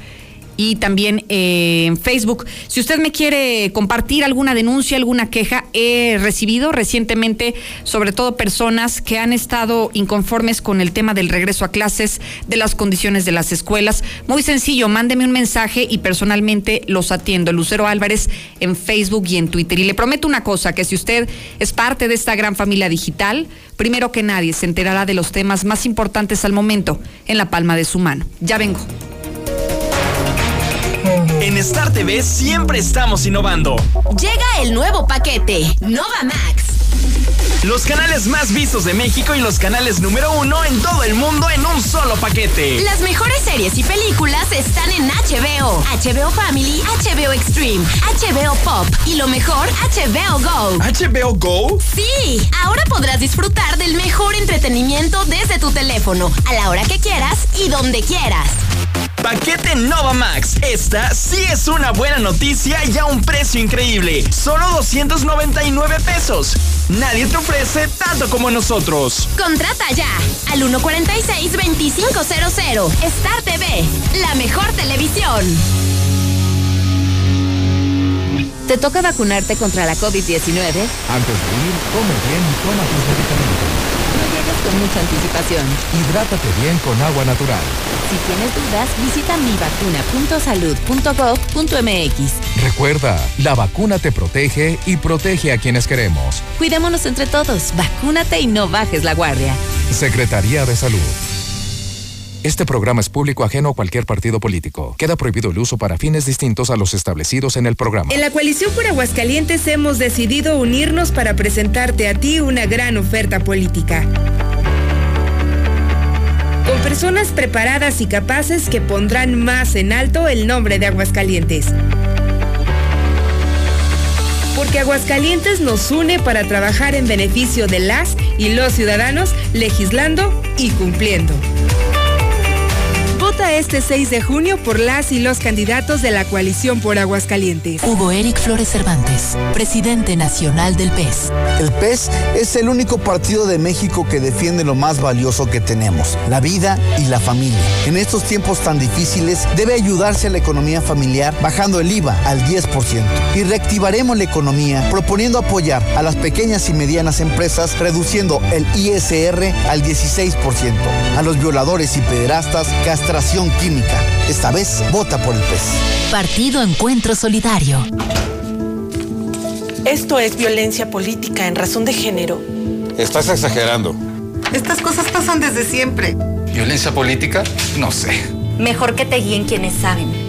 y también eh, en Facebook. Si usted me quiere compartir alguna denuncia, alguna queja, he recibido recientemente, sobre todo personas que han estado inconformes con el tema del regreso a clases, de las condiciones de las escuelas. Muy sencillo, mándeme un mensaje y personalmente los atiendo. Lucero Álvarez en Facebook y en Twitter. Y le prometo una cosa, que si usted es parte de esta gran familia digital, primero que nadie se enterará de los temas más importantes al momento en la palma de su mano. Ya vengo. En Star TV siempre estamos innovando. Llega el nuevo paquete, Nova Max. Los canales más vistos de México y los canales número uno en todo el mundo en un solo paquete. Las mejores series y películas están en HBO, HBO Family, HBO Extreme, HBO Pop y lo mejor, HBO Go. ¿HBO Go? Sí, ahora podrás disfrutar del mejor entretenimiento desde tu teléfono, a la hora que quieras y donde quieras. Paquete Nova Max. Esta sí es una buena noticia y a un precio increíble. Solo 299 pesos. Nadie te ofrece tanto como nosotros. Contrata ya al 146-2500. Star TV, la mejor televisión. ¿Te toca vacunarte contra la COVID-19? Antes de ir, come bien y toma tus medicamentos. No llegues con mucha anticipación. Hidrátate bien con agua natural. Si tienes dudas, visita mivacuna.salud.gov.mx. Recuerda, la vacuna te protege y protege a quienes queremos. Cuidémonos entre todos, vacúnate y no bajes la guardia. Secretaría de Salud. Este programa es público ajeno a cualquier partido político. Queda prohibido el uso para fines distintos a los establecidos en el programa. En la coalición por Aguascalientes hemos decidido unirnos para presentarte a ti una gran oferta política. Con personas preparadas y capaces que pondrán más en alto el nombre de Aguascalientes. Porque Aguascalientes nos une para trabajar en beneficio de las y los ciudadanos, legislando y cumpliendo. Vota este 6 de junio por las y los candidatos de la coalición por Aguascalientes. Hugo Eric Flores Cervantes, presidente nacional del PES. El PES es el único partido de México que defiende lo más valioso que tenemos, la vida y la familia. En estos tiempos tan difíciles debe ayudarse a la economía familiar bajando el IVA al 10% y reactivaremos la economía proponiendo apoyar a las pequeñas y medianas empresas reduciendo el ISR al 16%, a los violadores y pederastas castración química. Esta vez vota por el PES. Partido Encuentro Solidario. Esto es violencia política en razón de género. Estás exagerando. Estas cosas pasan desde siempre. ¿Violencia política? No sé. Mejor que te guíen quienes saben.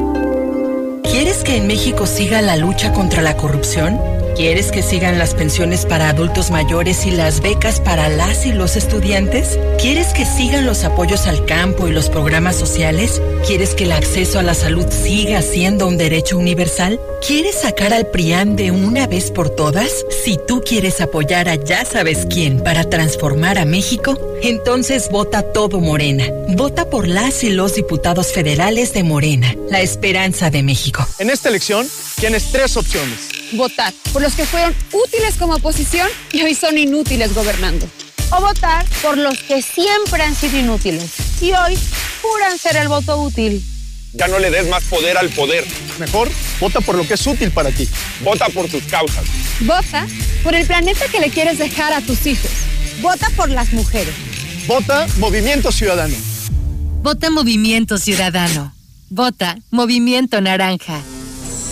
¿Quieres que en México siga la lucha contra la corrupción? ¿Quieres que sigan las pensiones para adultos mayores y las becas para las y los estudiantes? ¿Quieres que sigan los apoyos al campo y los programas sociales? ¿Quieres que el acceso a la salud siga siendo un derecho universal? ¿Quieres sacar al PRIAN de una vez por todas? Si tú quieres apoyar a ya sabes quién para transformar a México, entonces vota todo Morena. Vota por las y los diputados federales de Morena, la esperanza de México. En esta elección tienes tres opciones votar por los que fueron útiles como oposición y hoy son inútiles gobernando. O votar por los que siempre han sido inútiles y hoy juran ser el voto útil. Ya no le des más poder al poder. Mejor, vota por lo que es útil para ti. Vota por tus causas. Vota por el planeta que le quieres dejar a tus hijos. Vota por las mujeres. Vota Movimiento Ciudadano. Vota Movimiento Ciudadano. Vota Movimiento Naranja.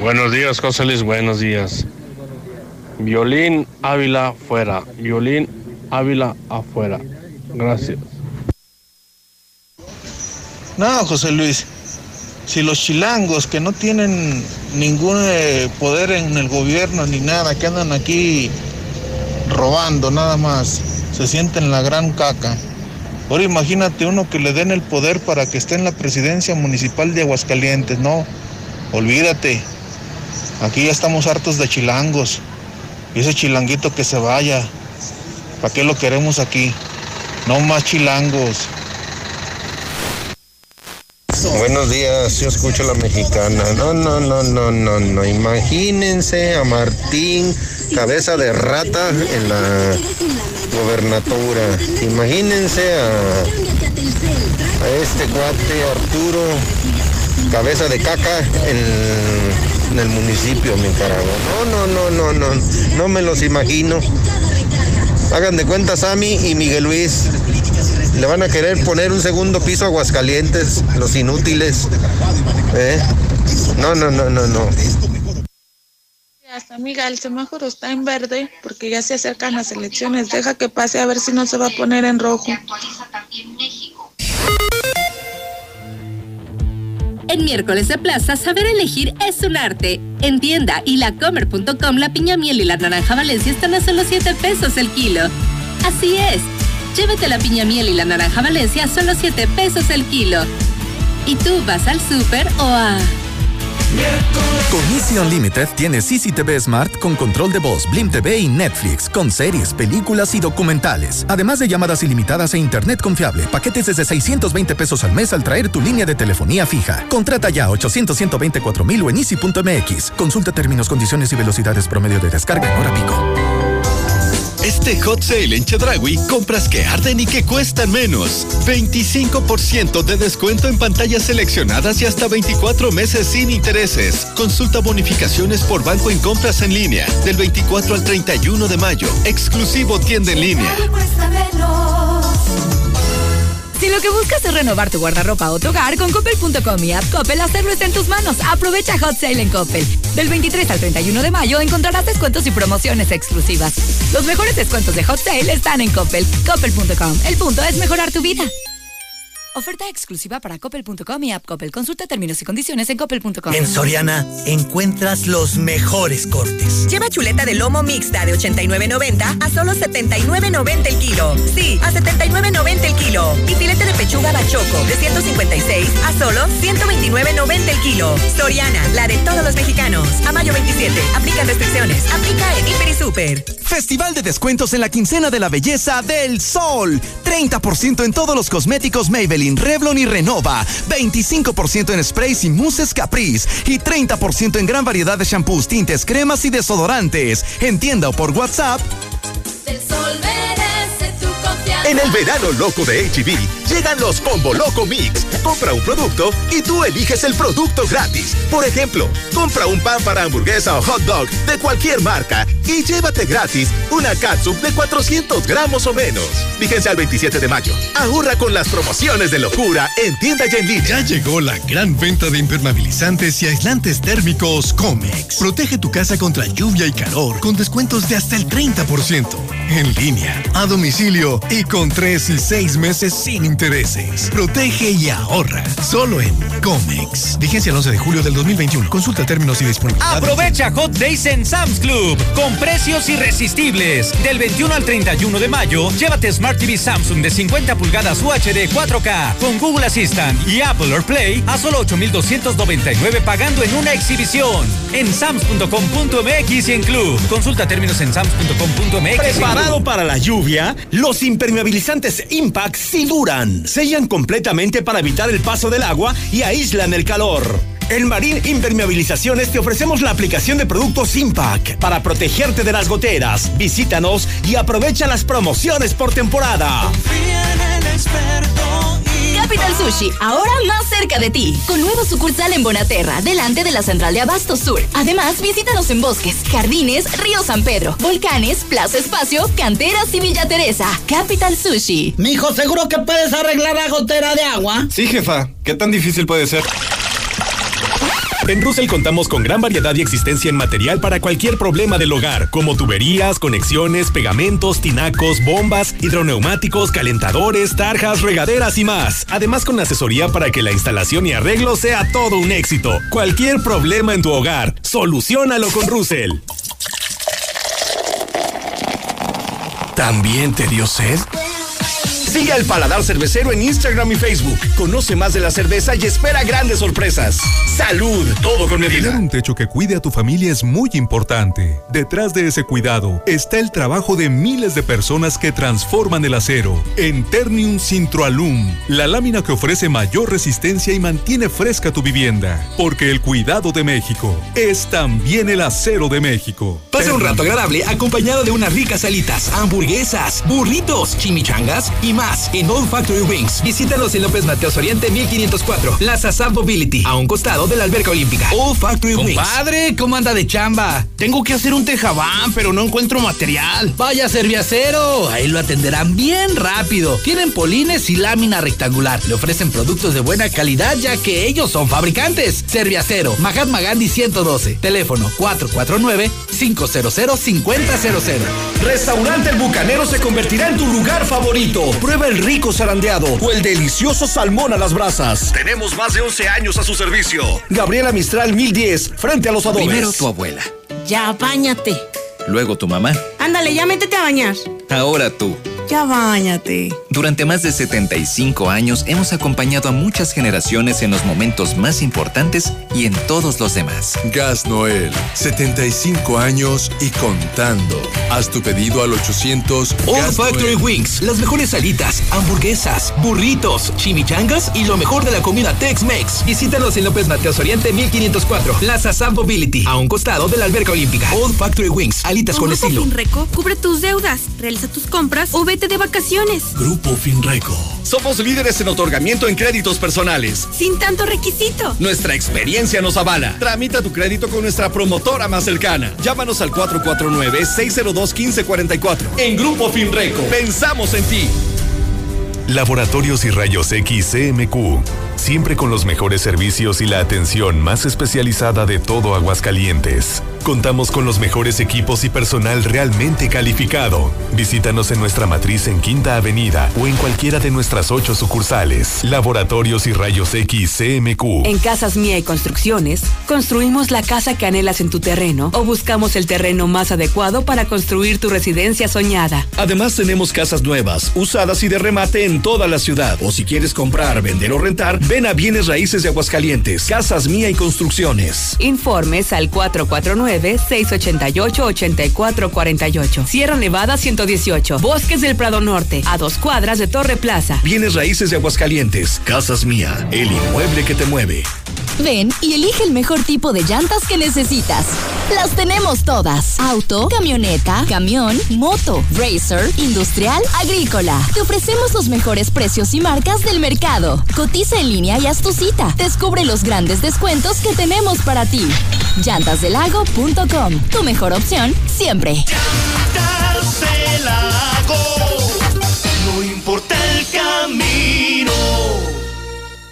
Buenos días, José Luis, buenos días. Violín Ávila fuera, violín Ávila afuera. Gracias. No, José Luis, si los chilangos que no tienen ningún eh, poder en el gobierno ni nada, que andan aquí robando nada más, se sienten la gran caca. Ahora imagínate uno que le den el poder para que esté en la presidencia municipal de Aguascalientes, no, olvídate. Aquí ya estamos hartos de chilangos. Y ese chilanguito que se vaya. ¿Para qué lo queremos aquí? No más chilangos. Buenos días, yo escucho la mexicana. No, no, no, no, no, no. Imagínense a Martín, cabeza de rata en la gobernatura. Imagínense a, a este cuate Arturo, cabeza de caca en en el municipio, mi carajo. No, no, no, no, no, no me los imagino. Hagan de cuenta Sammy y Miguel Luis. Le van a querer poner un segundo piso a Aguascalientes, los inútiles. ¿Eh? No, no, no, no, no. Amiga, el semáforo está en verde porque ya se acercan las elecciones. Deja que pase a ver si no se va a poner en rojo. En miércoles de plaza, saber elegir es un arte. En tienda y lacomer.com, la piña miel y la naranja Valencia están a solo 7 pesos el kilo. Así es. Llévate la piña miel y la naranja Valencia a solo 7 pesos el kilo. ¿Y tú vas al súper o a Con Easy Unlimited tienes Easy TV Smart con control de voz, Blim TV y Netflix, con series, películas y documentales. Además de llamadas ilimitadas e internet confiable, paquetes desde 620 pesos al mes al traer tu línea de telefonía fija. Contrata ya 800 124 mil o en easy.mx. Consulta términos, condiciones y velocidades promedio de descarga en hora pico. Este hot sale en Chedraui, compras que arden y que cuestan menos. 25% de descuento en pantallas seleccionadas y hasta 24 meses sin intereses. Consulta bonificaciones por banco en compras en línea del 24 al 31 de mayo. Exclusivo tienda en línea. Si lo que buscas es renovar tu guardarropa o tu hogar, con Coppel.com y App hacerlo está en tus manos. Aprovecha Hot Sale en Coppel. Del 23 al 31 de mayo encontrarás descuentos y promociones exclusivas. Los mejores descuentos de Hot Sale están en Coppel. Coppel.com. El punto es mejorar tu vida. Oferta exclusiva para coppel.com y app Coppel. Consulta términos y condiciones en coppel.com. En Soriana encuentras los mejores cortes. Lleva chuleta de lomo mixta de 89.90 a solo 79.90 el kilo. Sí, a 79.90 el kilo. Y filete de pechuga bachoco de 156 a solo 129.90 el kilo. Soriana, la de todos los mexicanos. A mayo 27. Aplica restricciones. Aplica en Hiper y Super. Festival de descuentos en la quincena de la belleza del sol. 30% en todos los cosméticos Maybelline Revlon y Renova, 25% en sprays y mousses Caprice y 30% en gran variedad de shampoos, tintes, cremas y desodorantes. En tienda o por WhatsApp. En el verano loco de HB, llegan los Combo Loco Mix. Compra un producto y tú eliges el producto gratis. Por ejemplo, compra un pan para hamburguesa o hot dog de cualquier marca y llévate gratis una catsup de 400 gramos o menos. Fíjense al 27 de mayo. Ahorra con las promociones de locura en tienda y en línea. Ya llegó la gran venta de impermeabilizantes y aislantes térmicos Comex. Protege tu casa contra lluvia y calor con descuentos de hasta el 30%. En línea, a domicilio y con 3 y 6 meses sin intereses. Protege y ahorra. Solo en Comex. Vigencia el 11 de julio del 2021. Consulta términos y disponibilidad. Aprovecha Hot Days en Sam's Club con precios irresistibles. Del 21 al 31 de mayo, llévate Smart TV Samsung de 50 pulgadas UHD 4K con Google Assistant y Apple AirPlay a solo 8,299 pagando en una exhibición. En sams.com.mx y en Club. Consulta términos en sams.com.mx. ¿Preparado para la lluvia? Los impermeabilizantes Impact sí duran. Sellan completamente para evitar el paso del agua y aíslan el calor. En Marín Impermeabilizaciones te ofrecemos la aplicación de productos Impact para protegerte de las goteras. Visítanos y aprovecha las promociones por temporada. Capital Sushi, ahora más cerca de ti, con nuevo sucursal en Bonaterra, delante de la central de Abasto Sur. Además, visítanos en bosques, jardines, Río San Pedro, volcanes, Plaza Espacio, canteras y Villa Teresa. Capital Sushi. Mijo, ¿seguro que puedes arreglar la gotera de agua? Sí, jefa. ¿Qué tan difícil puede ser? En Russell contamos con gran variedad y existencia en material para cualquier problema del hogar, como tuberías, conexiones, pegamentos, tinacos, bombas, hidroneumáticos, calentadores, tarjas, regaderas y más. Además con asesoría para que la instalación y arreglo sea todo un éxito. Cualquier problema en tu hogar, solucionalo con Russell. ¿También te dio sed? Sigue al Paladar Cervecero en Instagram y Facebook. Conoce más de la cerveza y espera grandes sorpresas. Salud, todo con medida. Tener un techo que cuide a tu familia es muy importante. Detrás de ese cuidado está el trabajo de miles de personas que transforman el acero en Ternium Sintroalum, la lámina que ofrece mayor resistencia y mantiene fresca tu vivienda. Porque el cuidado de México es también el acero de México. Pasa un rato agradable acompañado de unas ricas alitas, hamburguesas, burritos, chimichangas y más en Old Factory Wings. Visítanos en López Mateos Oriente 1504, Plaza Sam Mobility, a un costado de la alberca olímpica. Old Factory Wings. Compadre, ¿cómo anda de chamba? Tengo que hacer un tejabán, pero no encuentro material. Vaya Serviacero, ahí lo atenderán bien rápido. Tienen polines y lámina rectangular. Le ofrecen productos de buena calidad ya que ellos son fabricantes. Serviacero, Mahatma Gandhi 112, teléfono 449 500 5000. Restaurante El Bucanero se convertirá en tu lugar favorito. Prueba el rico zarandeado o el delicioso salmón a las brasas. Tenemos más de 11 años a su servicio. Gabriela Mistral 1010, frente a los adobes. Primero tu abuela. Ya, bañate. Luego tu mamá. Ándale, ya métete a bañar. Ahora tú. Ya bañate. Durante más de 75 años hemos acompañado a muchas generaciones en los momentos más importantes y en todos los demás. Gas Noel, 75 años y contando. Haz tu pedido al 800 Old Factory Wings, las mejores salitas, hamburguesas, burritos, chimichangas y lo mejor de la comida Tex-Mex. Visítanos en López Mateos Oriente 1504, Plaza Sam Mobility, a un costado de la alberca olímpica. Old Factory Wings, alitas con, con estilo. Finreco, cubre tus deudas, realiza tus compras o de vacaciones. Grupo Finreco. Somos líderes en otorgamiento en créditos personales. Sin tanto requisito. Nuestra experiencia nos avala. Tramita tu crédito con nuestra promotora más cercana. Llámanos al 449-602-1544. En Grupo Finreco, pensamos en ti. Laboratorios y Rayos X CMQ. Siempre con los mejores servicios y la atención más especializada de todo Aguascalientes. Contamos con los mejores equipos y personal realmente calificado. Visítanos en nuestra matriz en Quinta Avenida o en cualquiera de nuestras ocho sucursales. Laboratorios y Rayos X CMQ. En Casas Mía y Construcciones, construimos la casa que anhelas en tu terreno o buscamos el terreno más adecuado para construir tu residencia soñada. Además tenemos casas nuevas, usadas y de remate en toda la ciudad. O si quieres comprar, vender o rentar, ven a Bienes Raíces de Aguascalientes. Casas Mía y Construcciones. Informes al 449-688-8448. Sierra Nevada 118. Bosques del Prado Norte. A dos cuadras de Torre Plaza. Bienes Raíces de Aguascalientes. Casas Mía. El inmueble que te mueve. Ven y elige el mejor tipo de llantas que necesitas. Las tenemos todas. Auto, camioneta, camión, moto, racer, industrial, agrícola. Te ofrecemos los mejores precios y marcas del mercado. Cotiza en línea y haz tu cita. Descubre los grandes descuentos que tenemos para ti. Llantasdelago.com. Tu mejor opción siempre. Llantas.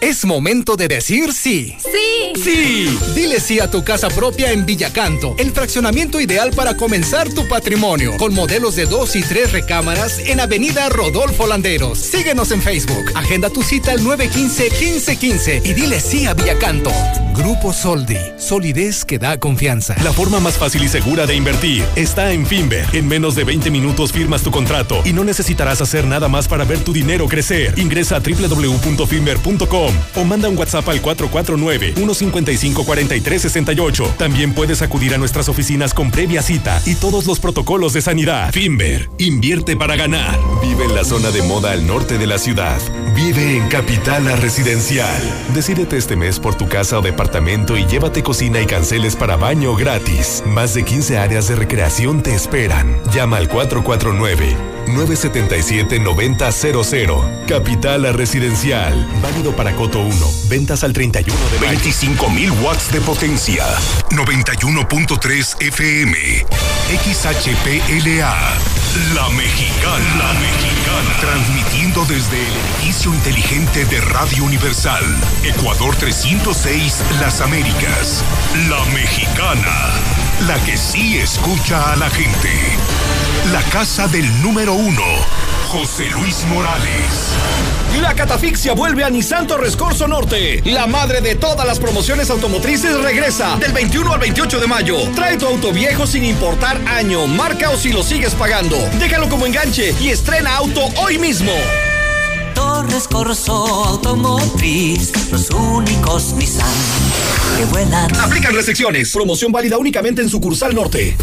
Es momento de decir sí. Sí. Sí. Dile sí a tu casa propia en Villacanto, el fraccionamiento ideal para comenzar tu patrimonio, con modelos de dos y tres recámaras en Avenida Rodolfo Landeros. Síguenos en Facebook. Agenda tu cita al 915-1515 y dile sí a Villacanto. Grupo Soldi, solidez que da confianza. La forma más fácil y segura de invertir está en Finver. En menos de 20 minutos firmas tu contrato y no necesitarás hacer nada más para ver tu dinero crecer. Ingresa a www.finver.com o manda un WhatsApp al 449-155-4368. También puedes acudir a nuestras oficinas con previa cita y todos los protocolos de sanidad. Finver, invierte para ganar. Vive en la zona de moda al norte de la ciudad. Vive en Capitala Residencial. Decídete este mes por tu casa o departamento y llévate cocina y canceles para baño gratis. Más de 15 áreas de recreación te esperan. Llama al 449 977-9000. Capitala Residencial. Válido para Coto 1. Ventas al 31 de mayo. 25 mil watts de potencia. 91.3 FM. XHPLA. La Mexicana. La Mexicana. Transmitiendo desde el edificio inteligente de Radio Universal. Ecuador 306, Las Américas. La Mexicana. La que sí escucha a la gente. La casa del número uno, José Luis Morales. La catafixia vuelve a Nissan Torres Norte. La madre de todas las promociones automotrices regresa del 21 al 28 de mayo. Trae tu auto viejo sin importar año, marca o si lo sigues pagando. Déjalo como enganche y estrena auto hoy mismo. Torres Corso Automotriz, los únicos Nissan que vuelan. Aplican restricciones. Promoción válida únicamente en sucursal norte.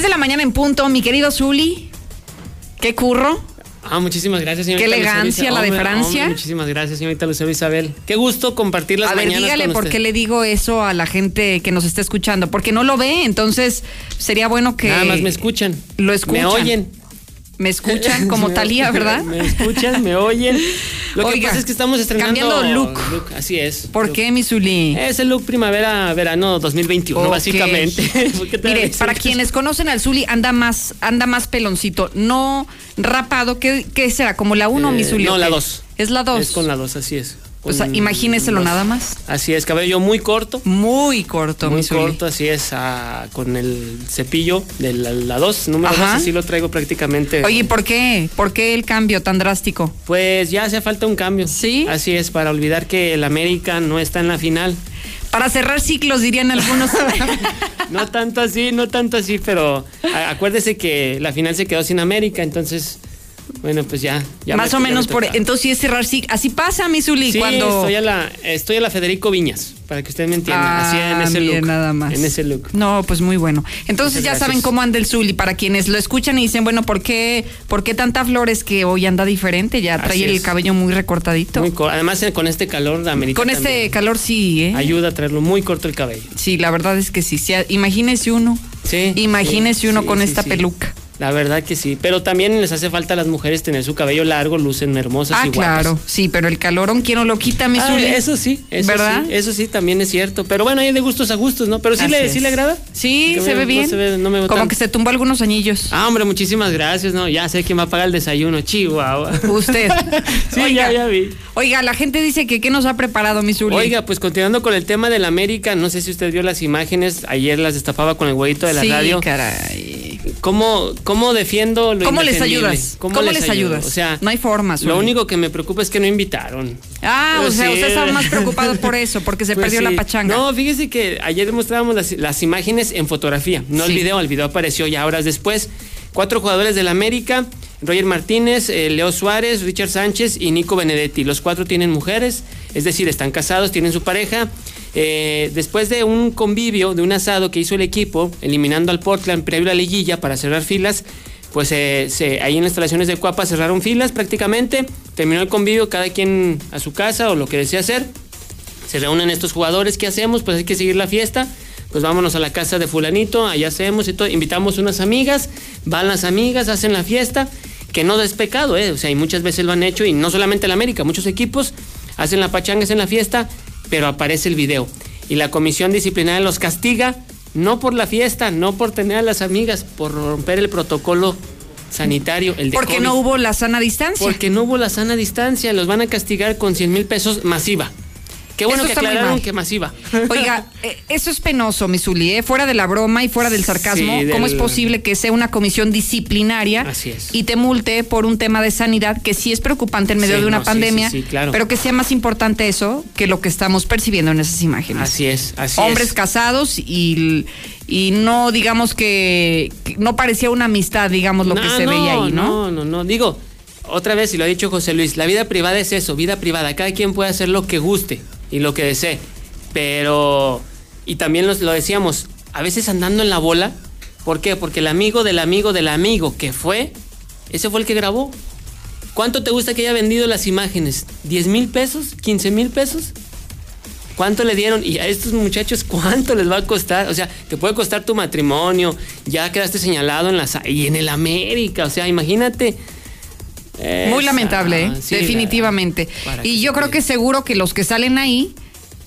Desde la mañana en punto, mi querido Zuli. Qué curro. Ah, muchísimas gracias, señorita. Qué elegancia la de. Hombre, Francia. hombre, muchísimas gracias, señorita Lucero Isabel. Qué gusto compartir las A ver, mañanas dígale con por usted. qué le digo eso a la gente que nos está escuchando. Porque no lo ve, entonces sería bueno que. Nada más me escuchan. Lo escuchan. Me oyen. Me escuchan como Talía, ¿verdad? Me escuchan, me oyen. Lo que pasa es que estamos estrenando cambiando look. Así es. ¿Por qué, mi Zuli? Es el look primavera-verano 2021, Ok. básicamente. ¿Por qué Mire, para quienes conocen al Zuli, anda más, anda más peloncito, no rapado. ¿Qué, qué será? ¿Como la 1 Eh, mi Zuli? no, la qué? 2. Es la 2. Es con la 2, así es. O sea, Con imagíneselo dos. nada más. Así es, cabello muy corto. Muy corto, Muy corto, así es, ah, con el cepillo de la 2, número 2, Ajá. así lo traigo prácticamente. Oye, ¿por qué? ¿Por qué el cambio tan drástico? Pues ya hace falta un cambio. Sí. Así es, para olvidar que el América no está en la final. Para cerrar ciclos, dirían algunos. No tanto así, no tanto así, pero a- acuérdese que la final se quedó sin América, entonces, bueno, pues ya. ya Más me- o me menos por entonces sí es cerrar ciclos. Así pasa, mi Zuli, Sí, cuando estoy a la, estoy a la Federico Viñas, para que usted me entienda. así en Ah, ese mire, look. nada más. En ese look. No, pues muy bueno. Entonces Muchas ya gracias. saben cómo anda el Zuli. Para quienes lo escuchan y dicen, bueno, ¿por qué, ¿por qué tanta flores que hoy anda diferente? Ya trae Así el es. cabello muy recortadito. Muy Además, eh, con este calor de América. Con este también calor sí, ¿eh? Ayuda a traerlo muy corto el cabello. Sí, la verdad es que sí. sí, imagínese uno. Sí. Imagínese sí, uno sí, con sí, esta sí. peluca. La verdad que sí. Pero también les hace falta a las mujeres tener su cabello largo, lucen hermosas Ah, y guapas. claro. Sí, pero el calorón, ¿quién no lo quita, mi Ah, eso sí, eso ¿Verdad? sí, eso sí, también es cierto. Pero bueno, hay de gustos a gustos, ¿no? Pero sí, Así le, es. sí le agrada. Sí, se me- ve no bien. se ve- no me veo Como que se tumbó algunos anillos. Ah, hombre, muchísimas gracias, ¿no? Ya sé quién va a pagar el desayuno, Chihuahua. Usted. sí, Oiga. ya, ya vi. Oiga, la gente dice que ¿qué nos ha preparado, mi Zuli? Oiga, pues continuando con el tema del América, no sé si usted vio las imágenes, ayer las destapaba con el huevito de la sí, radio. caray. ¿Cómo, ¿Cómo defiendo lo ¿Cómo les ayudas? ¿Cómo, les, ayudo? ayudas? O sea, no hay forma, Zuli. lo único que me preocupa es que no invitaron. Ah, o Pues sea, sí. usted estaba más preocupado por eso, porque se Pues perdió sí. la pachanga. No, fíjese que ayer mostrábamos las, las imágenes en fotografía, no el video. El video apareció ya horas después. Cuatro jugadores del América: Roger Martínez, eh, Leo Suárez, Richard Sánchez y Nico Benedetti. Los cuatro tienen mujeres, es decir, están casados, tienen su pareja. Eh, después de un convivio, de un asado que hizo el equipo, eliminando al Portland previo a la liguilla para cerrar filas, pues eh, se- ahí en las instalaciones de Cuapa cerraron filas prácticamente. Terminó el convivio, cada quien a su casa o lo que desea hacer se reúnen estos jugadores, ¿qué hacemos? Pues hay que seguir la fiesta. Pues vámonos a la casa de fulanito, allá hacemos y todo, invitamos unas amigas, van las amigas, hacen la fiesta, que no es pecado, ¿eh? O sea, y muchas veces lo han hecho, y no solamente el América, muchos equipos hacen la pachanga, hacen la fiesta, pero aparece el video. Y la comisión disciplinaria los castiga, no por la fiesta, no por tener a las amigas, por romper el protocolo sanitario, el de porque COVID. no hubo la sana distancia. Porque no hubo la sana distancia, los van a castigar con 100 mil pesos masiva. Qué bueno Eso que aclararon que masiva. Oiga, eh, eso es penoso, mi Zuli, ¿eh? fuera de la broma y fuera del sarcasmo. Sí, ¿Cómo es posible que sea una comisión disciplinaria y te multe por un tema de sanidad que sí es preocupante en medio Sí, de una no, pandemia, sí, sí, claro. pero que sea más importante eso que lo que estamos percibiendo en esas imágenes? Así es, así Hombres es. casados y, y no, digamos que, que no parecía una amistad, digamos, lo que No, se veía ahí, ¿no? No, no, no. Digo, otra vez, y lo ha dicho José Luis, la vida privada es eso, vida privada. Cada quien puede hacer lo que guste y lo que desee. Pero, y también los- lo decíamos, a veces andando en la bola. ¿Por qué? Porque el amigo del amigo del amigo que fue, ese fue el que grabó. ¿Cuánto te gusta que haya vendido las imágenes? ¿10 mil pesos? ¿15 mil pesos? ¿Cuánto le dieron? Y a estos muchachos, ¿cuánto les va a costar? O sea, te puede costar tu matrimonio, ya quedaste señalado en la y en el América, o sea, imagínate. Muy lamentable, ¿eh? sí, definitivamente. Y yo creo que seguro que los que salen ahí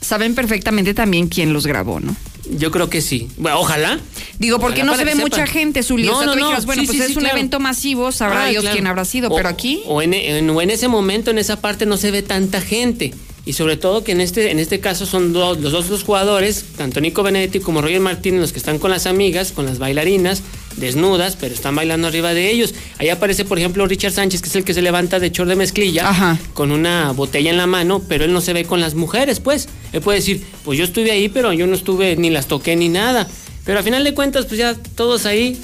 saben perfectamente también quién los grabó, ¿no? Yo creo que sí. Bueno, ojalá. Digo, porque Ojalá no se ve mucha gente, Zuli. No, o sea, no, tú no. dijeras, bueno, Sí, pues sí, es sí, un claro. evento masivo, sabrá Ah, Dios claro. quién habrá sido, O- pero aquí... O en, en- o en ese momento, en esa parte, no se ve tanta gente. Y sobre todo que en este, en este caso son dos, los dos los jugadores, tanto Nico Benedetti como Roger Martínez, los que están con las amigas, con las bailarinas, desnudas, pero están bailando arriba de ellos. Ahí aparece, por ejemplo, Richard Sánchez, que es el que se levanta de chor de mezclilla, con una botella en la mano, pero él no se ve con las mujeres, pues. Él puede decir, pues yo estuve ahí, pero yo no estuve, ni las toqué ni nada. Pero a final de cuentas, pues ya todos ahí,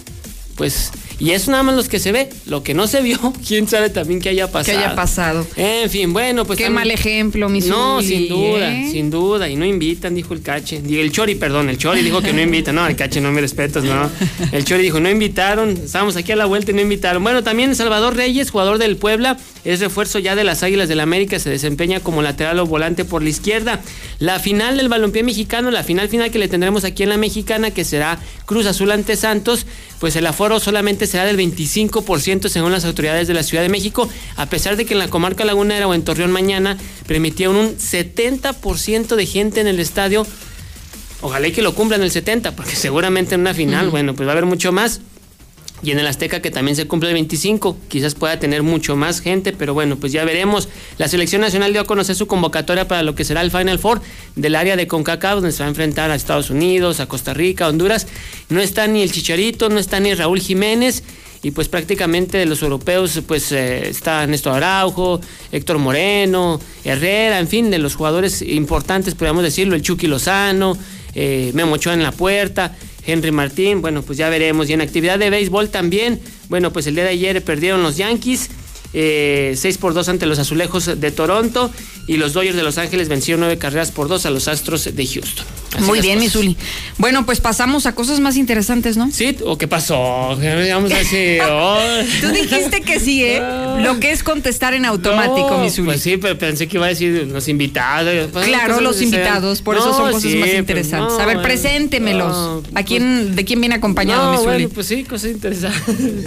pues. Y eso nada más los que se ve. Lo que no se vio, quién sabe también que haya Que pasado. haya pasado. En fin, bueno, pues. Qué también- mal ejemplo, mi No, sin duda, ¿eh? sin duda. Y no invitan, dijo el cache. El Chori, perdón, el Chori dijo que no invitan. No, el cache, no me respetas, no. El Chori dijo, no invitaron. Estábamos aquí a la vuelta y no invitaron. Bueno, también Salvador Reyes, jugador del Puebla, es refuerzo ya de las Águilas del la América, se desempeña como lateral o volante por la izquierda. La final del balompié mexicano, la final final que le tendremos aquí en la mexicana, que será Cruz Azul ante Santos, pues el aforo solamente será del 25% según las autoridades de la Ciudad de México, a pesar de que en la comarca lagunera o en Torreón mañana permitieron un 70% de gente en el estadio. Ojalá y que lo cumplan el 70, porque seguramente en una final, bueno, pues va a haber mucho más. Y en el Azteca que también se cumple el 25, quizás pueda tener mucho más gente, pero bueno, pues ya veremos. La selección nacional dio a conocer su convocatoria para lo que será el Final Four del área de CONCACAF, donde se va a enfrentar a Estados Unidos, a Costa Rica, Honduras. No está ni el Chicharito, no está ni Raúl Jiménez. Y pues prácticamente de los europeos pues eh, está Néstor Araujo, Héctor Moreno, Herrera, en fin, de los jugadores importantes, podríamos decirlo, el Chucky Lozano, eh, Memo Ochoa en la puerta. Henry Martín, bueno, pues ya veremos. Y en actividad de béisbol también, bueno, pues el día de ayer perdieron los Yankees. Eh, 6 por 2 ante los Azulejos de Toronto y los Dodgers de Los Ángeles vencieron 9 carreras por 2 a los Astros de Houston. Así Muy bien, cosas. Misuli. Bueno, pues pasamos a cosas más interesantes, ¿no? Sí, ¿o qué pasó? Vamos a decir, oh. Tú dijiste que sí, ¿eh? Lo que es contestar en automático, No, Misuli. Pues sí, pero pensé que iba a decir los invitados. Pues, Claro, los invitados, por eso son cosas sí, más pues, interesantes. no, a ver, bueno, preséntemelos. ¿A quién, ¿De quién viene acompañado, Misuli? bueno, pues sí, cosas interesantes.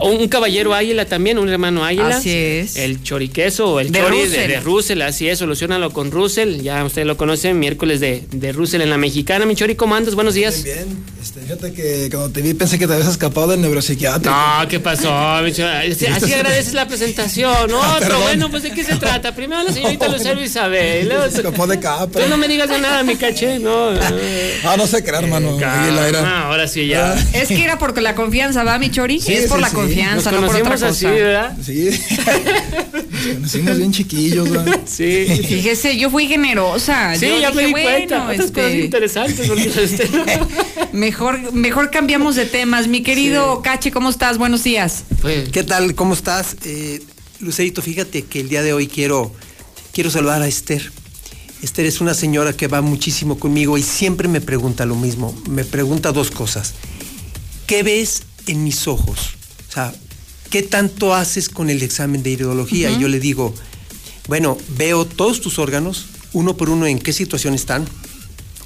un caballero águila también, un hermano águila. Así es. El choriqueso o el De chori de, de Russell, así es, solucionalo con Russell. Ya ustedes lo conocen, miércoles de, de Russell en la mexicana. Mi chori, ¿cómo andas? Buenos días. Bien, este, fíjate que cuando te vi pensé que te habías escapado del neuropsiquiátrico. No, ¿qué pasó? Así, así agradeces la presentación. No, pero Perdón. bueno, pues ¿de qué se trata? Primero la señorita Lucero Isabel. y luego- Escapó de capa. Tú no me digas de nada, mi caché, no. Ah, no sé creer, hermano. Águila era. Ah, ahora sí, ya. Es que era porque la confianza, ¿va, mi chori? Sí, es por sí, la sí. confianza, Nos no por otra conocimos cosa. así, ¿verdad? Sí. Nos conocimos bien chiquillos, ¿verdad? Sí. Fíjese, yo fui generosa. Sí, Yo ya me di bueno, cuenta. Otras este, cosas interesantes. porque, este, mejor, mejor cambiamos de temas. Mi querido Cache, ¿cómo estás? Buenos días. ¿Qué tal? ¿Cómo estás? Eh, Lucerito, fíjate que el día de hoy quiero, quiero saludar a Esther. Esther es una señora que va muchísimo conmigo y siempre me pregunta lo mismo. Me pregunta dos cosas. ¿Qué ves en mis ojos? O sea, ¿qué tanto haces con el examen de ideología? Y yo le digo, bueno, veo todos tus órganos, uno por uno, en qué situación están,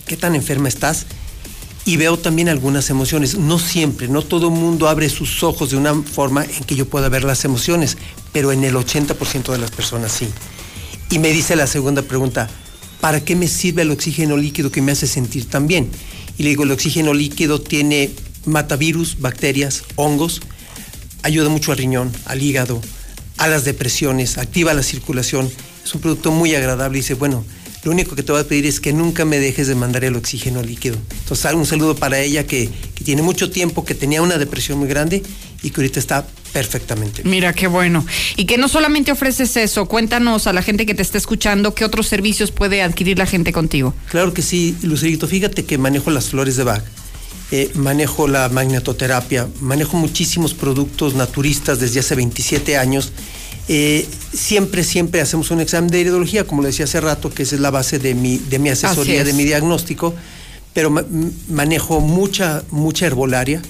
qué tan enferma estás, y veo también algunas emociones. No siempre, no todo el mundo abre sus ojos de una forma en que yo pueda ver las emociones, pero en el 80% de las personas sí. Y me dice la segunda pregunta, ¿para qué me sirve el oxígeno líquido que me hace sentir tan bien? Y le digo, el oxígeno líquido tiene matavirus, bacterias, hongos, ayuda mucho al riñón, al hígado, a las depresiones, activa la circulación. Es un producto muy agradable y dice, bueno, lo único que te voy a pedir es que nunca me dejes de mandar el oxígeno líquido. Entonces, un saludo para ella que, que tiene mucho tiempo, que tenía una depresión muy grande y que ahorita está perfectamente. Mira, qué bueno. Y que no solamente ofreces eso, cuéntanos a la gente que te está escuchando qué otros servicios puede adquirir la gente contigo. Claro que sí, Lucerito. Fíjate que manejo las flores de Bach, eh, manejo la magnetoterapia, manejo muchísimos productos naturistas desde hace 27 años. Eh, siempre, siempre hacemos un examen de heredología, como lo decía hace rato, que esa es la base de mi, de mi asesoría, es. de mi diagnóstico, pero ma- manejo mucha, mucha herbolaria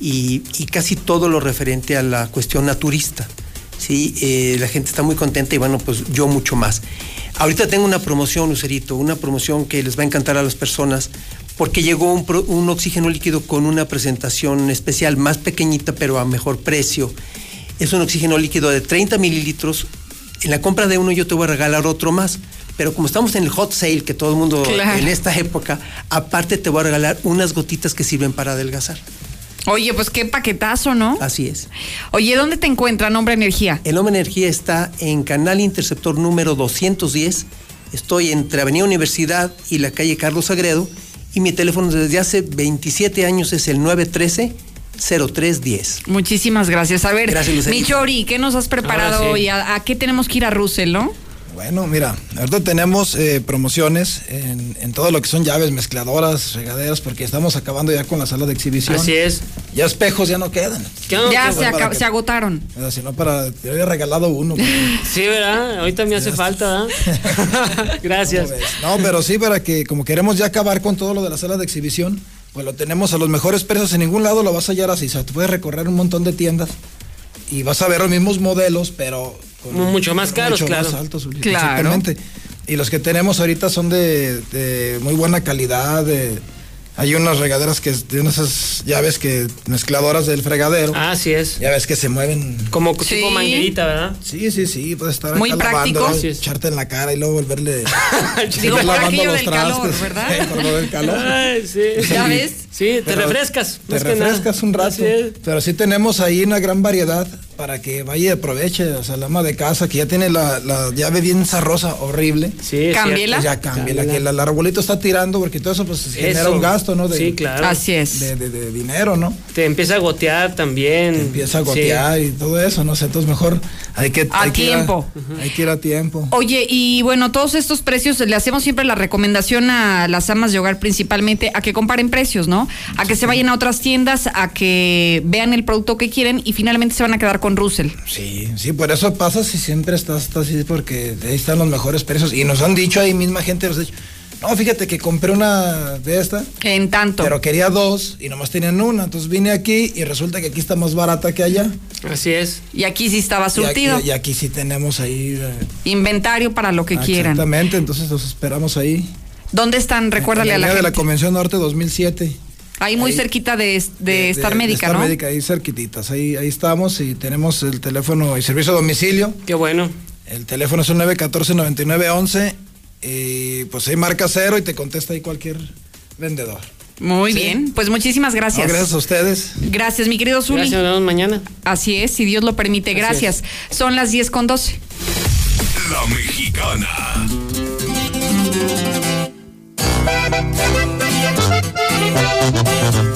y, y casi todo lo referente a la cuestión naturista. Sí, Eh, la gente está muy contenta y bueno, pues yo mucho más. Ahorita tengo una promoción, Lucerito, una promoción que les va a encantar a las personas porque llegó un, un oxígeno líquido con una presentación especial, más pequeñita pero a mejor precio. Es un oxígeno líquido de 30 mililitros. En la compra de uno yo te voy a regalar otro más. Pero como estamos en el hot sale, que todo el mundo Claro. en esta época, aparte te voy a regalar unas gotitas que sirven para adelgazar. Oye, pues qué paquetazo, ¿no? Así es. Oye, ¿dónde te encuentra Nombre Energía? El Hombre Energía está en Canal Interceptor número 210. Estoy entre Avenida Universidad y la calle Carlos Agredo. Y mi teléfono desde hace 27 años es el 913-0310. Muchísimas gracias. A ver, Gracias, Lucerito. mi Chori, ¿qué nos has preparado sí. hoy? ¿A, a qué tenemos que ir a Russell, no? Bueno, mira, ahorita tenemos eh, promociones en, en todo lo que son llaves, mezcladoras, regaderas, porque estamos acabando ya con la sala de exhibición. Así es. Ya espejos ya no quedan. ya se, que- agotaron. Mira, si no, para. Te había regalado uno. Sí, ¿verdad? Ahorita me hace falta, ¿verdad? Gracias. No, pero sí, para que, como queremos ya acabar con todo lo de la sala de exhibición, pues lo tenemos a los mejores precios. En ningún lado lo vas a hallar así. O sea, tú puedes recorrer un montón de tiendas y vas a ver los mismos modelos, pero mucho más caros, mucho claro. más altos, Claro. Exactamente. Y los que tenemos ahorita son de, de muy buena calidad. De, hay unas regaderas que de unas llaves que mezcladoras del fregadero. Ah, así es. Ya ves que se mueven. Como tipo manguerita, ¿verdad? Sí, sí, sí, puedes estar Muy acá práctico. lavando, echarte en la cara y luego volverle Digo, lavando los del calor, trastes. ¿verdad? Sí, por lo del calor. Ay, sí. ¿Ya ves? Sí, te Pero refrescas. Te más que nada. refrescas un rato. Pero sí tenemos ahí una gran variedad para que vaya y aproveche. O sea, la ama de casa que ya tiene la, la llave bien zarrosa, horrible. Sí, Cámbiela. Pues ya cámbiela. Cámbiela. Que el, el arbolito está tirando porque todo eso pues genera Eso. un gasto, ¿no? De, Sí, claro. Así es. De, de- de dinero, ¿no? Te empieza a gotear también. Empieza a gotear y todo eso, ¿no? sé, entonces mejor hay que... A hay que ir tiempo. hay que ir a tiempo. Oye, y bueno, todos estos precios, le hacemos siempre la recomendación a las amas de hogar principalmente a que comparen precios, ¿no? A que se vayan a otras tiendas, a que vean el producto que quieren y finalmente se van a quedar con Russell. Sí, sí, por eso pasa si siempre estás, estás así, porque ahí están los mejores precios. Y nos han dicho ahí misma gente, nos ha dicho, no, fíjate que compré una de esta. En tanto. Pero quería dos y nomás tenían una. Entonces vine aquí y resulta que aquí está más barata que allá. Así es. Y aquí sí estaba Y aquí, surtido. y aquí sí tenemos ahí. eh, Inventario para lo que quieran. Exactamente, entonces los esperamos ahí. ¿Dónde están? Recuérdale a En la de gente. la Convención Norte 2007. Ahí muy ahí. cerquita de, de, Star Médica, Star ¿no? Médica, ahí cerquititas. Ahí, ahí estamos y tenemos el teléfono y servicio a domicilio. Qué bueno. El teléfono es un 914-9911 y pues ahí marca cero y te contesta ahí cualquier vendedor. Muy bien, pues muchísimas gracias. No, gracias a ustedes. Gracias, mi querido Zuli. Gracias, nos vemos mañana. Así es, si Dios lo permite, gracias. Son las 10 con 12. La mexicana. Música